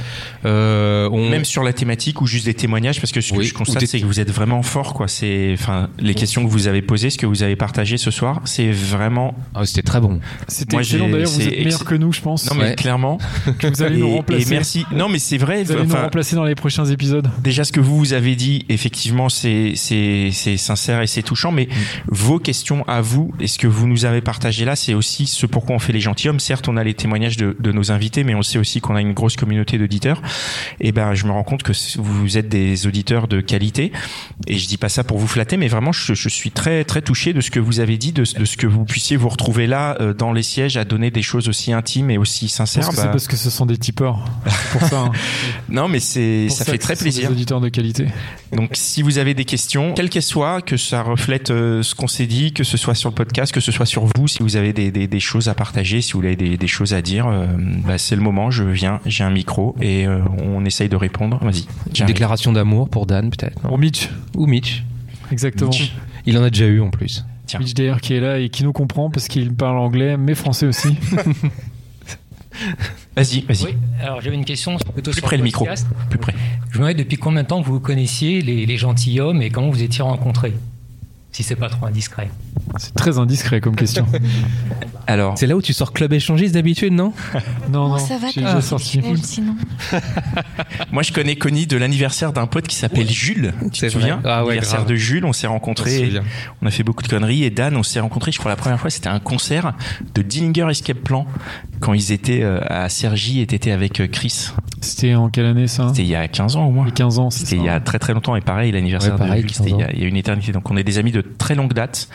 Euh, on... Même sur la thématique ou juste des témoignages, parce que ce que Oui, je constate, c'est que vous êtes vraiment fort, quoi. C'est, enfin, les questions que vous avez posées, ce que vous avez partagé ce soir, c'est vraiment. Ah, c'était très bon. C'était excellent d'ailleurs, vous c'est êtes meilleur ex- que nous, je pense. Non, mais Ouais. clairement. Que vous allez nous remplacer. Et merci. Non, mais c'est vrai. Vous allez nous remplacer dans les prochains épisodes. Déjà, ce que vous vous avez dit, effectivement, c'est c'est c'est sincère et c'est touchant. Mais vos questions à vous et ce que vous nous avez partagé là, c'est aussi ce pourquoi on fait les gentilshommes. Certes, on a les témoignages de, de nos invités, mais on sait aussi qu'on a une grosse communauté d'auditeurs. Et ben, je me rends compte que vous êtes des auditeurs de qualité. Et je dis pas ça pour vous flatter, mais vraiment, je, je suis très très touché de ce que vous avez dit, de, de ce que vous puissiez vous retrouver là euh, dans les sièges à donner des choses aussi intimes et aussi sincères. c'est Bah, parce que ce sont des tipeurs. Pour ça. hein. non, mais c'est ça fait très plaisir. Des auditeurs de qualité. Donc, si vous avez des questions, quelles qu'elles soient, que ça reflète euh, ce qu'on s'est dit, que ce soit sur le podcast, que ce soit sur vous, si vous avez des, des, des choses à partager, si vous avez des, des choses à dire, euh, bah, c'est le moment. Je viens, j'ai un micro et euh, on essaye de répondre. Vas-y. Une déclaration d'amour pour Dan, peut-être. Pour Mitch. Ou Mitch. Exactement. Mitch. Il en a déjà eu en plus. Tiens. Mitch d'ailleurs qui est là et qui nous comprend parce qu'il parle anglais mais français aussi. Vas-y, vas-y. Oui, alors j'avais une question plutôt Plus sur près le micro. podcast. Plus près. Je me demandais depuis combien de temps vous vous connaissiez les, les gentilshommes et comment vous étiez rencontrés? Si c'est pas trop indiscret. C'est très indiscret comme question. Alors, C'est là où tu sors club échangiste d'habitude, non Non, non. Ça va, j'ai déjà sorti. Elle, sinon. moi, je connais Connie de l'anniversaire d'un pote qui s'appelle Jules. Tu te souviens. Ah ouais, L'anniversaire grave. de Jules, on s'est On se rencontrés. souvient. On a fait beaucoup de conneries. Et Dan, on s'est rencontrés, je crois, la première fois, c'était un concert de Dillinger Escape Plan quand ils étaient euh, à Sergi et t'étais avec euh, Chris. C'était en quelle année ça? C'était il y a 15 ans au moins. Il y a 15 ans. C'était il y a très très longtemps et pareil l'anniversaire Ouais, pareil, de 15 c'était il y, a, ans. il y a une éternité donc on est des amis de très longue date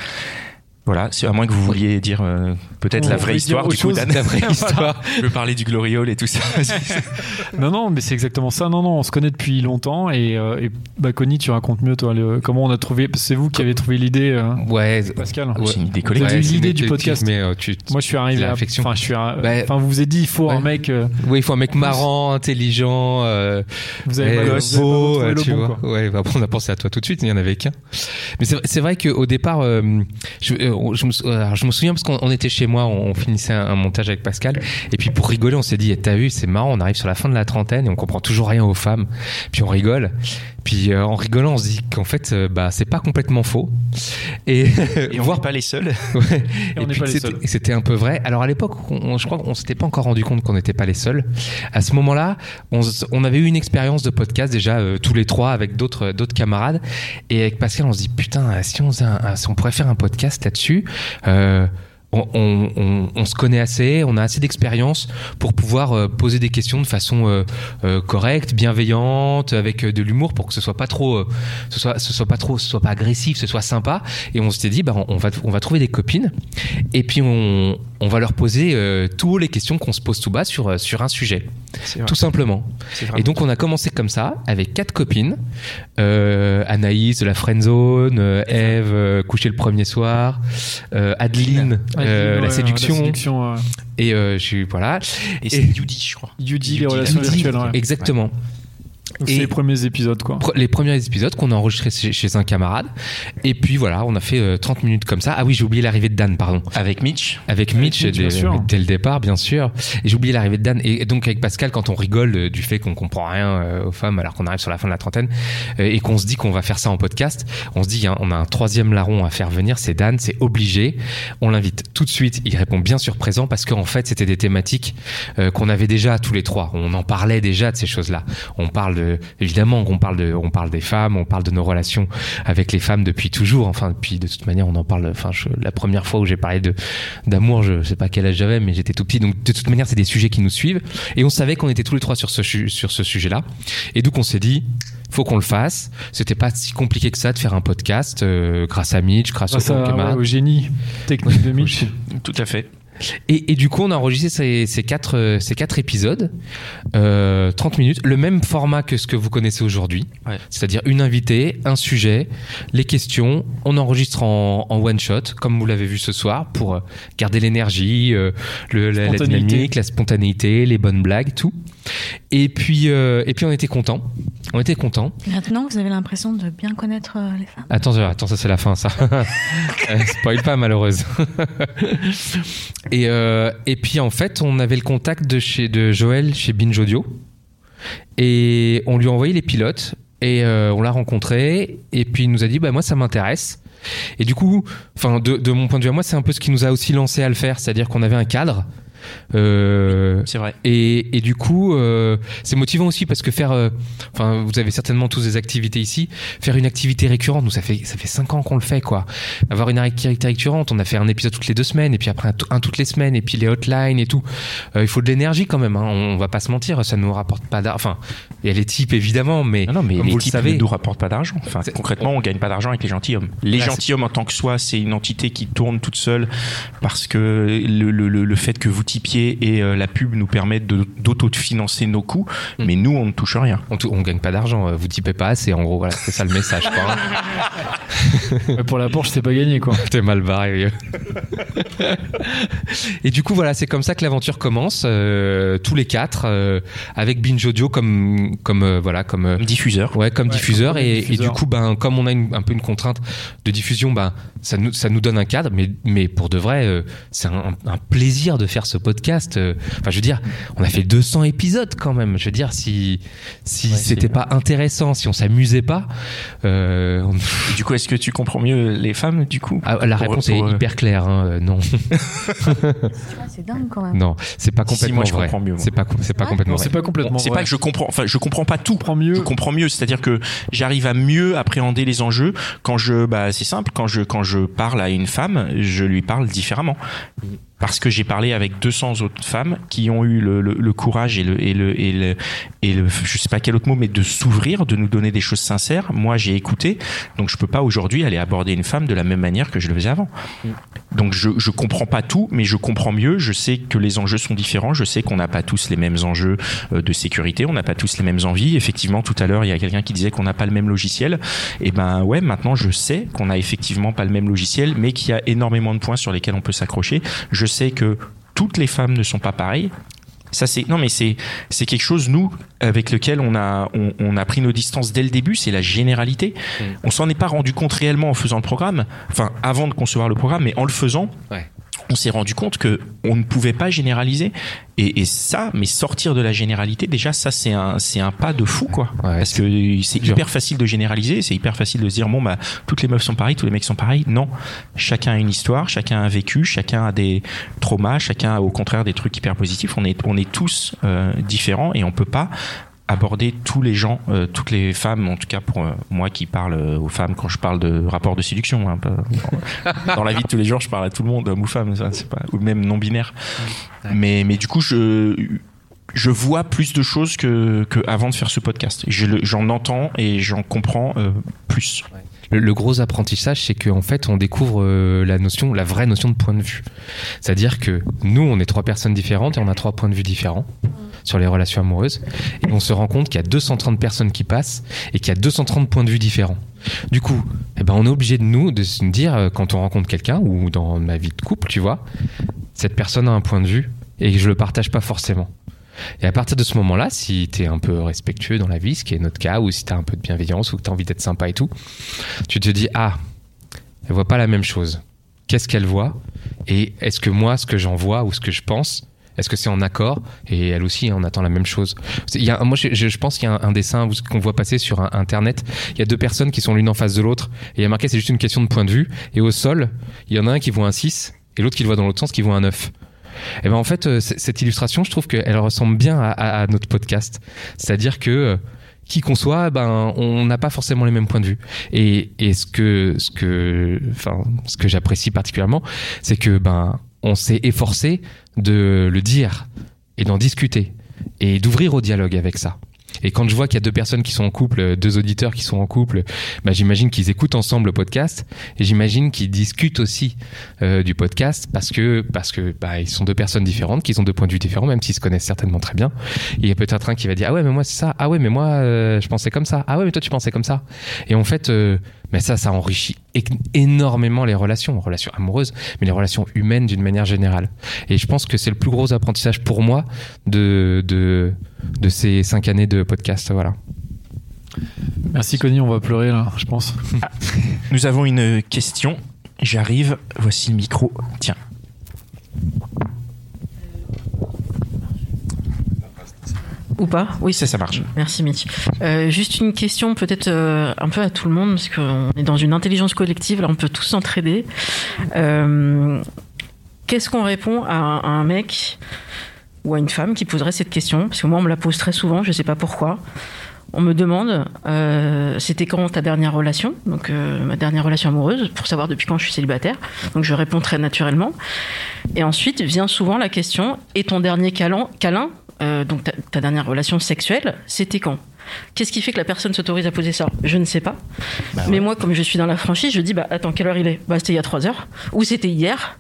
voilà c'est à moins que vous vouliez dire euh, peut-être la vraie histoire du coup La vraie histoire. je veux parler du Gloriole et tout ça Non, non, mais c'est exactement ça. Non, non, on se connaît depuis longtemps et, euh, et bah, Connie, tu racontes mieux, toi, le- comment on a trouvé. C'est vous qui avez trouvé l'idée, euh, Ouais. Pascal. C'est une idée collective l'idée du podcast. Mais euh, tu, Moi, je suis arrivé. Enfin, je suis. Bah, Enfin, vous vous êtes dit, il faut ouais. un mec. euh, Oui, il faut un mec marrant, intelligent, euh, Vous avez eh, pas- vous avez pas beau, le tu bon, vois. quoi. Ouais, bah, on a pensé à toi tout de suite, il n'y en avait qu'un. Mais c'est vrai qu'au départ, euh, je, euh, je, me, sou- alors, je me souviens parce qu'on on était chez moi, on, on finissait un, un montage avec Pascal, et puis pour rigoler, on s'est dit, eh, t'as vu, c'est marrant, on arrive sur la fin de la trentaine et on comprend toujours rien aux femmes, puis on rigole. Puis euh, en rigolant, on se dit qu'en fait, euh, bah, c'est pas complètement faux. Et, et on n'est pas les seuls Ouais. Et puis c'était- seuls. et c'était un peu vrai. Alors à l'époque, je crois qu'on s'était pas encore rendu compte qu'on n'était pas les seuls. À ce moment-là, on, avait eu une expérience de podcast déjà euh, tous les trois avec d'autres d'autres camarades. Et avec Pascal, on se dit putain, si on, un- si on pourrait faire un podcast là-dessus. Euh, on, on- on- on se connaît assez, on a assez d'expérience pour pouvoir euh, poser des questions de façon euh, euh, correcte, bienveillante, avec de l'humour pour que ce soit pas trop, ce soit, ce soit pas trop, ce soit pas agressif, ce soit sympa. Et on s'était dit, bah, on va, on va trouver des copines. Et puis on, on va leur poser euh, toutes les questions qu'on se pose tout bas sur, sur un sujet. Tout simplement. Et donc on a commencé comme ça, avec quatre copines. Euh, Anaïs de la Friendzone, Eve, coucher le premier soir, euh, Adeline, ouais, la ouais, séduction. la séduction. Et euh, je suis voilà. Et c'est Yudi, je crois. Yudi, les relations virtuelles. ouais. Exactement. C'est les premiers épisodes, quoi. Pre- les premiers épisodes qu'on a enregistrés chez, chez un camarade. Et puis voilà, on a fait euh, 30 minutes comme ça. Ah oui, j'ai oublié l'arrivée de Dan, pardon. Avec Mitch. Avec Mitch, Mitch, dès, bien sûr. dès le départ, bien sûr. Et j'ai oublié l'arrivée de Dan. Et, donc avec Pascal, quand on rigole euh, du fait qu'on comprend rien euh, aux femmes alors qu'on arrive sur la fin de la trentaine euh, et qu'on se dit qu'on va faire ça en podcast, on se dit hein, on a un troisième larron à faire venir, c'est Dan, c'est obligé. On l'invite tout de suite. Il répond bien sûr présent parce qu'en fait c'était des thématiques euh, qu'on avait déjà tous les trois. On en parlait déjà de ces choses-là. On parle de, évidemment, on parle de, on parle des femmes, on parle de nos relations avec les femmes depuis toujours. Enfin, depuis de toute manière, on en parle. Enfin, je- la première fois où j'ai parlé de d'amour, je sais pas quel âge j'avais, mais j'étais tout petit. Donc, de toute manière, c'est des sujets qui nous suivent. Et on savait qu'on était tous les trois sur ce su- sur ce sujet-là. Et donc, on s'est dit. Faut qu'on le fasse. C'était pas si compliqué que ça de faire un podcast euh, grâce à Mitch, grâce Grâce au à- camarade. ouais, au génie technique de Mitch. Tout à fait. Et, et du coup, on a enregistré ces, ces quatre, euh, ces quatre épisodes, euh, 30 minutes, le même format que ce que vous connaissez aujourd'hui, Ouais. c'est-à-dire une invitée, un sujet, les questions. On enregistre en, en one shot, comme vous l'avez vu ce soir, pour euh, garder l'énergie, euh, la, dynamique, la spontanéité, les bonnes blagues, tout. Et puis, euh, et puis on était contents. On était contents. Maintenant, vous avez l'impression de bien connaître euh, les femmes. Attends, attends, ça c'est la fin, ça. Spoil pas, malheureuse. et, euh, et puis en fait, on avait le contact de, chez, de Joël chez Binge Audio. Et on lui a envoyé les pilotes. Et euh, on l'a rencontré. Et puis il nous a dit, bah moi ça m'intéresse. Et du coup, de, de mon point de vue à moi, c'est un peu ce qui nous a aussi lancé à le faire. C'est-à-dire qu'on avait un cadre. Euh, C'est vrai. et, et du coup, euh, c'est motivant aussi parce que faire, euh, enfin, vous avez certainement tous des activités ici. Faire une activité récurrente, nous ça fait ça fait cinq ans qu'on le fait quoi. Avoir une activité récurrente, on a fait un épisode toutes les deux semaines et puis après un, toutes les semaines et puis les hotlines et tout. Euh, il faut de l'énergie quand même. Hein. On, va pas se mentir, ça nous rapporte pas d'argent. Enfin, il y a les types évidemment, mais, Non, non, mais comme les vous le types savez, ne nous rapportent pas d'argent. Enfin, concrètement, on gagne pas d'argent avec les gentilshommes. Les Là, gentilshommes en tant que soi, c'est une entité qui tourne toute seule parce que le, le, le, le fait que vous et euh, la pub nous permettent d'auto-financer nos coûts, Mm. mais nous, on ne touche rien. on, on gagne pas d'argent. euh, Vous typez pas assez. En gros, voilà, c'est ça le message. Quoi. Pour la Porsche, c'est pas gagné, quoi. T'es mal barré. vieux. et du coup, voilà, c'est comme ça que l'aventure commence, euh, tous les quatre, euh, avec Binge Audio comme, comme euh, voilà, comme euh, Diffuseur. Ouais, comme Ouais, diffuseur. comme et, diffuseur. et du coup, ben, comme on a une- un peu une contrainte de diffusion, ben, ça nous, ça nous donne un cadre. Mais, mais pour de vrai, euh, c'est un, un plaisir de faire ce podcast. euh. Enfin, je veux dire, on a fait 200 épisodes quand même. Je veux dire, si, si Ouais, c'était pas intéressant, si on s'amusait pas, euh, on- du coup, est-ce que tu comprends mieux les femmes, du coup? Ah, la Pour- réponse pour, est euh, hyper claire. hein, non, C'est dingue quand même. non, c'est pas Si, complètement moi, je vrai. comprends mieux, moi. C'est pas, c'est pas complètement c'est pas complètement C'est pas que je comprends, enfin, je comprends pas tout. comprends mieux. Je comprends mieux, c'est-à-dire que j'arrive à mieux appréhender les enjeux quand je, bah, c'est simple, quand je, quand je parle à une femme, je lui parle différemment. Parce que j'ai parlé avec 200 autres femmes qui ont eu le, le, le courage et le, et le, et le, et le, je sais pas quel autre mot, mais de s'ouvrir, de nous donner des choses sincères. Moi, j'ai écouté. Donc, je peux pas aujourd'hui aller aborder une femme de la même manière que je le faisais avant. Donc, je, je comprends pas tout, mais je comprends mieux. Je sais que les enjeux sont différents. Je sais qu'on n'a pas tous les mêmes enjeux euh, de sécurité. On n'a pas tous les mêmes envies. Effectivement, tout à l'heure, il y a quelqu'un qui disait qu'on n'a pas le même logiciel. Et ben, ouais, maintenant, je sais qu'on a effectivement pas le même logiciel, mais qu'il y a énormément de points sur lesquels on peut s'accrocher. Je sais que toutes les femmes ne sont pas pareilles. Ça c'est non mais c'est c'est quelque chose nous avec lequel on a on, on a pris nos distances dès le début, c'est la généralité. On s'en est pas rendu compte réellement en faisant le programme, enfin avant de concevoir le programme, mais en le faisant, Ouais. On s'est rendu compte que on ne pouvait pas généraliser. Et, et ça, mais sortir de la généralité, déjà ça c'est un c'est un pas de fou quoi. Ouais, Parce que c'est hyper facile de généraliser, c'est hyper facile de se dire bon bah toutes les meufs sont pareilles, tous les mecs sont pareils. Non, chacun a une histoire, chacun a un vécu, chacun a des traumas, chacun a au contraire des trucs hyper positifs. On est on est tous euh, différents et on peut pas aborder tous les gens, euh, toutes les femmes, en tout cas pour euh, moi qui parle euh, aux femmes quand je parle de rapport de séduction. hein, pas- dans la vie de tous les jours, je parle à tout le monde, homme ou femme, ça, c'est pas, ou même non binaire. Mais, mais du coup, je, je vois plus de choses que, que avant de faire ce podcast. Je J'en entends et j'en comprends euh, plus. le, le gros apprentissage, c'est qu'en fait, on découvre euh, la notion, la vraie notion de point de vue. C'est-à-dire que nous, on est trois personnes différentes et on a trois points de vue différents sur les relations amoureuses. Et on se rend compte qu'il y a 230 personnes qui passent et qu'il y a 230 points de vue différents. Du coup, eh ben, on est obligé de nous de se dire, euh, quand on rencontre quelqu'un ou dans ma vie de couple, tu vois, cette personne a un point de vue et je le partage pas forcément. Et à partir de ce moment-là, si tu es un peu respectueux dans la vie, ce qui est notre cas, ou si tu as un peu de bienveillance, ou que tu as envie d'être sympa et tout, tu te dis, ah, elle voit pas la même chose. Qu'est-ce qu'elle voit? Et est-ce que moi, ce que j'en vois ou ce que je pense, est-ce que c'est en accord Et elle aussi, on attend la même chose. Moi, je, pense qu'il y a un, dessin qu'on voit passer sur Internet. Il y a deux personnes qui sont l'une en face de l'autre. Et il y a marqué, c'est juste une question de point de vue. Et au sol, il y en a un qui voit un 6 et l'autre qui le voit dans l'autre sens qui voit un 9. Et ben en fait, euh, cette illustration, je trouve qu'elle ressemble bien à notre podcast. C'est-à-dire que euh, qui qu'on soit, ben on n'a pas forcément les mêmes points de vue. Et, et ce que ce que enfin ce que j'apprécie particulièrement, c'est que ben on s'est efforcé de le dire et d'en discuter et d'ouvrir au dialogue avec ça. Et quand je vois qu'il y a deux personnes qui sont en couple, deux auditeurs qui sont en couple, bah, j'imagine qu'ils écoutent ensemble le podcast et j'imagine qu'ils discutent aussi euh, du podcast parce que parce que bah, ils sont deux personnes différentes, qu'ils ont deux points de vue différents, même s'ils se connaissent certainement très bien. Il y a peut-être un qui va dire ah ouais mais moi c'est ça, ah ouais mais moi euh, je pensais comme ça, ah ouais mais toi tu pensais comme ça. Et en fait, euh, mais ça ça enrichit énormément les relations, relations amoureuses, mais les relations humaines d'une manière générale. Et je pense que c'est le plus gros apprentissage pour moi de de de ces cinq années de podcast, voilà. Merci Connie, on va pleurer là, je pense. Nous avons une question. J'arrive. Voici le micro. Tiens. Ou pas Oui, ça, ça marche. Merci, Mitch. Euh, juste une question, peut-être euh, un peu à tout le monde, parce qu'on est dans une intelligence collective, là, on peut tous s'entraider. Euh, Qu'est-ce qu'on répond à un, à un mec ou à une femme qui poserait cette question? Parce que moi, on me la pose très souvent, je ne sais pas pourquoi. On me demande, euh, c'était quand ta dernière relation? Donc, euh, ma dernière relation amoureuse, pour savoir depuis quand je suis célibataire. Donc, je réponds très naturellement. Et ensuite vient souvent la question, et ton dernier câlin, câlin euh, donc ta, ta dernière relation sexuelle, c'était quand? Qu'est-ce qui fait que la personne s'autorise à poser ça? Je ne sais pas. Mais moi, comme je suis dans la franchise, je dis bah attends, quelle heure il est? Bah c'était il y a trois heures. Ou c'était hier.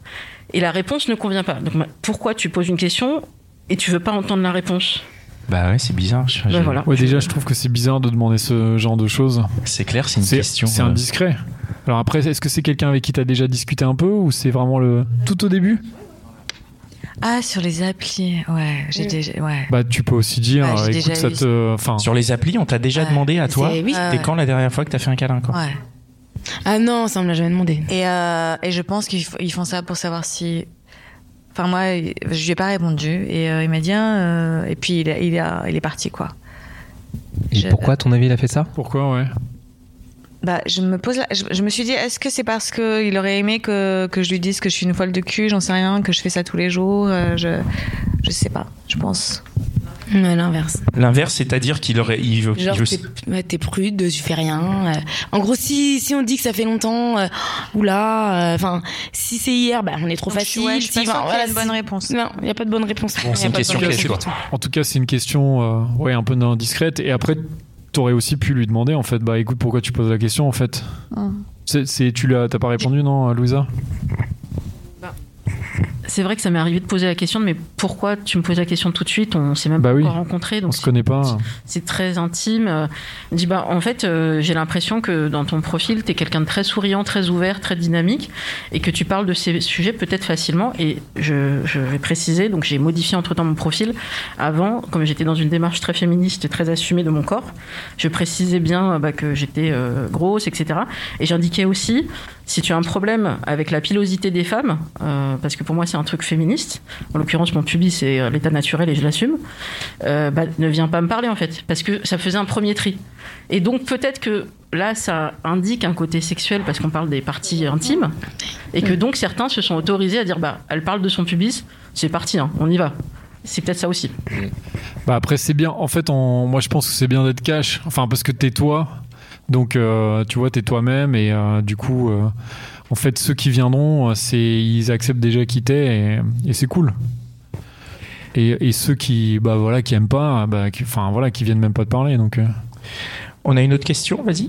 Et la réponse ne convient pas. Donc bah, pourquoi tu poses une question et tu veux pas entendre la réponse? Bah ouais, c'est bizarre. Je- je- voilà. Ouais, déjà, je trouve que c'est bizarre de demander ce genre de choses. C'est clair, c'est une question. C'est euh, indiscret. Alors après, est-ce que c'est quelqu'un avec qui tu as déjà discuté un peu ou c'est vraiment le tout au début? Ah, sur les applis, ouais. J'ai déjà, ouais. Bah, tu peux aussi dire, Ouais, j'ai déjà écoute, ça eu te. Enfin, Sur les applis, on t'a déjà demandé à toi c'est- oui. Ouais. quand la dernière fois que t'as fait un câlin quoi Ouais. Ah non, ça on me l'a jamais demandé. Et, euh, et je pense qu'ils f- ils font ça pour savoir si. Enfin, moi, je lui ai pas répondu. Et euh, il m'a dit. ah, euh, et puis, il, a- il, a- il est parti, quoi. Et Je- pourquoi, à ton avis, il a fait ça? Pourquoi, ouais? Bah, je me pose la- je, je me suis dit, est-ce que c'est parce qu'il aurait aimé que, que je lui dise que je suis une folle de cul, j'en sais rien, que je fais ça tous les jours, euh, je, je sais pas, je pense. L'inverse. L'inverse, c'est-à-dire qu'il aurait. Il veut, il Genre, veut- t'es prude, tu fais rien. euh. en gros, si, si on dit que ça fait longtemps, euh, oula, enfin, si c'est hier, bah, on est trop Donc, facile. ouais, je suis pas qu'il y voilà, une bonne réponse. Non, il n'y a pas de bonne réponse. Bon, c'est a une pas de question. En tout cas, c'est une question euh, ouais, un peu indiscrète. Et après, t'aurais aussi pu lui demander, en fait, bah écoute, pourquoi tu poses la question, en fait? C'est, c'est- tu l'as, t'as pas répondu, non, Louisa? C'est vrai que ça m'est arrivé de poser la question, mais pourquoi tu me poses la question tout de suite? On s'est même Bah pas oui. encore rencontrés. On Donc se connaît pas. c'est très intime. Euh, Il dit bah en fait euh, j'ai l'impression que dans ton profil tu es quelqu'un de très souriant, très ouvert, très dynamique et que tu parles de ces sujets peut-être facilement et je, je vais préciser donc j'ai modifié entre-temps mon profil avant comme j'étais dans une démarche très féministe et très assumée de mon corps, je précisais bien euh, bah, que j'étais euh, grosse etc. et j'indiquais aussi si tu as un problème avec la pilosité des femmes, euh, parce que pour moi c'est un truc féministe, en l'occurrence mon pubis c'est euh, l'état naturel et je l'assume, euh, bah, ne viens pas me parler en fait, parce que ça faisait un premier tri. Et donc peut-être que là ça indique un côté sexuel parce qu'on parle des parties intimes, et que donc certains se sont autorisés à dire bah elle parle de son pubis, c'est parti, hein, on y va. C'est peut-être ça aussi. Bah après c'est bien. En fait, moi je pense que c'est bien d'être cash. Enfin parce que t'es toi. Donc euh, tu vois t'es toi-même et euh, du coup euh, en fait ceux qui viendront euh, c'est ils acceptent déjà qui t'es et, et c'est cool. Et, et ceux qui bah voilà qui aiment pas bah qui- enfin voilà qui viennent même pas te parler donc. euh. On a une autre question, vas-y.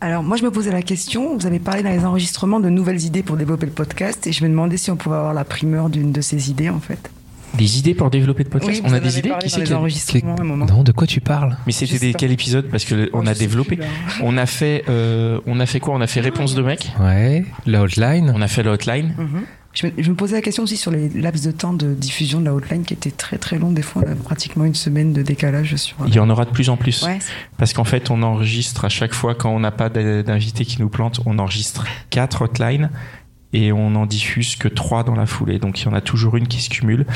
Alors, moi, je me posais la question. Vous avez parlé dans les enregistrements de nouvelles idées pour développer le podcast, et je me demandais si on pouvait avoir la primeur d'une de ces idées, en fait. Des idées pour développer le podcast Oui, On a des idées Qui dans c'est les qui a- enregistrements à un moment. Non, de quoi tu parles Mais c'était des quel épisode Parce que on a développé. On a fait, euh, on a fait quoi On a fait réponse de mec. Ouais, la hotline. On a fait la hotline. Mhm. Je me, je me posais la question aussi sur les laps de temps de diffusion de la hotline qui étaient très très longs. Des fois, on a pratiquement une semaine de décalage sur. Il y en aura de plus en plus. Ouais. Parce qu'en fait, on enregistre à chaque fois quand on n'a pas d'invité qui nous plante, on enregistre quatre hotlines et on en diffuse que trois dans la foulée. Donc il y en a toujours une qui se cumule.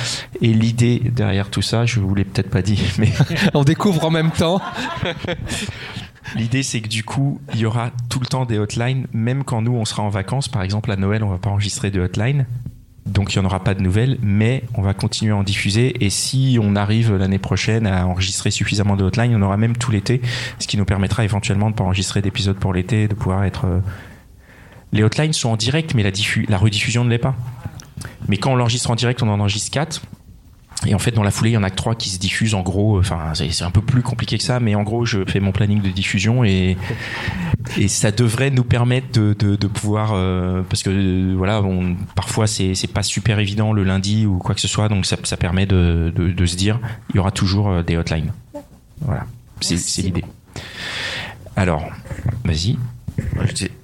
Et l'idée derrière tout ça, je vous l'ai peut-être pas dit, mais on découvre en même temps. L'idée, c'est que du coup, il y aura tout le temps des hotlines, même quand nous, on sera en vacances. Par exemple, à Noël, on va pas enregistrer de hotline. Donc, il n'y en aura pas de nouvelles, mais on va continuer à en diffuser. Et si on arrive l'année prochaine à enregistrer suffisamment de hotlines, on aura même tout l'été, ce qui nous permettra éventuellement de pas enregistrer d'épisodes pour l'été, de pouvoir être. Euh, Les hotlines sont en direct, mais la, diffu- la rediffusion ne l'est pas. Mais quand on l'enregistre en direct, on en enregistre 4. Et en fait, dans la foulée, il y en a que trois qui se diffusent. En gros, enfin, c'est un peu plus compliqué que ça, mais en gros, je fais mon planning de diffusion et et ça devrait nous permettre de, de, de pouvoir euh, parce que euh, voilà, on, parfois c'est pas super évident le lundi ou quoi que ce soit, donc ça, ça permet de, de, se dire il y aura toujours euh, des hotlines. Voilà, c'est l'idée. Alors, vas-y.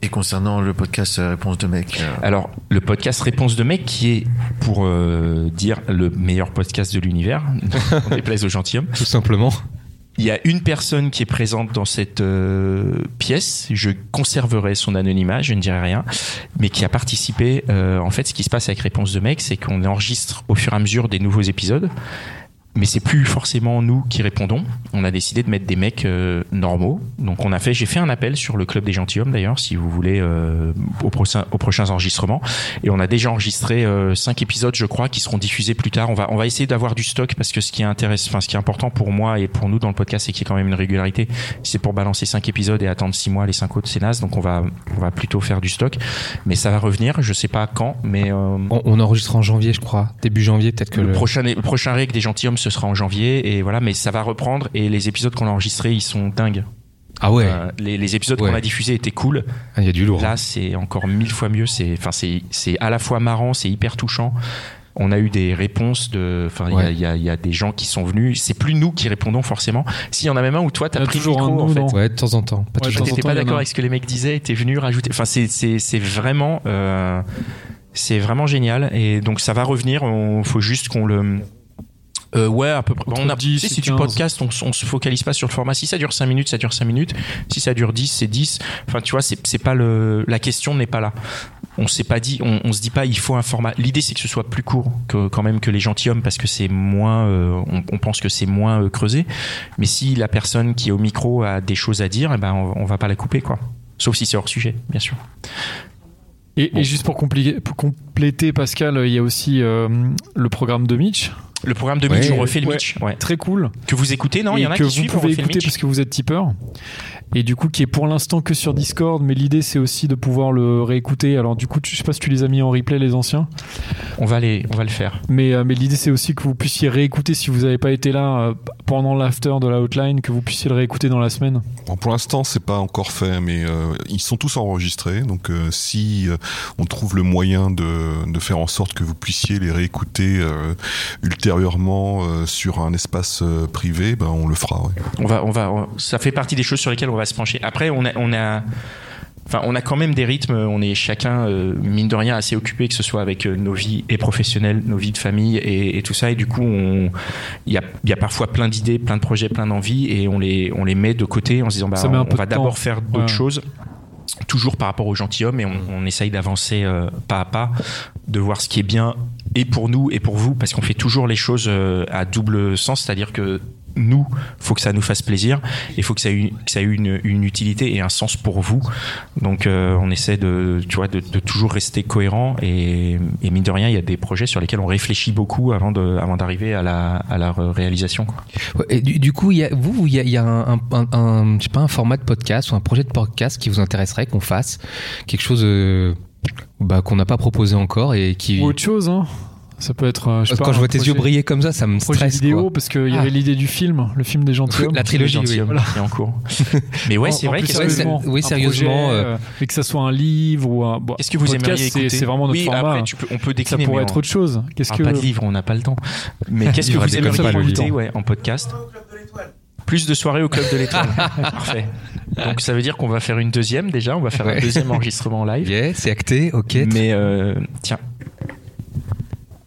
Et concernant le podcast euh, Réponse de mec. euh, Alors, le podcast Réponse de mec, qui est, pour euh, dire, le meilleur podcast de l'univers, on déplaise au gentilhomme. Tout simplement. Il y a une personne qui est présente dans cette euh, pièce. Je conserverai son anonymat, je ne dirai rien, mais qui a participé. euh, en fait, ce qui se passe avec Réponse de mec, c'est qu'on enregistre au fur et à mesure des nouveaux épisodes. Mais c'est plus forcément nous qui répondons. On a décidé de mettre des mecs euh, normaux. Donc on a fait, j'ai fait un appel sur le club des gentilshommes d'ailleurs, si vous voulez, euh, aux, prochains, aux prochains enregistrements. Et on a déjà enregistré euh, cinq épisodes, je crois, qui seront diffusés plus tard. On va, on va essayer d'avoir du stock parce que ce qui est intéressant, enfin ce qui est important pour moi et pour nous dans le podcast, c'est qu'il y ait quand même une régularité. C'est pour balancer cinq épisodes et attendre six mois les cinq autres, c'est naze. Donc on va, on va plutôt faire du stock. Mais ça va revenir. Je sais pas quand, mais euh, On, on enregistre en janvier, je crois. Début janvier, peut-être que le, le. prochain, le prochain règle des gentilshommes, ce sera en janvier. Et voilà, mais ça va reprendre. Et les épisodes qu'on a enregistrés, ils sont dingues. Ah ouais. Euh, les, les épisodes Ouais. qu'on a diffusés étaient cool. Ah, Il y a du lourd. Là, c'est encore mille fois mieux. C'est, enfin, c'est, c'est à la fois marrant, c'est hyper touchant. On a eu des réponses de, enfin, il y a- Ouais. il y, a, il y a des gens qui sont venus. C'est plus nous qui répondons forcément. S'il y en a même un où toi, t'as Il y a pris le toujours micro, un en fait. Ouais, de temps en temps. Pas Ouais, toujours. de temps en T'étais temps, pas il y d'accord avec ce que les mecs disaient t'es venu rajouter. Enfin, c'est, c'est, c'est vraiment, euh, c'est vraiment génial. Et donc, ça va revenir. On faut juste qu'on le, euh, ouais, à peu près. Entre on a, 10 tu sais, et si tu 15. podcast, on, on se focalise pas sur le format. Si ça dure 5 minutes, ça dure 5 minutes. Si ça dure 10, c'est 10. Enfin, tu vois, c'est, c'est pas le, la question n'est pas là. On s'est pas dit, on, on se dit pas, il faut un format. L'idée, c'est que ce soit plus court que, quand même que les gentilshommes parce que c'est moins, euh, on, on pense que c'est moins euh, creusé. Mais si la personne qui est au micro a des choses à dire, eh ben, on, on va pas la couper, quoi. Sauf si c'est hors sujet, bien sûr. Et, et juste pour, compléter, Pascal, il y a aussi euh, le programme de Mitch. Le programme de Mitch, on refait le Mitch. Ouais. Très cool. Que vous écoutez, non Il y en a que qui vous suivent, pouvez écouter Mitch. parce que vous êtes tipeur. Et du coup, qui est pour l'instant que sur Discord, mais l'idée c'est aussi de pouvoir le réécouter. Alors du coup, tu- je sais pas si tu les as mis en replay les anciens, On va les, on va le faire. mais euh, mais l'idée c'est aussi que vous puissiez réécouter si vous n'avez pas été là euh, pendant l'after de la outline, que vous puissiez le réécouter dans la semaine. Bon, pour l'instant, c'est pas encore fait, mais euh, ils sont tous enregistrés. Donc, euh, si euh, on trouve le moyen de, de faire en sorte que vous puissiez les réécouter euh, ultérieurement euh, sur un espace euh, privé, ben, on le fera. ouais. On va, on va, on- ça fait partie des choses sur lesquelles on va se pencher. Après, on a, on a, enfin, on a quand même des rythmes. On est chacun, euh, mine de rien, assez occupé, que ce soit avec euh, nos vies et professionnelles, nos vies de famille et, et tout ça. Et du coup, on, il y a, il y a parfois plein d'idées, plein de projets, plein d'envies, et on les, on les met de côté en se disant, bah, Ça on, va d'abord faire d'autres Ouais. choses. Toujours par rapport aux gentilshommes, et on, on essaye d'avancer euh, pas à pas, de voir ce qui est bien et pour nous et pour vous, parce qu'on fait toujours les choses euh, à double sens, c'est-à-dire que nous, faut que ça nous fasse plaisir, et faut que ça ait une, que ça ait une, une utilité et un sens pour vous. Donc, euh, on essaie de, tu vois, de, de toujours rester cohérent, et, et mine de rien, il y a des projets sur lesquels on réfléchit beaucoup avant de, avant d'arriver à la, à la réalisation. Quoi. Ouais, et du, du coup, il y a, vous, il y a, il y a un, un, un- un- je sais pas, un format de podcast ou un projet de podcast qui vous intéresserait qu'on fasse? Quelque chose euh, bah, qu'on n'a pas proposé encore et qui. Ou autre chose, hein. Ça peut être. euh, je sais Quand pas, je vois tes projet- yeux briller comme ça, ça me stresse. vidéo quoi. parce qu'il y Ah. avait l'idée du film, le film des gentilshommes. La trilogie, oui. Voilà. qui est en cours. Mais ouais, c'est vrai que sérieusement, oui, sérieusement, projet, euh, euh, mais que ça soit un livre ou un. bon, Qu'est-ce que vous podcast, aimeriez c'est- écouter C'est vraiment notre Oui, format. après, tu peux- on peut Ça décliner. pourrait mais être on- autre chose. Qu'est-ce Ah, que Pas de livre, on n'a pas le temps. Mais qu'est-ce que vous aimeriez écouter en podcast Plus de soirées au Club de l'Étoile. Parfait. Donc ça veut dire qu'on va faire une deuxième déjà, on va faire un deuxième enregistrement en live. Yeah, c'est acté, ok. Mais euh, tiens,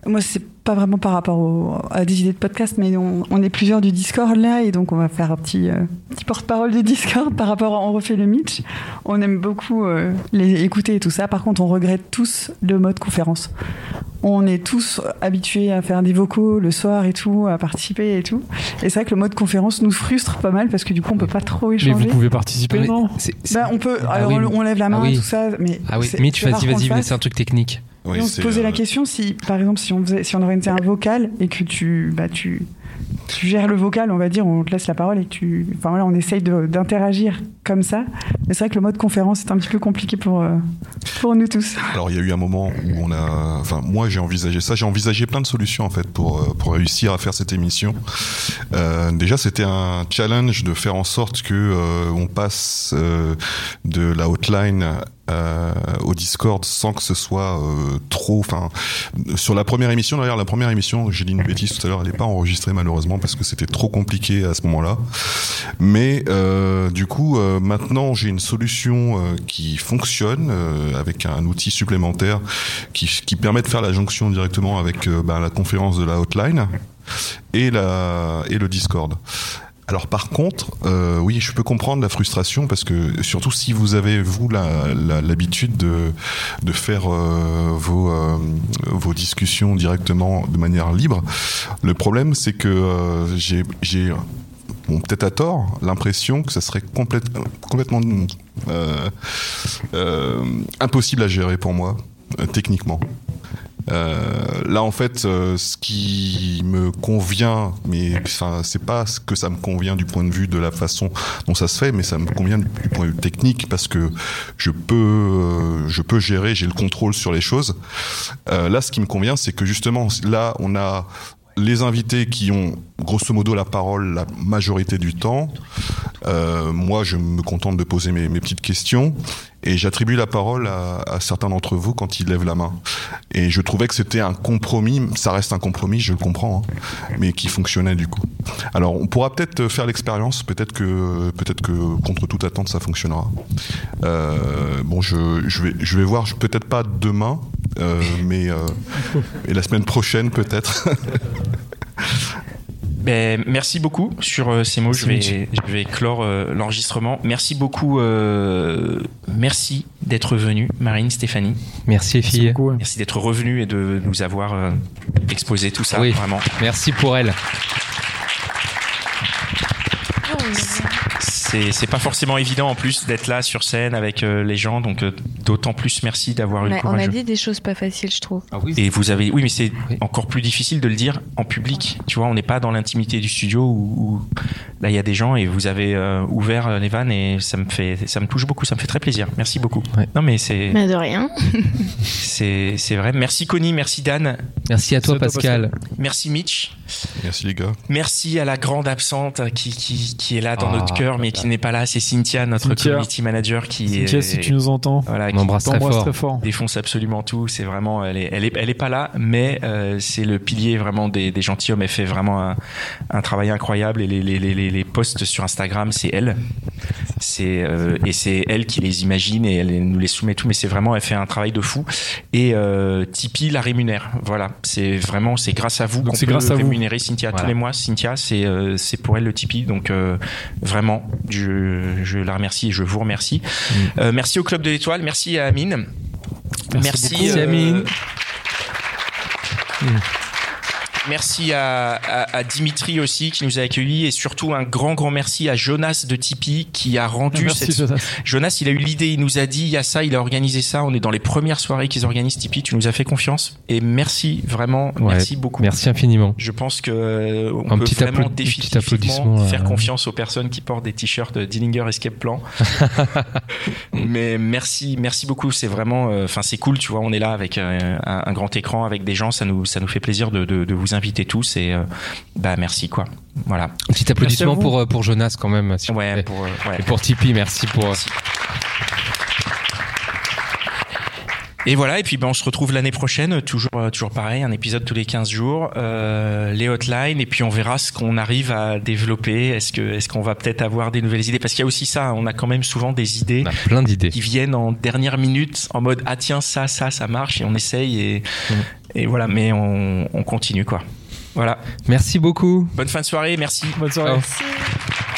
Moi, c'est pas vraiment par rapport au- à des idées de podcast, mais on, on est plusieurs du Discord là, et donc on va faire un petit, euh, petit porte-parole du Discord par rapport à On refait le Mitch. On aime beaucoup euh, les écouter et tout ça. Par contre, on regrette tous le mode conférence. On est tous habitués à faire des vocaux le soir et tout, à participer et tout. Et c'est vrai que le mode conférence nous frustre pas mal parce que du coup, on peut pas trop Mais échanger. vous pouvez participer, Mais non c'est- c'est- Bah, on peut. Ah Alors, oui. on, on lève la main, Ah oui. tout ça, mais. Ah oui, c'est- Mitch, vas-y, vas-y, mais c'est un truc technique. Oui, Et on se posait euh, la question si, par exemple, si on, faisait, si on organisait un vocal et que tu, bah, tu, tu gères le vocal, on va dire, on te laisse la parole et tu. Enfin voilà, on essaye d'interagir comme ça. Mais c'est vrai que le mode conférence est un petit peu compliqué pour, euh, pour nous tous. Alors il y a eu un moment où on a, enfin moi j'ai envisagé ça, j'ai envisagé plein de solutions en fait pour euh, pour réussir à faire cette émission. Euh, déjà c'était un challenge de faire en sorte que euh, on passe de la hotline euh, au Discord sans que ce soit euh, trop. Enfin, sur la première émission, d'ailleurs, la première émission, j'ai dit une bêtise tout à l'heure, elle n'est pas enregistrée malheureusement parce que c'était trop compliqué à ce moment-là. Mais euh, du coup, euh, maintenant, j'ai une solution euh, qui fonctionne euh, avec un outil supplémentaire qui, qui permet de faire la jonction directement avec ben, la conférence de la hotline et, la, et le Discord. Alors par contre, euh, oui, je peux comprendre la frustration parce que surtout si vous avez vous l'habitude de, de faire euh, vos, euh, vos discussions directement de manière libre, le problème c'est que euh, j'ai bon, peut-être à tort, l'impression que ça serait complète- complètement euh, euh, impossible à gérer pour moi, euh, techniquement. Euh, là, en fait, euh, ce qui me convient, mais enfin, c'est pas ce que ça me convient du point de vue de la façon dont ça se fait, mais ça me convient du point de vue technique parce que je peux, euh, je peux gérer, j'ai le contrôle sur les choses. Là, ce qui me convient, c'est que justement, là, on a les invités qui ont grosso modo la parole la majorité du temps. Euh, moi, je me contente de poser mes, mes petites questions et j'attribue la parole à, à certains d'entre vous quand ils lèvent la main. Et je trouvais que c'était un compromis, ça reste un compromis, je le comprends, hein, mais qui fonctionnait du coup. Alors, on pourra peut-être faire l'expérience, peut-être que, peut-être que contre toute attente, ça fonctionnera. Euh, bon, je, je vais, je vais voir, peut-être pas demain, mais euh, et la semaine prochaine peut-être. Ben, merci beaucoup sur euh, ces mots. Je vais, je vais clore euh, l'enregistrement. Merci beaucoup. euh, merci d'être venu, Marine, Stéphanie. Merci filles. Merci d'être revenu et de nous avoir euh, exposé tout ça. Oui. Vraiment. Merci pour elle. C'est c'est pas forcément évident en plus d'être là sur scène avec euh, les gens, donc euh, d'autant plus merci d'avoir eu le Mais on courage. a dit des choses pas faciles, je trouve. Et vous avez, oui, mais c'est encore plus difficile de le dire en public. Tu vois, on n'est pas dans l'intimité du studio où, où là il y a des gens et vous avez euh, ouvert euh, les vannes et ça me fait, ça me touche beaucoup, ça me fait très plaisir. Merci beaucoup. Non mais c'est, Mais de rien. c'est, c'est vrai. Merci Connie, merci Dan. Merci à toi, Merci Pascal. Merci Mitch. Merci les gars. Merci à la grande absente qui, qui, qui est là dans Ah, notre cœur mais qui n'est pas là. C'est Cynthia, notre Cynthia. community manager qui Cynthia, est, si tu nous entends, voilà, on qui embrasse très fort. très fort. défonce absolument tout. C'est vraiment, elle est, elle est, elle est pas là, mais euh, c'est le pilier vraiment des, des gentilshommes. Elle fait vraiment un, un travail incroyable et les, les, les, les- les posts sur Instagram, c'est elle. C'est euh, et c'est elle qui les imagine et elle nous les soumet tout. Mais c'est vraiment, elle fait un travail de fou. Et euh, Tipeee la rémunère. Voilà, c'est vraiment, c'est grâce à vous qu'on c'est peut grâce à vous. rémunérer Cynthia tous Voilà. les mois. Cynthia, c'est euh, c'est pour elle le Tipeee. Donc euh, vraiment, je, je la remercie et je vous remercie. Euh, merci au Club de l'Étoile, merci à Amine. Merci beaucoup. Merci, euh, Amine. Merci à, à- à Dimitri aussi qui nous a accueillis et surtout un grand grand merci à Jonas de Tipeee qui a rendu Merci, cette... Jonas. il a eu l'idée, il nous a dit il y a ça, il a organisé ça. On est dans les premières soirées qu'ils organisent Tipeee. Tu nous as fait confiance et merci vraiment, Ouais, merci beaucoup. Merci infiniment. Je pense que euh, on Un peut petit vraiment définitivement applaudissement, faire confiance aux personnes qui portent des t-shirts de Dillinger Escape Plan. Mais merci, merci beaucoup. C'est vraiment, euh, enfin, c'est cool. Tu vois, on est là avec euh, un, un grand écran, avec des gens. Ça nous, ça nous fait plaisir de, de, de vous inviter tous. Et euh, bah, merci quoi. Voilà. Un petit applaudissement pour, euh, pour Jonas quand même. vous pour, euh, ouais. Et pour Tipeee, merci pour. Et voilà, et puis ben, on se retrouve l'année prochaine, toujours, toujours pareil, un épisode tous les 15 jours, euh, les hotlines, et puis on verra ce qu'on arrive à développer. Est-ce que est-ce qu'on va peut-être avoir des nouvelles idées? Parce qu'il y a aussi ça, on a quand même souvent des idées, plein d'idées qui viennent en dernière minute, en mode ah tiens ça ça ça marche, et on essaye et et voilà, mais on, on continue quoi. Voilà. Merci beaucoup. Bonne fin de soirée, merci. Bonne soirée. Ciao.